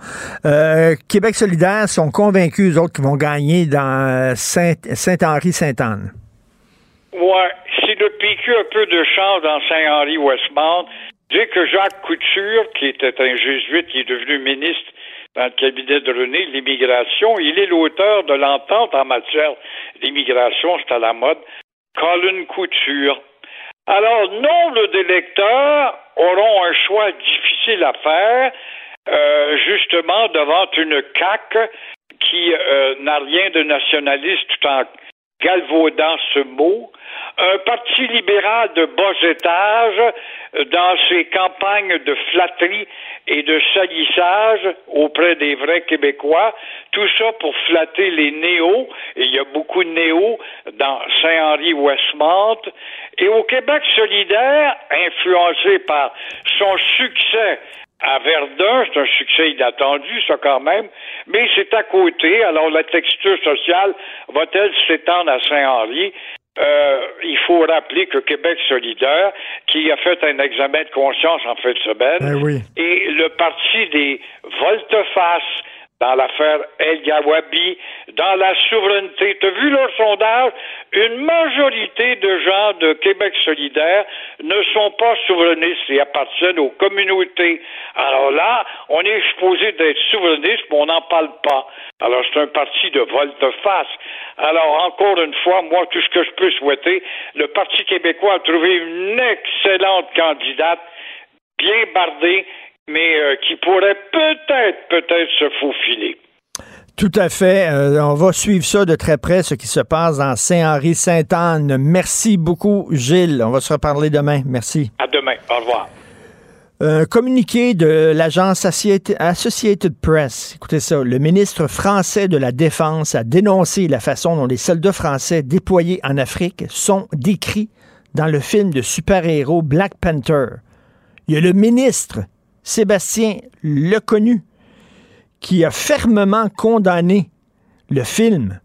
Euh, Québec solidaire sont convaincus, eux autres, qu'ils vont gagner dans Saint-Henri-Sainte-Anne. Ouais, si le PQ a un peu de chance dans Saint-Henri-Westmount, dès que Jacques Couture, qui était un jésuite, qui est devenu ministre dans le cabinet de René, l'immigration, il est l'auteur de l'entente en matière d'immigration, c'est à la mode, Colin Couture. Alors, nombre d'électeurs auront un choix difficile à faire, euh, justement devant une CAQ qui euh, n'a rien de nationaliste tout en galvaudant ce mot, un parti libéral de bas étage euh, dans ses campagnes de flatterie et de salissage auprès des vrais Québécois, tout ça pour flatter les néos, et il y a beaucoup de néos dans Saint-Henri-Westmont, et au Québec solidaire, influencé par son succès à Verdun, c'est un succès inattendu, ça quand même, mais c'est à côté. Alors la texture sociale va-t-elle s'étendre à Saint-Henri? Euh, il faut rappeler que Québec solidaire, qui a fait un examen de conscience en fin de semaine, ben et le parti des volte-face dans l'affaire El Gawabi, dans la souveraineté. Tu vu leur sondage? Une majorité de gens de Québec solidaire ne sont pas souverainistes et appartiennent aux communautés. Alors là, on est supposé d'être souverainiste, mais on n'en parle pas. Alors c'est un parti de volte-face. Alors encore une fois, moi, tout ce que je peux souhaiter, le Parti québécois a trouvé une excellente candidate, bien bardée, mais euh, qui pourrait peut-être, peut-être se faufiler. Tout à fait. Euh, on va suivre ça de très près, ce qui se passe dans Saint-Henri-Sainte-Anne. Merci beaucoup, Gilles. On va se reparler demain. Merci. À demain. Au revoir. Un communiqué de l'agence Associated Press. Écoutez ça. Le ministre français de la Défense a dénoncé la façon dont les soldats français déployés en Afrique sont décrits dans le film de super-héros Black Panther. Il y a le ministre Sébastien Leconnu, qui a fermement condamné le film.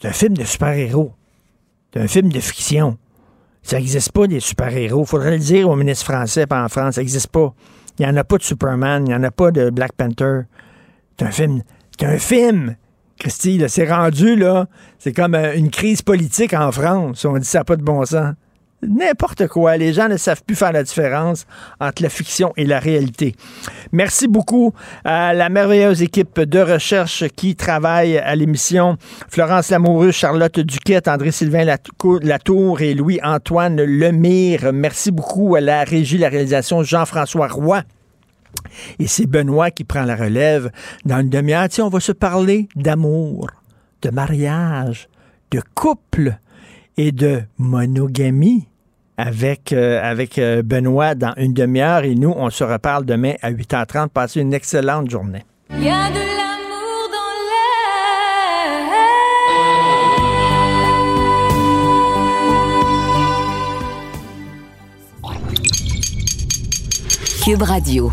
C'est un film de super-héros. C'est un film de fiction. Ça n'existe pas des super-héros. Il faudrait le dire au ministre français, pas en France. Ça n'existe pas. Il n'y en a pas de Superman, il n'y en a pas de Black Panther. C'est un film. C'est un film. Christy, c'est rendu, là. C'est comme euh, une crise politique en France. On dit ça n'a pas de bon sens n'importe quoi. Les gens ne savent plus faire la différence entre la fiction et la réalité. Merci beaucoup à la merveilleuse équipe de recherche qui travaille à l'émission. Florence Lamoureux, Charlotte Duquette, André-Sylvain Latour et Louis-Antoine Lemire. Merci beaucoup à la régie, la réalisation Jean-François Roy. Et c'est Benoît qui prend la relève. Dans une demi-heure, on va se parler d'amour, de mariage, de couple et de monogamie avec, euh, avec euh, Benoît dans une demi-heure et nous, on se reparle demain à 8h30. Passez une excellente journée. Il y a de l'amour dans l'air. Cube Radio.